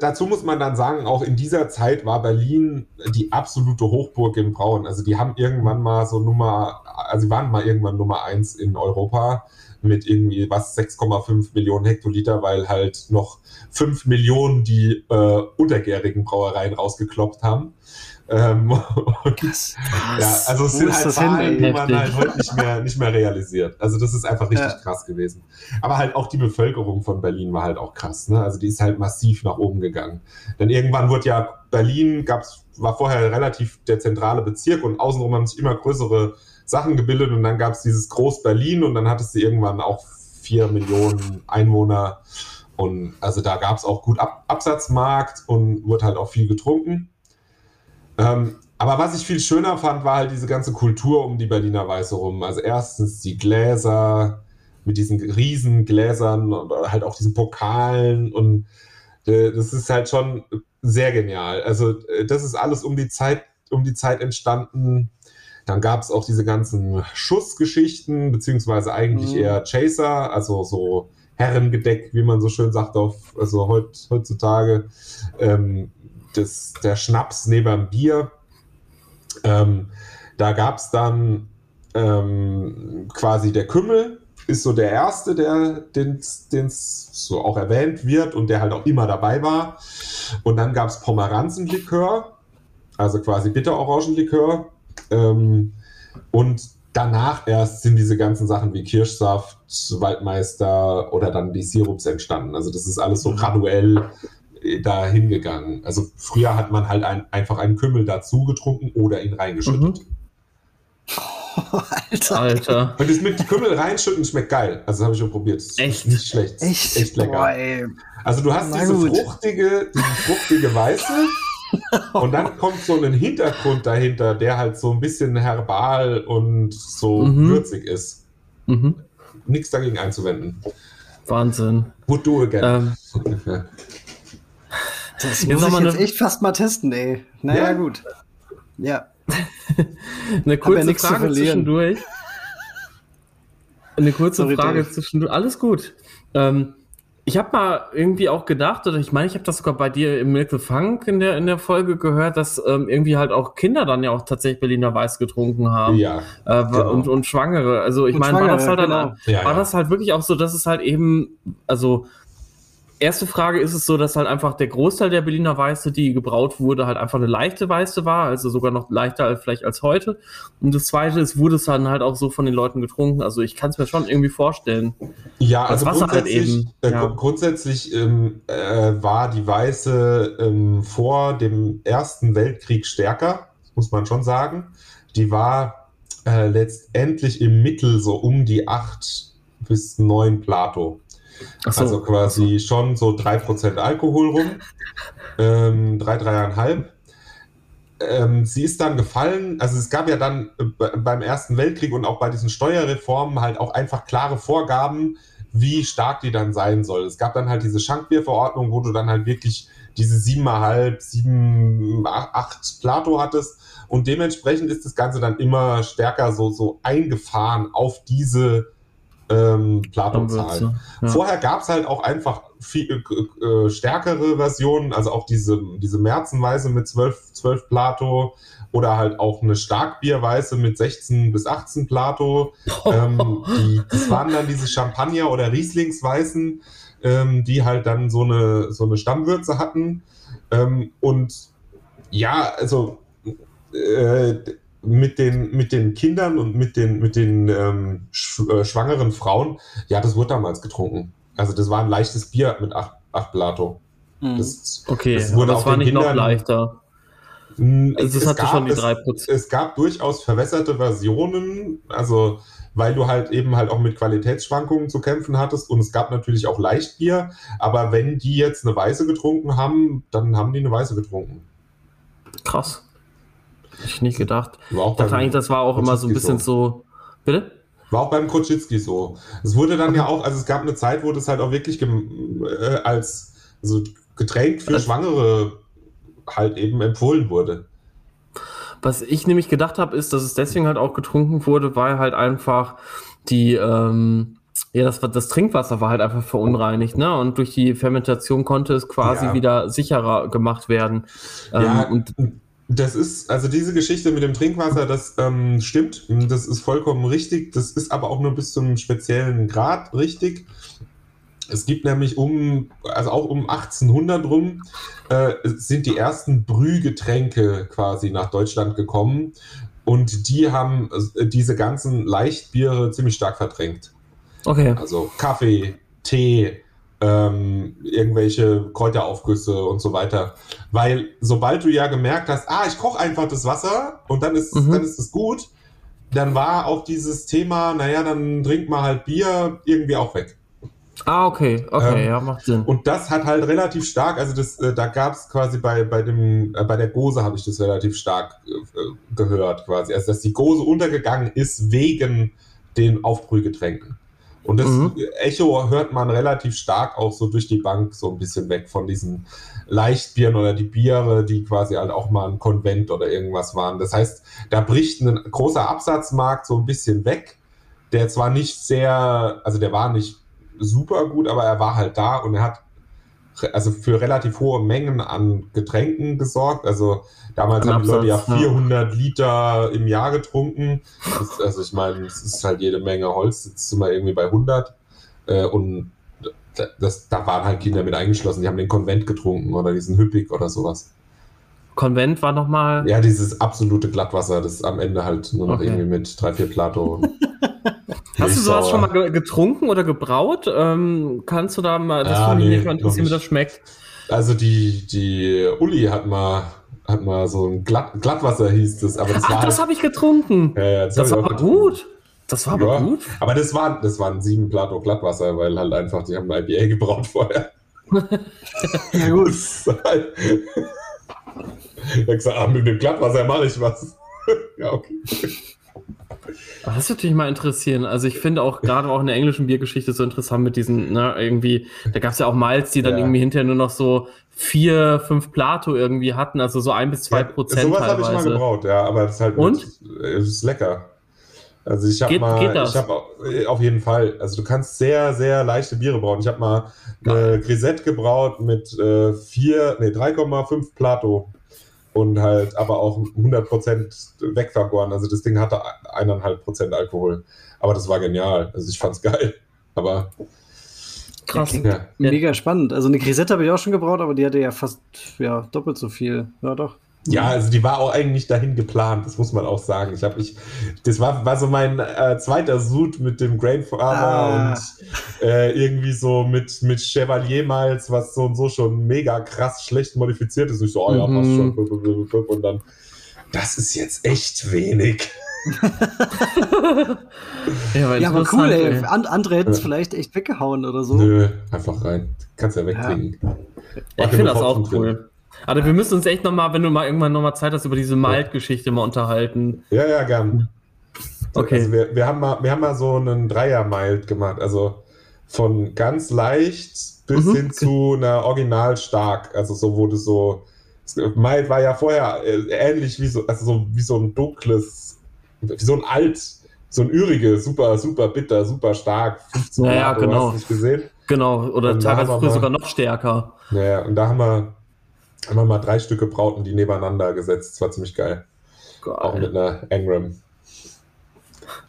Speaker 2: dazu muss man dann sagen, auch in dieser Zeit war Berlin die absolute Hochburg im Brauen. Also die haben irgendwann mal so Nummer, also sie waren mal irgendwann Nummer 1 in Europa mit irgendwie was 6,5 Millionen Hektoliter, weil halt noch 5 Millionen die äh, untergärigen Brauereien rausgekloppt haben. Ähm, <laughs> und, ja, also es sind halt Zahlen, die man halt heute nicht mehr, nicht mehr realisiert. Also das ist einfach richtig ja. krass gewesen. Aber halt auch die Bevölkerung von Berlin war halt auch krass. Ne? Also die ist halt massiv nach oben gegangen. Denn irgendwann wurde ja Berlin, gab's, war vorher relativ der zentrale Bezirk und außenrum haben sich immer größere Sachen gebildet und dann gab es dieses Groß-Berlin und dann hattest du irgendwann auch vier Millionen Einwohner. Und also da gab es auch gut Ab Absatzmarkt und wurde halt auch viel getrunken. Ähm, aber was ich viel schöner fand, war halt diese ganze Kultur um die Berliner Weiße rum. Also erstens die Gläser mit diesen riesen Gläsern und halt auch diesen Pokalen und äh, das ist halt schon sehr genial. Also äh, das ist alles um die Zeit, um die Zeit entstanden, dann gab es auch diese ganzen Schussgeschichten, beziehungsweise eigentlich mhm. eher Chaser, also so Herrengedeck, wie man so schön sagt, auf, also heut, heutzutage. Ähm, das, der Schnaps neben dem Bier. Ähm, da gab es dann ähm, quasi der Kümmel, ist so der erste, der den so auch erwähnt wird und der halt auch immer dabei war. Und dann gab es Pomeranzenlikör, also quasi Bitterorangenlikör. Ähm, und danach erst sind diese ganzen Sachen wie Kirschsaft, Waldmeister oder dann die Sirups entstanden. Also das ist alles so mhm. graduell äh, da hingegangen. Also früher hat man halt ein, einfach einen Kümmel dazu getrunken oder ihn reingeschüttet. Mhm. <laughs>
Speaker 3: Alter. Alter.
Speaker 2: Und das mit Kümmel reinschütten schmeckt geil. Also das habe ich schon probiert. Das
Speaker 3: echt?
Speaker 2: Nicht schlecht.
Speaker 1: Echt?
Speaker 2: Echt lecker. Boah, also du hast diese fruchtige, diese fruchtige Weiße <laughs> und dann kommt so ein Hintergrund dahinter, der halt so ein bisschen herbal und so mhm. würzig ist. Mhm. Nichts dagegen einzuwenden.
Speaker 3: Wahnsinn.
Speaker 2: Would do again.
Speaker 3: Ähm, <laughs>
Speaker 1: Das muss jetzt ich jetzt echt fast mal testen, ey. Naja, ja. gut. Ja. <laughs>
Speaker 3: eine kurze ja Frage zwischendurch. Eine kurze Sorry, Frage Dave. zwischendurch. Alles gut. Ähm, ich habe mal irgendwie auch gedacht, oder ich meine, ich habe das sogar bei dir im Milk Funk in der, in der Folge gehört, dass ähm, irgendwie halt auch Kinder dann ja auch tatsächlich Berliner Weiß getrunken haben.
Speaker 2: Ja.
Speaker 3: Äh, genau. und, und Schwangere. Also ich meine, war das halt genau. dann, war ja, das halt wirklich auch so, dass es halt eben, also erste Frage ist es so, dass halt einfach der Großteil der Berliner Weiße, die gebraut wurde, halt einfach eine leichte Weiße war, also sogar noch leichter als vielleicht als heute. Und das zweite ist, wurde es dann halt auch so von den Leuten getrunken. Also ich kann es mir schon irgendwie vorstellen.
Speaker 2: Ja, also Wasser halt grundsätzlich, halt eben, äh, ja. grundsätzlich ähm, äh, war die Weiße ähm, vor dem Ersten Weltkrieg stärker, muss man schon sagen. Die war äh, letztendlich im Mittel so um die acht bis neun Plato. So, also quasi schon so 3% Alkohol rum. ähm, 3, 3,5. Ähm, sie ist dann gefallen, also es gab ja dann äh, beim Ersten Weltkrieg und auch bei diesen Steuerreformen halt auch einfach klare Vorgaben, wie stark die dann sein soll. Es gab dann halt diese Schankbierverordnung, wo du dann halt wirklich diese 7,5, 7, 8 Plato hattest und dementsprechend ist das Ganze dann immer stärker so, so eingefahren auf diese ähm, Plato-Zahlen. Ja. Vorher gab es halt auch einfach viel, äh, äh, stärkere Versionen, also auch diese, diese Märzenweise mit 12, 12 Plato oder halt auch eine Starkbierweise mit 16 bis 18 Plato. ähm, die, das waren dann diese Champagner- oder Rieslingsweißen, ähm, die halt dann so eine, so eine Stammwürze hatten. Ähm, und ja, also äh, mit den, mit den Kindern und mit den, mit den ähm, äh, schwangeren Frauen, ja, das wurde damals getrunken. Also das war ein leichtes Bier mit 8, 8 Plato.
Speaker 3: Mhm. Das, okay, das, wurde das war nicht Kindern, noch leichter.
Speaker 2: Also es, hatte gab, schon die 3%. Es, es gab durchaus verwässerte Versionen, also weil du halt eben halt auch mit Qualitätsschwankungen zu kämpfen hattest und es gab natürlich auch Leichtbier, aber wenn die jetzt eine Weiße getrunken haben, dann haben die eine Weiße getrunken.
Speaker 3: Krass. Ich nicht gedacht. ich dachte eigentlich, das war auch immer so ein bisschen so. so. Bitte?
Speaker 2: War auch beim Kotschitzki so. Es wurde dann ja auch, also es gab eine Zeit, wo das halt auch wirklich äh, als also Getränk für also, Schwangere halt eben empfohlen wurde.
Speaker 3: Was ich nämlich gedacht habe, ist, dass es deswegen halt auch getrunken wurde, weil halt einfach die, ähm, ja, das, das Trinkwasser war halt einfach verunreinigt, ne? Und durch die Fermentation konnte es quasi ja. wieder sicherer gemacht werden.
Speaker 2: Ja, ähm, und das ist, also diese Geschichte mit dem Trinkwasser, das ähm, stimmt, das ist vollkommen richtig, das ist aber auch nur bis zu einem speziellen Grad richtig. Es gibt nämlich um, also auch um 1800 rum, äh, sind die ersten Brühgetränke quasi nach Deutschland gekommen und die haben äh, diese ganzen Leichtbiere ziemlich stark verdrängt.
Speaker 3: Okay.
Speaker 2: Also Kaffee, Tee, ähm, irgendwelche Kräuteraufgüsse und so weiter. Weil sobald du ja gemerkt hast, ah, ich koche einfach das Wasser und dann ist, mhm. dann ist es gut, dann war auch dieses Thema, naja, dann trink mal halt Bier irgendwie auch weg.
Speaker 3: Ah, okay, okay, ähm, ja, macht Sinn.
Speaker 2: Und das hat halt relativ stark, also das, äh, da gab es quasi bei, bei dem, äh, bei der Gose habe ich das relativ stark äh, gehört, quasi. Also dass die Gose untergegangen ist wegen den Aufbrühgetränken. Und das mhm. Echo hört man relativ stark auch so durch die Bank so ein bisschen weg von diesen Leichtbieren oder die Biere, die quasi halt auch mal ein Konvent oder irgendwas waren. Das heißt, da bricht ein großer Absatzmarkt so ein bisschen weg, der zwar nicht sehr, also der war nicht super gut, aber er war halt da und er hat also für relativ hohe Mengen an Getränken gesorgt. Also damals haben die Leute ja 400 ja. Liter im Jahr getrunken. Das, also ich meine, es ist halt jede Menge Holz, jetzt sind wir irgendwie bei 100. Äh, und das, da waren halt Kinder mit eingeschlossen, die haben den Konvent getrunken oder diesen Hüppig oder sowas.
Speaker 3: Konvent war nochmal.
Speaker 2: Ja, dieses absolute Glattwasser, das am Ende halt nur noch okay. irgendwie mit drei, vier Plato. <laughs>
Speaker 3: Hast du sowas schon mal getrunken oder gebraut? Ähm, kannst du da mal, das ja, nee, mich interessieren, wie das schmeckt.
Speaker 2: Also die, die Uli hat mal, hat mal so ein Glatt, Glattwasser hieß das, aber das
Speaker 3: Ach,
Speaker 2: war.
Speaker 3: das halt, habe ich getrunken.
Speaker 2: Ja, ja,
Speaker 3: das, das war aber gut. Das war aber ja, gut.
Speaker 2: Aber das war, das waren sieben Plato Glattwasser, weil halt einfach, die haben ein IPA gebraut <laughs> vorher.
Speaker 3: ja, gut.
Speaker 2: Halt <laughs> ich habe gesagt, ah, mit dem Glattwasser mache ich was. <laughs> ja, okay.
Speaker 3: Das würde mich mal interessieren. Also ich finde auch gerade auch in der englischen Biergeschichte so interessant mit diesen, ne, irgendwie, da gab es ja auch Malz, die dann ja. irgendwie hinterher nur noch so vier, fünf Plato irgendwie hatten, also so ein bis zwei Prozent.
Speaker 2: Ja, sowas habe ich mal gebraut, ja, aber das ist halt
Speaker 3: Und?
Speaker 2: Mit, ist lecker. Also ich habe mal, geht ich habe äh, auf jeden Fall, also du kannst sehr, sehr leichte Biere brauen. Ich habe mal eine Grisette gebraut mit äh, vier, nee, 3,5 Plato und halt aber auch 100% wegvergoren. Also das Ding hatte eineinhalb Prozent Alkohol. Aber das war genial. Also ich fand's geil. Aber
Speaker 1: krass. Ja. Mega spannend. Also eine Grisette habe ich auch schon gebraut, aber die hatte ja fast ja, doppelt so viel. Ja, doch.
Speaker 2: Ja, also die war auch eigentlich dahin geplant, das muss man auch sagen. Ich habe ich, das war, war so mein äh, zweiter Sud mit dem Grain Farmer ah. und äh, irgendwie so mit, mit Chevalier Miles, was so und so schon mega krass schlecht modifiziert ist. Ich so, oh ja, passt schon. Mhm. Und dann, das ist jetzt echt wenig.
Speaker 1: ja, <laughs> ja aber cool, ey. And, andere hätten es ja. vielleicht echt weggehauen oder so.
Speaker 2: Nö, einfach rein. Kannst ja wegkriegen. Ja.
Speaker 3: ja ich finde das auch cool. Drin. Aber wir müssen uns echt nochmal, wenn du mal irgendwann nochmal Zeit hast, über diese Malt-Geschichte mal unterhalten.
Speaker 2: Ja, ja, gern. Okay. Also wir, wir, haben mal, wir haben mal so einen Dreier-Mild gemacht. Also von ganz leicht bis mhm. hin zu einer original stark. Also so wurde so. Mild war ja vorher äh, ähnlich wie so, also so wie so ein dunkles, wie so ein alt, so ein ürige, super, super bitter, super stark.
Speaker 3: 15 ja, ja, genau. Hast du nicht gesehen? Genau, oder und teilweise früher sogar noch stärker.
Speaker 2: Ja, und da haben wir haben wir mal drei Stücke Brauten, die nebeneinander gesetzt. Das war ziemlich geil. geil. Auch mit einer Engram.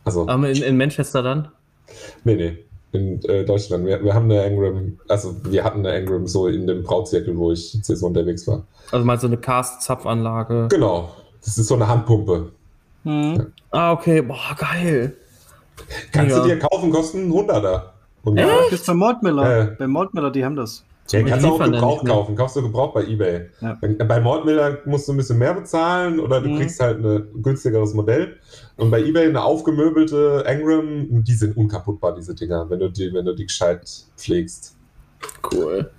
Speaker 3: Also, Aber in, in Manchester dann?
Speaker 2: Nee, nee. In äh, Deutschland. Wir, wir haben eine Engram, also wir hatten eine Engram so in dem Brautzirkel, wo ich jetzt so unterwegs war.
Speaker 3: Also mal so eine Cast-Zapfanlage.
Speaker 2: Genau. Das ist so eine Handpumpe.
Speaker 3: Hm. Ja. Ah, okay. Boah, geil.
Speaker 2: Kannst ja. du dir kaufen, kosten 100er.
Speaker 1: Ja, das ist bei Mordmiller. Äh, bei Mordmiller, die haben das.
Speaker 2: Ja, kannst du auch gebraucht ne? kaufen. Kaufst du gebraucht bei Ebay. Ja. Bei Mordmiller musst du ein bisschen mehr bezahlen oder du mhm. kriegst halt ein günstigeres Modell. Und bei Ebay eine aufgemöbelte Engram, die sind unkaputtbar, diese Dinger, wenn du die, wenn du die gescheit pflegst.
Speaker 3: Cool.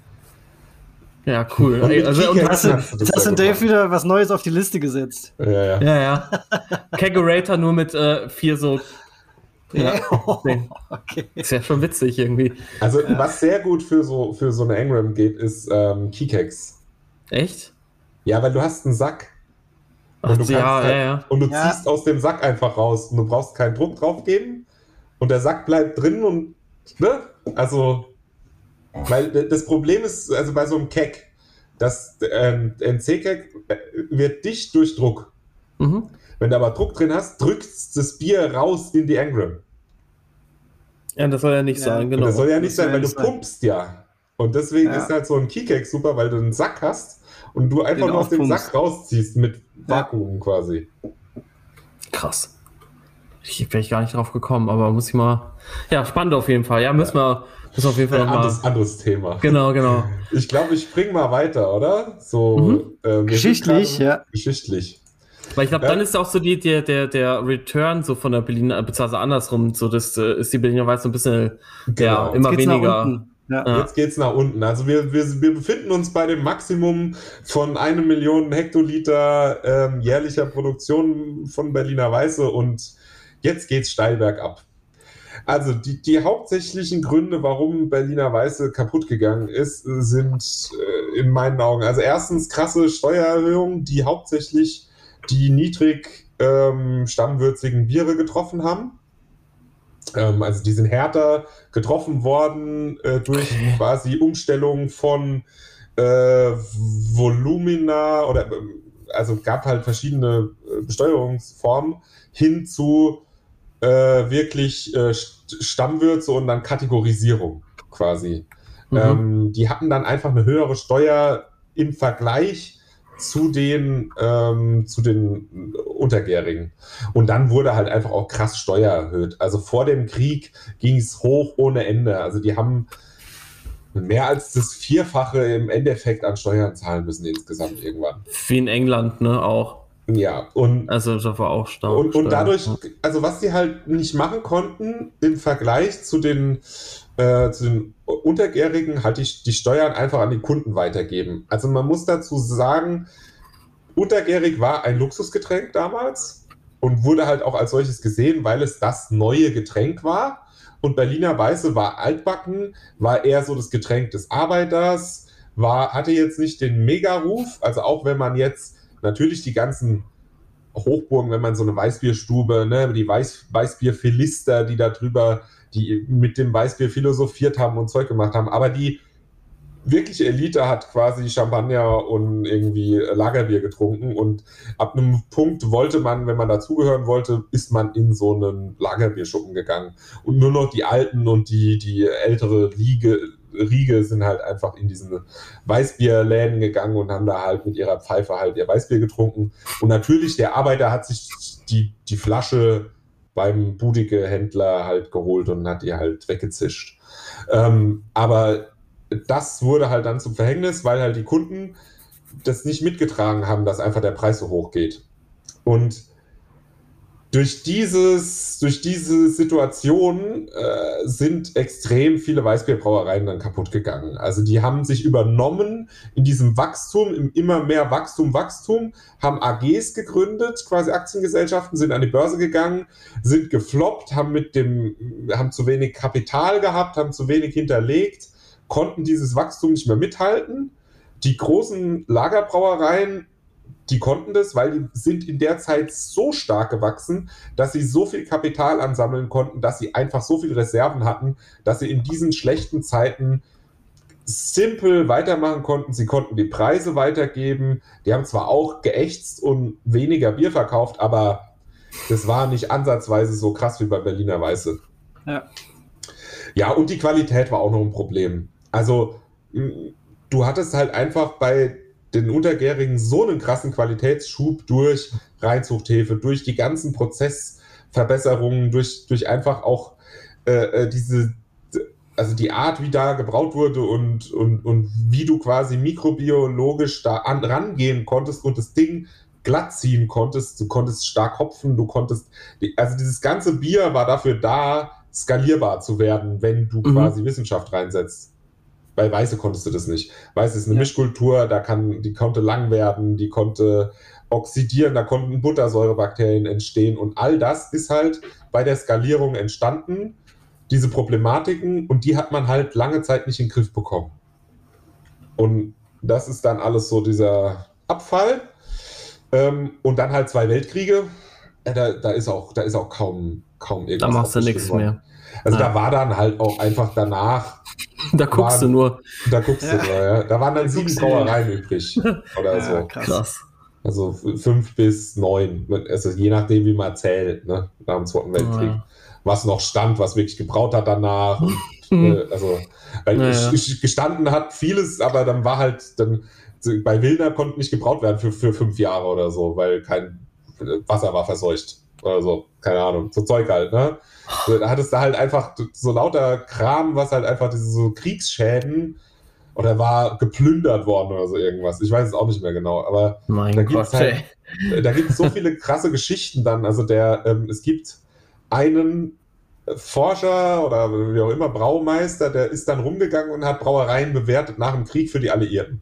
Speaker 3: Ja, cool.
Speaker 1: Und also, und hast, du, jetzt hast du Dave wieder was Neues auf die Liste gesetzt.
Speaker 3: Ja, ja. ja, ja. <laughs> Kegerator nur mit äh, vier so ja, <laughs> okay. Ist ja schon witzig irgendwie.
Speaker 2: Also, ja. was sehr gut für so, für so eine Engram geht, ist ähm, Keycakes.
Speaker 3: Echt?
Speaker 2: Ja, weil du hast einen Sack.
Speaker 3: Ach, und du, ja, halt, ja,
Speaker 2: und du ziehst aus dem Sack einfach raus und du brauchst keinen Druck drauf geben und der Sack bleibt drin und, ne? Also, weil das Problem ist, also bei so einem Keck, dass ähm, ein C-Keck äh, wird dicht durch Druck. Mhm. Wenn du aber Druck drin hast, drückst das Bier raus in die Engram.
Speaker 3: Ja, das soll ja nicht ja. sein,
Speaker 2: genau. Und das soll ja nicht das sein, weil du sein. pumpst ja. Und deswegen ja. ist halt so ein Keycake super, weil du einen Sack hast und du einfach nur aus dem Sack rausziehst mit Vakuum ja. quasi.
Speaker 3: Krass. Ich wäre ich gar nicht drauf gekommen, aber muss ich mal. Ja, spannend auf jeden Fall. Ja, müssen wir. Das ist auf jeden Fall
Speaker 2: ein anderes, anderes Thema.
Speaker 3: Genau, genau.
Speaker 2: Ich glaube, ich spring mal weiter, oder? So
Speaker 1: mhm. äh, geschichtlich, ja.
Speaker 2: Geschichtlich.
Speaker 3: Weil ich glaube, ja. dann ist auch so die, der, der, der Return so von der Berliner, beziehungsweise andersrum, so das äh, ist die Berliner Weiß so ein bisschen genau. ja, immer weniger.
Speaker 2: Ja. Ja. Jetzt geht es nach unten. Also wir, wir, wir befinden uns bei dem Maximum von einer Million Hektoliter ähm, jährlicher Produktion von Berliner Weiße und jetzt geht es steil bergab. Also die, die hauptsächlichen Gründe, warum Berliner Weiße kaputt gegangen ist, sind äh, in meinen Augen, also erstens krasse Steuererhöhungen, die hauptsächlich die niedrig ähm, stammwürzigen Biere getroffen haben. Ähm, also die sind härter getroffen worden äh, durch quasi Umstellung von äh, Volumina oder also gab halt verschiedene äh, Besteuerungsformen hin zu äh, wirklich äh, Stammwürze und dann Kategorisierung quasi. Mhm. Ähm, die hatten dann einfach eine höhere Steuer im Vergleich zu den, ähm, zu den Untergärigen. Und dann wurde halt einfach auch krass Steuer erhöht. Also vor dem Krieg ging es hoch ohne Ende. Also die haben mehr als das Vierfache im Endeffekt an Steuern zahlen müssen insgesamt irgendwann.
Speaker 3: Wie in England, ne, auch.
Speaker 2: Ja, und.
Speaker 3: Also, das war auch stark.
Speaker 2: Und, und dadurch, also, was sie halt nicht machen konnten im Vergleich zu den äh, zu den Untergärigen halt die, die Steuern einfach an die Kunden weitergeben. Also man muss dazu sagen, Untergärig war ein Luxusgetränk damals. und wurde halt auch als solches gesehen, weil es das neue Getränk war. Und Berliner Weiße war altbacken, war eher so das Getränk des Arbeiters, war, hatte jetzt nicht den Mega-Ruf. Also auch wenn man jetzt natürlich die ganzen Hochburgen, wenn man so eine Weißbierstube, ne, die Weiß, Weißbier-Philister, die da drüber, die mit dem Weißbier philosophiert haben und Zeug gemacht haben, aber die wirkliche Elite hat quasi Champagner und irgendwie Lagerbier getrunken. Und ab einem Punkt wollte man, wenn man dazugehören wollte, ist man in so einen Lagerbierschuppen gegangen. Und nur noch die Alten und die, die ältere Liege, Riege sind halt einfach in diesen Weißbierläden gegangen und haben da halt mit ihrer Pfeife halt ihr Weißbier getrunken. Und natürlich der Arbeiter hat sich die, die Flasche beim budige Händler halt geholt und hat die halt weggezischt. Ähm, aber das wurde halt dann zum Verhängnis, weil halt die Kunden das nicht mitgetragen haben, dass einfach der Preis so hoch geht. Und durch, dieses, durch diese Situation äh, sind extrem viele Weißbierbrauereien dann kaputt gegangen. Also die haben sich übernommen in diesem Wachstum, im immer mehr Wachstum, Wachstum, haben AGs gegründet, quasi Aktiengesellschaften, sind an die Börse gegangen, sind gefloppt, haben mit dem, haben zu wenig Kapital gehabt, haben zu wenig hinterlegt konnten dieses Wachstum nicht mehr mithalten. Die großen Lagerbrauereien, die konnten das, weil die sind in der Zeit so stark gewachsen, dass sie so viel Kapital ansammeln konnten, dass sie einfach so viele Reserven hatten, dass sie in diesen schlechten Zeiten simpel weitermachen konnten. Sie konnten die Preise weitergeben. Die haben zwar auch geächtzt und weniger Bier verkauft, aber das war nicht ansatzweise so krass wie bei Berliner Weiße. Ja. Ja, und die Qualität war auch noch ein Problem. Also, du hattest halt einfach bei den Untergärigen so einen krassen Qualitätsschub durch Reinzuchthefe, durch die ganzen Prozessverbesserungen, durch, durch einfach auch äh, äh, diese, also die Art, wie da gebraut wurde und, und, und wie du quasi mikrobiologisch da an, rangehen konntest und das Ding glatt ziehen konntest. Du konntest stark hopfen, du konntest, also dieses ganze Bier war dafür da, skalierbar zu werden, wenn du mhm. quasi Wissenschaft reinsetzt. Bei Weiße konntest du das nicht. Weiße ist eine ja. Mischkultur, da kann, die konnte lang werden, die konnte oxidieren, da konnten Buttersäurebakterien entstehen und all das ist halt bei der Skalierung entstanden, diese Problematiken und die hat man halt lange Zeit nicht in den Griff bekommen. Und das ist dann alles so dieser Abfall. Ähm, und dann halt zwei Weltkriege. Ja, da, da, ist auch, da ist auch kaum, kaum
Speaker 3: irgendwas. Da machst du nichts mehr.
Speaker 2: Also ja. da war dann halt auch einfach danach.
Speaker 3: Da guckst waren, du nur.
Speaker 2: Da guckst ja. du nur, ja. Da waren dann da sieben Brauereien übrig. Oder ja, so.
Speaker 3: Krass.
Speaker 2: Also fünf bis neun. Also je nachdem, wie man zählt, ne? Nach dem Zweiten Weltkrieg. Was noch stand, was wirklich gebraut hat danach. Und, <laughs> äh, also, weil ich, gestanden hat vieles, aber dann war halt, dann, bei Wilder konnte nicht gebraut werden für, für fünf Jahre oder so, weil kein Wasser war verseucht. Oder so, keine Ahnung. So Zeug halt, ne? Da hattest du halt einfach so lauter Kram, was halt einfach diese so Kriegsschäden oder war geplündert worden oder so irgendwas. Ich weiß es auch nicht mehr genau, aber
Speaker 3: mein da gibt es halt, <laughs>
Speaker 2: da gibt es so viele krasse Geschichten dann. Also der, ähm, es gibt einen Forscher oder wie auch immer, Braumeister, der ist dann rumgegangen und hat Brauereien bewertet nach dem Krieg für die Alliierten.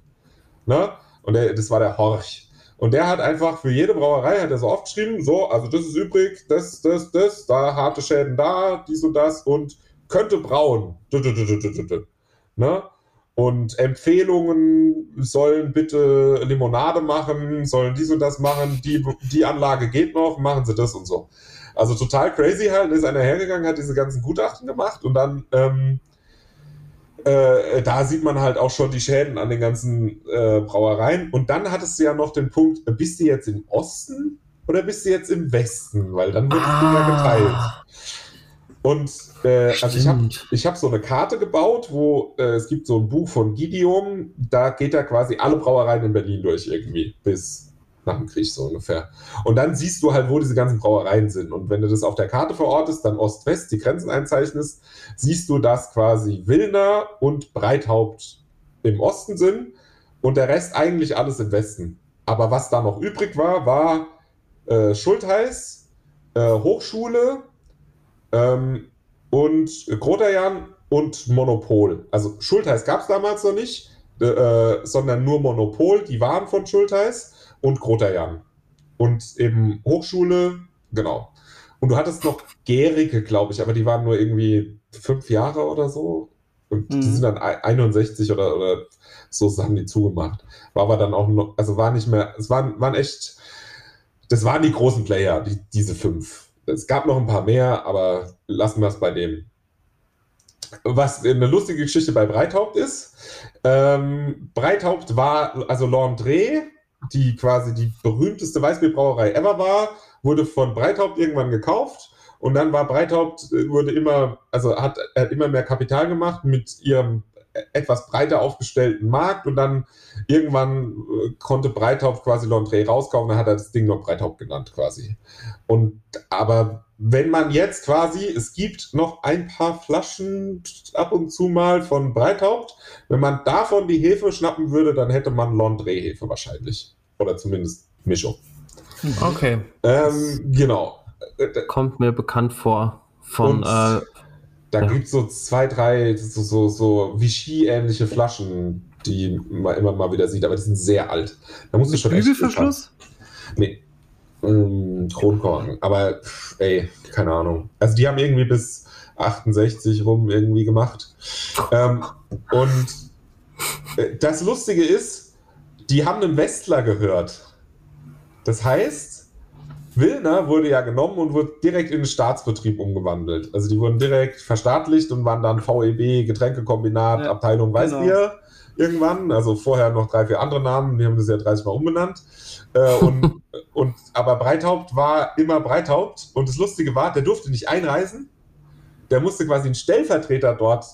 Speaker 2: Ne? Und der, das war der Horch. Und der hat einfach für jede Brauerei, hat er so aufgeschrieben, so, also das ist übrig, das, das, das, da harte Schäden da, dies und das und könnte brauen. Ne? Und Empfehlungen sollen bitte Limonade machen, sollen dies und das machen, die, die Anlage geht noch, machen sie das und so. Also total crazy halt, ist einer hergegangen, hat diese ganzen Gutachten gemacht und dann ähm, äh, da sieht man halt auch schon die Schäden an den ganzen äh, Brauereien. Und dann hattest du ja noch den Punkt, bist du jetzt im Osten oder bist du jetzt im Westen? Weil dann wird ah. ja geteilt. Und äh, also ich habe ich hab so eine Karte gebaut, wo äh, es gibt so ein Buch von Gideon, da geht er quasi alle Brauereien in Berlin durch irgendwie bis nach dem Krieg so ungefähr. Und dann siehst du halt, wo diese ganzen Brauereien sind. Und wenn du das auf der Karte verortest, dann Ost-West die Grenzen einzeichnest, siehst du, dass quasi Wilner und Breithaupt im Osten sind und der Rest eigentlich alles im Westen. Aber was da noch übrig war, war äh, Schultheiß, äh, Hochschule ähm, und Groterjan und Monopol. Also Schultheiß gab es damals noch nicht, äh, sondern nur Monopol, die waren von Schultheiß und Groterjan. Und eben Hochschule, genau. Und du hattest noch gärige, glaube ich, aber die waren nur irgendwie fünf Jahre oder so. Und mhm. die sind dann 61 oder, oder so haben die zugemacht. War aber dann auch noch, also war nicht mehr, es waren, waren echt, das waren die großen Player, die, diese fünf. Es gab noch ein paar mehr, aber lassen wir es bei dem. Was eine lustige Geschichte bei Breithaupt ist, ähm, Breithaupt war, also Landré, die quasi die berühmteste Weißbierbrauerei ever war, wurde von Breithaupt irgendwann gekauft. Und dann war Breithaupt, äh, wurde immer, also hat, hat immer mehr Kapital gemacht mit ihrem etwas breiter aufgestellten Markt und dann irgendwann äh, konnte Breithaupt quasi Londré rauskaufen, dann hat er das Ding noch Breithaupt genannt quasi. Und aber wenn man jetzt quasi, es gibt noch ein paar Flaschen ab und zu mal von Breithaupt, wenn man davon die Hefe schnappen würde, dann hätte man Londré-Hefe wahrscheinlich. Oder zumindest Mischung.
Speaker 3: Okay.
Speaker 2: Ähm, genau.
Speaker 3: Kommt mir bekannt vor. Von,
Speaker 2: und äh, da ja. gibt es so zwei, drei so, so, so Vichy-ähnliche Flaschen, die man immer mal wieder sieht, aber die sind sehr alt. Da muss ich schon
Speaker 1: echt. Verschluss?
Speaker 2: Nee. Ähm, Kronkorken. Aber, ey, keine Ahnung. Also, die haben irgendwie bis 68 rum irgendwie gemacht. Ähm, und äh, das Lustige ist, die haben einen Westler gehört. Das heißt, Wilner wurde ja genommen und wurde direkt in den Staatsbetrieb umgewandelt. Also die wurden direkt verstaatlicht und waren dann VEB, Getränkekombinat, ja, Abteilung Weißbier genau. irgendwann. Also vorher noch drei, vier andere Namen, die haben das ja 30 Mal umbenannt. Äh, und, <laughs> und, aber Breithaupt war immer Breithaupt. Und das Lustige war, der durfte nicht einreisen. Der musste quasi einen Stellvertreter dort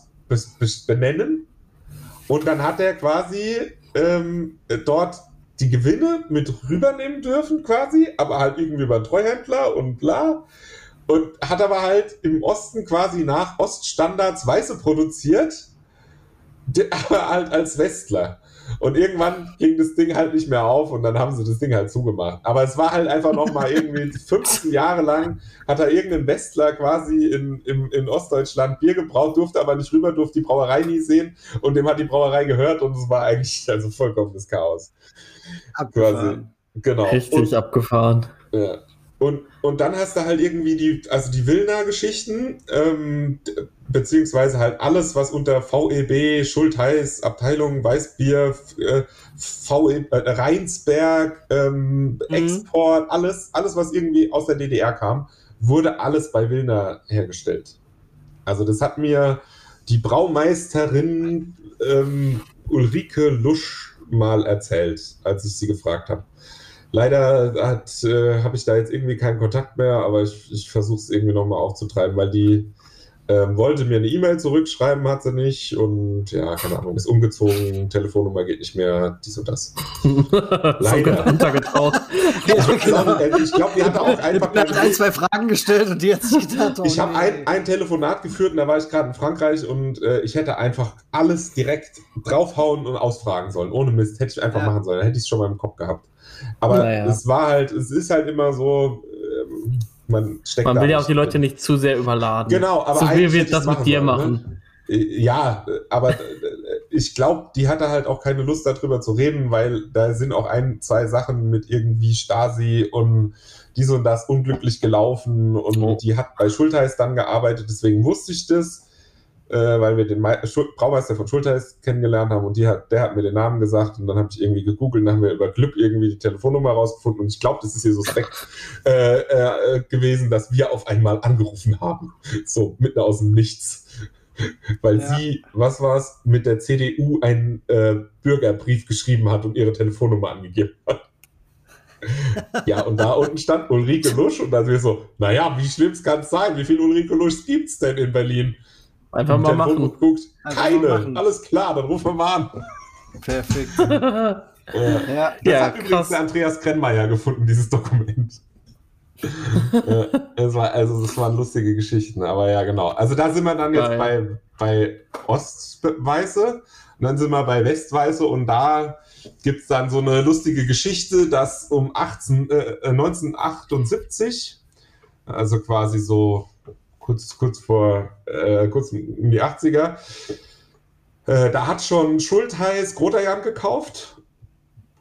Speaker 2: benennen. Und dann hat er quasi ähm, dort die Gewinne mit rübernehmen dürfen, quasi, aber halt irgendwie über Treuhändler und bla. Und hat aber halt im Osten quasi nach Oststandards Weiße produziert, <laughs> aber halt als Westler. Und irgendwann ging das Ding halt nicht mehr auf und dann haben sie das Ding halt zugemacht. Aber es war halt einfach nochmal irgendwie <laughs> 15 Jahre lang hat er irgendein Westler quasi in, in, in Ostdeutschland Bier gebraut, durfte aber nicht rüber, durfte die Brauerei nie sehen und dem hat die Brauerei gehört und es war eigentlich also vollkommenes Chaos. <laughs>
Speaker 3: Abgefahren. Quasi. Genau. Richtig und, abgefahren.
Speaker 2: Ja. Und, und dann hast du halt irgendwie die, also die Wilna-Geschichten, ähm, beziehungsweise halt alles, was unter VEB, Schultheiß, Abteilung Weißbier, äh, VE, äh, Rheinsberg, ähm, mhm. Export, alles, alles, was irgendwie aus der DDR kam, wurde alles bei Wilna hergestellt. Also das hat mir die Braumeisterin ähm, Ulrike Lusch mal erzählt, als ich sie gefragt habe. Leider äh, habe ich da jetzt irgendwie keinen Kontakt mehr, aber ich, ich versuche es irgendwie nochmal aufzutreiben, weil die ähm, wollte mir eine E-Mail zurückschreiben, hat sie nicht. Und ja, keine Ahnung, ist umgezogen, Telefonnummer geht nicht mehr, dies und das. <laughs>
Speaker 3: Leider. untergetaucht. <laughs>
Speaker 2: ich glaube, glaub, die hatte auch einfach.
Speaker 1: hat ein, zwei Fragen gestellt und die hat sich gedacht.
Speaker 2: Oh, ich habe ein, ein Telefonat geführt und da war ich gerade in Frankreich und äh, ich hätte einfach alles direkt draufhauen und ausfragen sollen. Ohne Mist. Hätte ich einfach ja. machen sollen. Dann hätte ich es schon mal im Kopf gehabt. Aber naja. es war halt, es ist halt immer so, ähm, man steckt
Speaker 3: Man will ja auch die Leute nicht zu sehr überladen.
Speaker 2: Genau, aber
Speaker 3: so wie wir das mit dir sollen, machen.
Speaker 2: Ne? Äh, ja, aber äh, ich glaube, die hatte halt auch keine Lust darüber zu reden, weil da sind auch ein, zwei Sachen mit irgendwie Stasi und dies und das unglücklich gelaufen und oh. die hat bei Schultheiß dann gearbeitet, deswegen wusste ich das äh, weil wir den Me Braumeister von Schultheiß kennengelernt haben und hat, der hat mir den Namen gesagt und dann habe ich irgendwie gegoogelt und dann haben wir über Glück irgendwie die Telefonnummer rausgefunden und ich glaube, das ist hier suspekt <laughs> äh, äh, gewesen, dass wir auf einmal angerufen haben. So, mitten aus dem Nichts. Weil ja. sie, was war es, mit der CDU einen äh, Bürgerbrief geschrieben hat und ihre Telefonnummer angegeben hat. <laughs> ja, und da unten stand Ulrike Lusch und dann sind wir so, naja, wie schlimm kann es sein? Wie viele Ulrike Lusch gibt es denn in Berlin?
Speaker 3: Einfach mal machen.
Speaker 2: Guckt, keine, machen. alles klar, dann rufen wir mal an.
Speaker 1: Perfekt.
Speaker 2: ja, ja, das ja, hat krass. übrigens der Andreas Krennmeier gefunden, dieses Dokument. ja, das war, also das waren lustige Geschichten, aber ja, genau. Also da sind wir dann jetzt bei, bei Ostweiße und dann sind wir bei Westweiße und da gibt es dann so eine lustige Geschichte, dass um 18, äh, 1978, also quasi so kurz, kurz vor, äh, kurz um die 80er. Äh, da hat schon Schultheiß Groterjan gekauft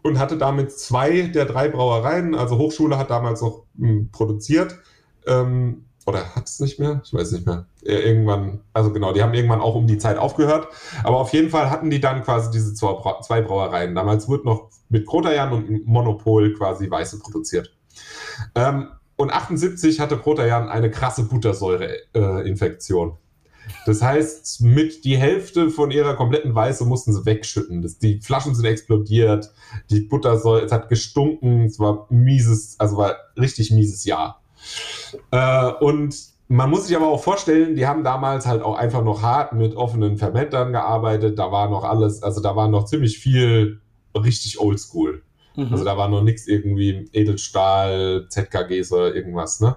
Speaker 2: und hatte damit zwei der drei Brauereien, also Hochschule hat damals noch mh, hm, produziert, Ähm, oder hat es nicht mehr? Ich weiß nicht mehr. Irgendwann, also genau, die haben irgendwann auch um die Zeit aufgehört. Aber auf jeden Fall hatten die dann quasi diese zwei Brauereien. Damals wurde noch mit Krotajan und Monopol quasi Weiße produziert. Ähm, und 78 hatte Krotajan eine krasse Buttersäure-Infektion. Äh, das heißt, mit die Hälfte von ihrer kompletten Weiße mussten sie wegschütten. Das, die Flaschen sind explodiert, die Buttersäure, es hat gestunken, es war mieses, also war richtig mieses Jahr. Äh, und man muss sich aber auch vorstellen, die haben damals halt auch einfach noch hart mit offenen Fermentern gearbeitet. Da war noch alles, also da war noch ziemlich viel richtig oldschool. Mhm. Also da war noch nichts irgendwie Edelstahl, ZKGs oder irgendwas, ne?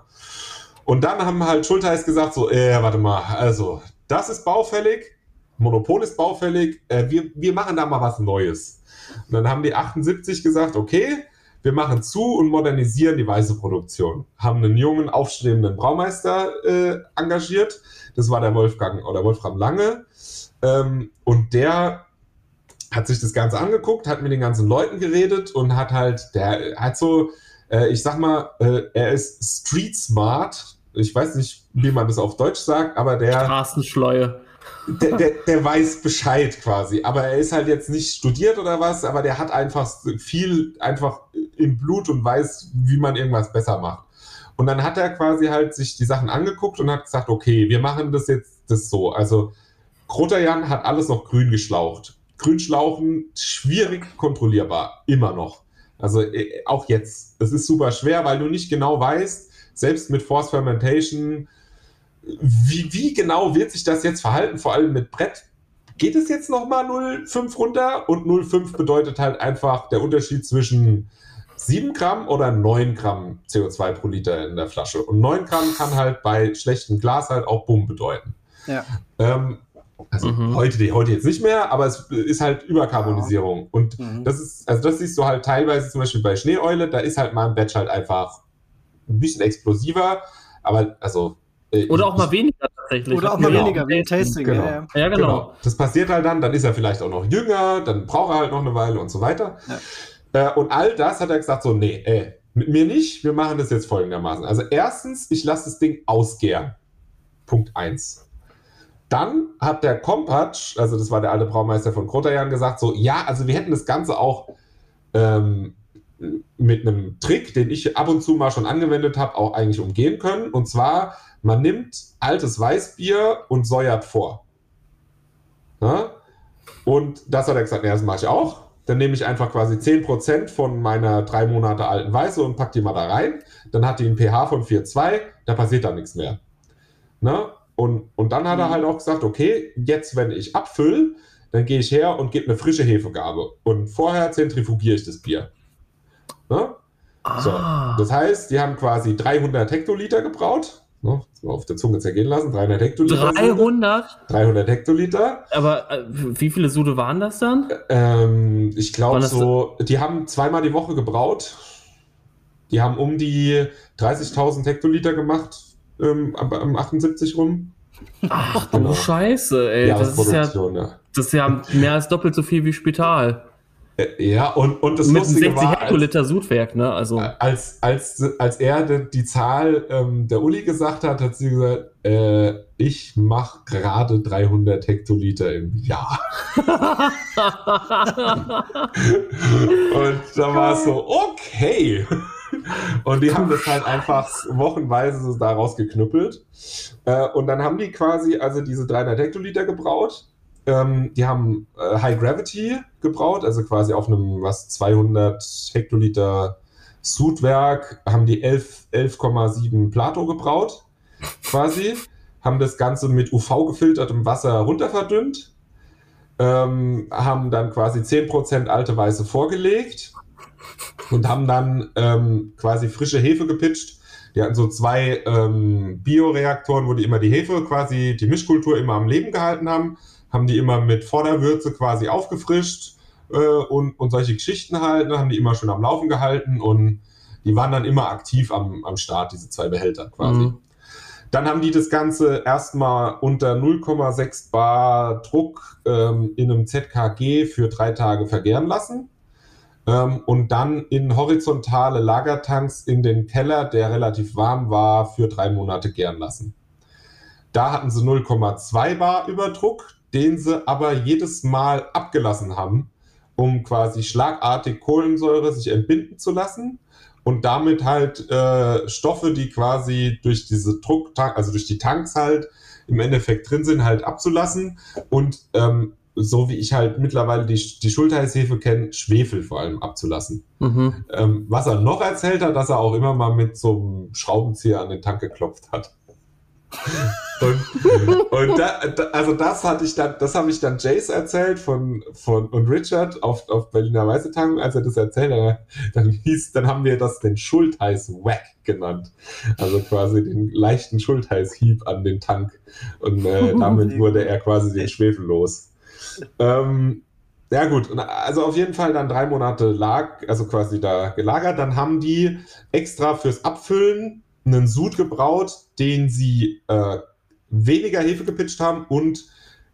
Speaker 2: Und dann haben halt Schultheiß gesagt, so, äh, warte mal, also, das ist baufällig, Monopol ist baufällig, äh, wir, wir machen da mal was Neues. Und dann haben die 78 gesagt, okay, wir machen zu und modernisieren die weiße Produktion. Haben einen jungen, aufstrebenden Braumeister äh, engagiert. Das war der Wolfgang oder Wolfram Lange. Ähm, und der hat sich das Ganze angeguckt, hat mit den ganzen Leuten geredet und hat halt, der hat so, äh, ich sag mal, äh, er ist street smart. Ich weiß nicht, wie man das auf Deutsch sagt, aber der.
Speaker 3: Straßenschleue.
Speaker 2: Der, der, der, weiß Bescheid quasi, aber er ist halt jetzt nicht studiert oder was, aber der hat einfach viel einfach im Blut und weiß, wie man irgendwas besser macht. Und dann hat er quasi halt sich die Sachen angeguckt und hat gesagt, okay, wir machen das jetzt das so. Also Kroterjan hat alles noch grün geschlaucht. Grünschlauchen schwierig kontrollierbar, immer noch. Also äh, auch jetzt. Es ist super schwer, weil du nicht genau weißt, selbst mit Force Fermentation, wie, wie genau wird sich das jetzt verhalten, vor allem mit Brett? Geht es jetzt nochmal 0,5 runter? Und 0,5 bedeutet halt einfach der Unterschied zwischen 7 Gramm oder 9 Gramm CO2 pro Liter in der Flasche. Und 9 Gramm kann halt bei schlechtem Glas halt auch Bumm bedeuten. Ja. Ähm, also mhm. heute, heute jetzt nicht mehr, aber es ist halt Überkarbonisierung. Und mhm. das ist, also das siehst du halt teilweise zum Beispiel bei Schneeeule, da ist halt mal ein Batch halt einfach ein bisschen explosiver, aber also.
Speaker 3: Äh, Oder auch mal weniger tatsächlich.
Speaker 1: Oder auch mal genau. weniger, wie Tasting.
Speaker 2: Genau. Ja, ja. genau. genau. Das passiert halt dann, dann ist er vielleicht auch noch jünger, dann braucht er halt noch eine Weile und so weiter. Ja. Äh, und all das hat er gesagt, so, nee, ey, mit mir nicht, wir machen das jetzt folgendermaßen. Also erstens, ich lasse das Ding ausgären. Punkt 1. Dann hat der Kompatsch, also das war der alte Braumeister von Krotajan, gesagt, so, ja, also wir hätten das Ganze auch ähm, mit einem Trick, den ich ab und zu mal schon angewendet habe, auch eigentlich umgehen können. Und zwar, man nimmt altes Weißbier und säuert vor. Ja? Und das hat er gesagt, ja, das mache ich auch. Dann nehme ich einfach quasi 10% von meiner drei Monate alten Weiße und packe die mal da rein. Dann hat die einen pH von 4,2, da passiert dann nichts mehr. Ne? Und, und dann hat er mhm. halt auch gesagt, okay, jetzt, wenn ich abfülle, dann gehe ich her und gebe eine frische Hefegabe. Und vorher zentrifugiere ich das Bier. Ne? Ah. So, das heißt, die haben quasi 300 Hektoliter gebraut. Ne? Auf der Zunge zergehen lassen. 300 Hektoliter.
Speaker 3: 300?
Speaker 2: 300 Hektoliter.
Speaker 3: Aber äh, wie viele Sude waren das dann?
Speaker 2: Ähm, ich glaube so, die haben zweimal die Woche gebraut. Die haben um die 30.000 Hektoliter gemacht ähm, am 78 rum.
Speaker 3: Ach du genau. Scheiße, ey. Das ist, ja, ja. das ist ja mehr als doppelt so viel wie Spital.
Speaker 2: Äh, ja, und, und das
Speaker 3: Mit Lustige 60 war, Hektoliter Sudwerk, ne? Also.
Speaker 2: Als, als, als er die, die Zahl ähm, der Uli gesagt hat, hat sie gesagt, äh, ich mache gerade 300 Hektoliter im Jahr. <laughs> <laughs> und da war es so, okay. <laughs> Und die haben das halt einfach wochenweise da rausgeknüppelt. Äh, und dann haben die quasi also diese 300 Hektoliter gebraut. Ähm, die haben äh, High Gravity gebraut, also quasi auf einem was 200 Hektoliter Sudwerk haben die 11,7 11 Plato gebraut, quasi. haben das Ganze mit UV gefiltertem Wasser runterverdünnt. Ähm, haben dann quasi 10% alte Weiße vorgelegt und haben dann ähm, quasi frische Hefe gepitcht. Die hatten so zwei ähm, Bioreaktoren, wo die immer die Hefe quasi, die Mischkultur immer am Leben gehalten haben, haben die immer mit Vorderwürze quasi aufgefrischt äh, und, und solche Geschichten halt, ne, haben die immer schön am Laufen gehalten und die waren dann immer aktiv am, am Start, diese zwei Behälter quasi. Mhm. Dann haben die das Ganze erstmal unter 0,6 Bar Druck ähm, in einem ZKG für drei Tage vergären lassen. Ähm, und dann in horizontale Lagertanks in den Keller, der relativ warm war, für drei Monate gären lassen. Da hatten sie 0,2 Bar Überdruck, den sie aber jedes Mal abgelassen haben, um quasi schlagartig Kohlensäure sich entbinden zu lassen und damit halt äh, Stoffe, die quasi durch diese Drucktank, also durch die Tanks halt im Endeffekt drin sind, halt abzulassen und ähm, so wie ich halt mittlerweile die, die Schulterheitshefe kenne, Schwefel vor allem abzulassen. Mhm. Ähm, was er noch erzählt hat, dass er auch immer mal mit so einem Schraubenzieher an den Tank geklopft hat. <laughs> und, und da, also das hatte ich dann, das habe ich dann Jace erzählt von, von und Richard auf, auf Berliner Weisetagung, als er das erzählt hat, dann hieß, dann haben wir das den Schultheiß-Wack genannt. Also quasi den leichten Schultheißhieb an den Tank. Und äh, <laughs> damit wurde er quasi den Schwefel los. Ähm, ja gut, also auf jeden Fall dann drei Monate lag, also quasi da gelagert. Dann haben die extra fürs Abfüllen einen Sud gebraut, den sie äh, weniger Hefe gepitcht haben und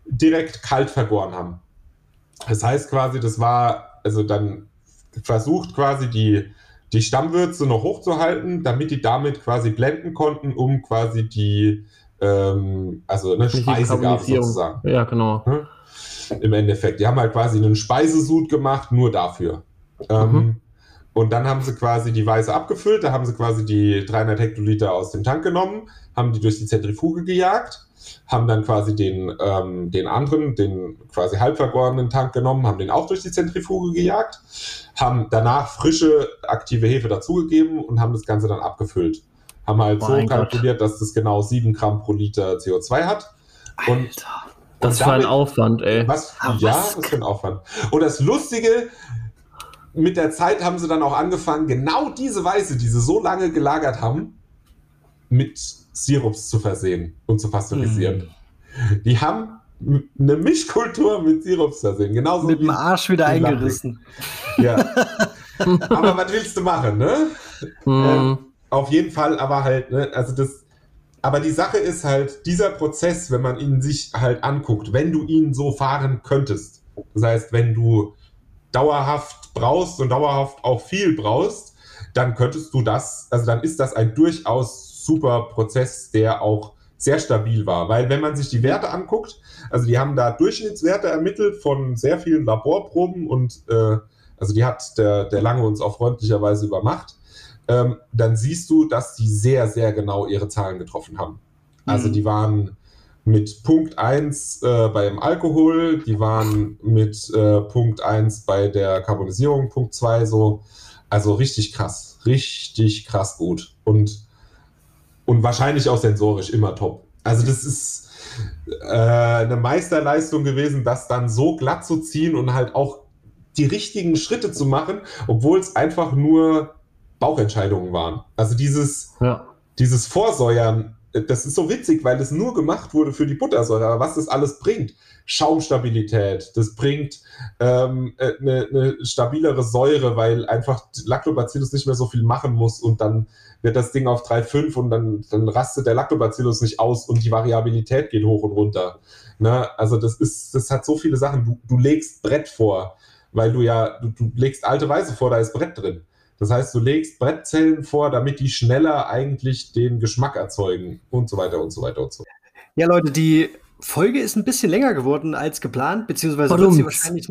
Speaker 2: direkt kalt vergoren haben. Das heißt quasi, das war also dann versucht quasi die, die Stammwürze noch hochzuhalten, damit die damit quasi blenden konnten, um quasi die ähm, also eine Speisegabe sozusagen.
Speaker 3: Ja, genau.
Speaker 2: Im Endeffekt. Die haben halt quasi einen Speisesud gemacht, nur dafür. Ähm, mhm. und dann haben sie quasi die Weiße abgefüllt, da haben sie quasi die 300 Hektoliter aus dem Tank genommen, haben die durch die Zentrifuge gejagt, haben dann quasi den, ähm, den anderen, den quasi halb vergorenen Tank genommen, haben den auch durch die Zentrifuge gejagt, haben danach frische aktive Hefe dazugegeben und haben das Ganze dann abgefüllt. Haben halt oh so kalkuliert, Gott. dass das genau 7 Gramm pro Liter CO2 hat.
Speaker 3: Alter. Und das ist ein Aufwand, ey.
Speaker 2: Was, ja, was ist für ein Aufwand. Und das Lustige, mit der Zeit haben sie dann auch angefangen, genau diese Weiße, die sie so lange gelagert haben, mit Sirups zu versehen und zu pasteurisieren. Mm. Die haben eine Mischkultur mit Sirups versehen. Genauso
Speaker 1: mit dem Arsch wieder eingerissen.
Speaker 2: Ja. <laughs> aber was willst du machen, ne? Mm. Ähm, auf jeden Fall, aber halt, ne, also das, aber die Sache ist halt, dieser Prozess, wenn man ihn sich halt anguckt, wenn du ihn so fahren könntest, das heißt, wenn du dauerhaft brauchst und dauerhaft auch viel brauchst, dann könntest du das, also dann ist das ein durchaus super Prozess, der auch sehr stabil war. Weil wenn man sich die Werte anguckt, also die haben da Durchschnittswerte ermittelt von sehr vielen Laborproben und äh, also die hat der, der Lange uns auch freundlicherweise übermacht ähm, dann siehst du, dass die sehr, sehr genau ihre Zahlen getroffen haben. Also mhm. die waren mit Punkt 1 äh, beim Alkohol, die waren mit äh, Punkt 1 bei der Karbonisierung, Punkt 2 so. Also richtig krass, richtig krass gut. Und, und wahrscheinlich auch sensorisch immer top. Also das ist äh, eine Meisterleistung gewesen, das dann so glatt zu ziehen und halt auch die richtigen Schritte zu machen, obwohl es einfach nur Bauchentscheidungen waren. Also dieses, ja. dieses Vorsäuern, das ist so witzig, weil es nur gemacht wurde für die Buttersäure. Aber was das alles bringt, Schaumstabilität, das bringt ähm, eine, eine stabilere Säure, weil einfach Lactobacillus nicht mehr so viel machen muss und dann wird das Ding auf 3,5 und dann, dann rastet der Lactobacillus nicht aus und die Variabilität geht hoch und runter. Ne? Also das ist, das hat so viele Sachen. Du, du legst Brett vor, weil du ja, du, du legst alte Weise vor, da ist Brett drin. Das heißt, du legst Brettzellen vor, damit die schneller eigentlich den Geschmack erzeugen und so weiter und so weiter und so.
Speaker 1: Ja, Leute, die Folge ist ein bisschen länger geworden als geplant, beziehungsweise wird sie wahrscheinlich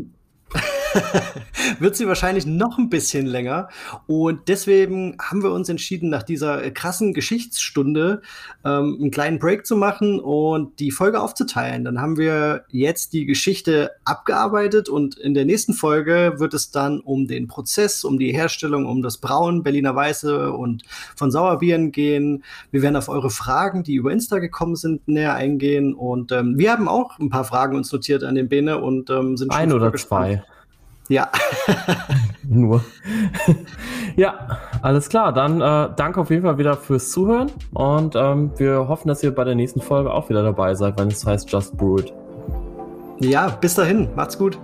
Speaker 1: <laughs> wird sie wahrscheinlich noch ein bisschen länger. Und deswegen haben wir uns entschieden, nach dieser krassen Geschichtsstunde ähm, einen kleinen Break zu machen und die Folge aufzuteilen. Dann haben wir jetzt die Geschichte abgearbeitet und in der nächsten Folge wird es dann um den Prozess, um die Herstellung, um das Brauen Berliner Weiße und von Sauerbieren gehen. Wir werden auf eure Fragen, die über Insta gekommen sind, näher eingehen. Und ähm, wir haben auch ein paar Fragen uns notiert an den Bene und ähm, sind
Speaker 3: schon Ein oder gespannt. zwei.
Speaker 1: Ja. <laughs>
Speaker 3: Nur. ja, alles klar. Dann äh, danke auf jeden Fall wieder fürs Zuhören und ähm, wir hoffen, dass ihr bei der nächsten Folge auch wieder dabei seid, wenn es heißt Just Brew It.
Speaker 1: Ja, bis dahin. Macht's gut.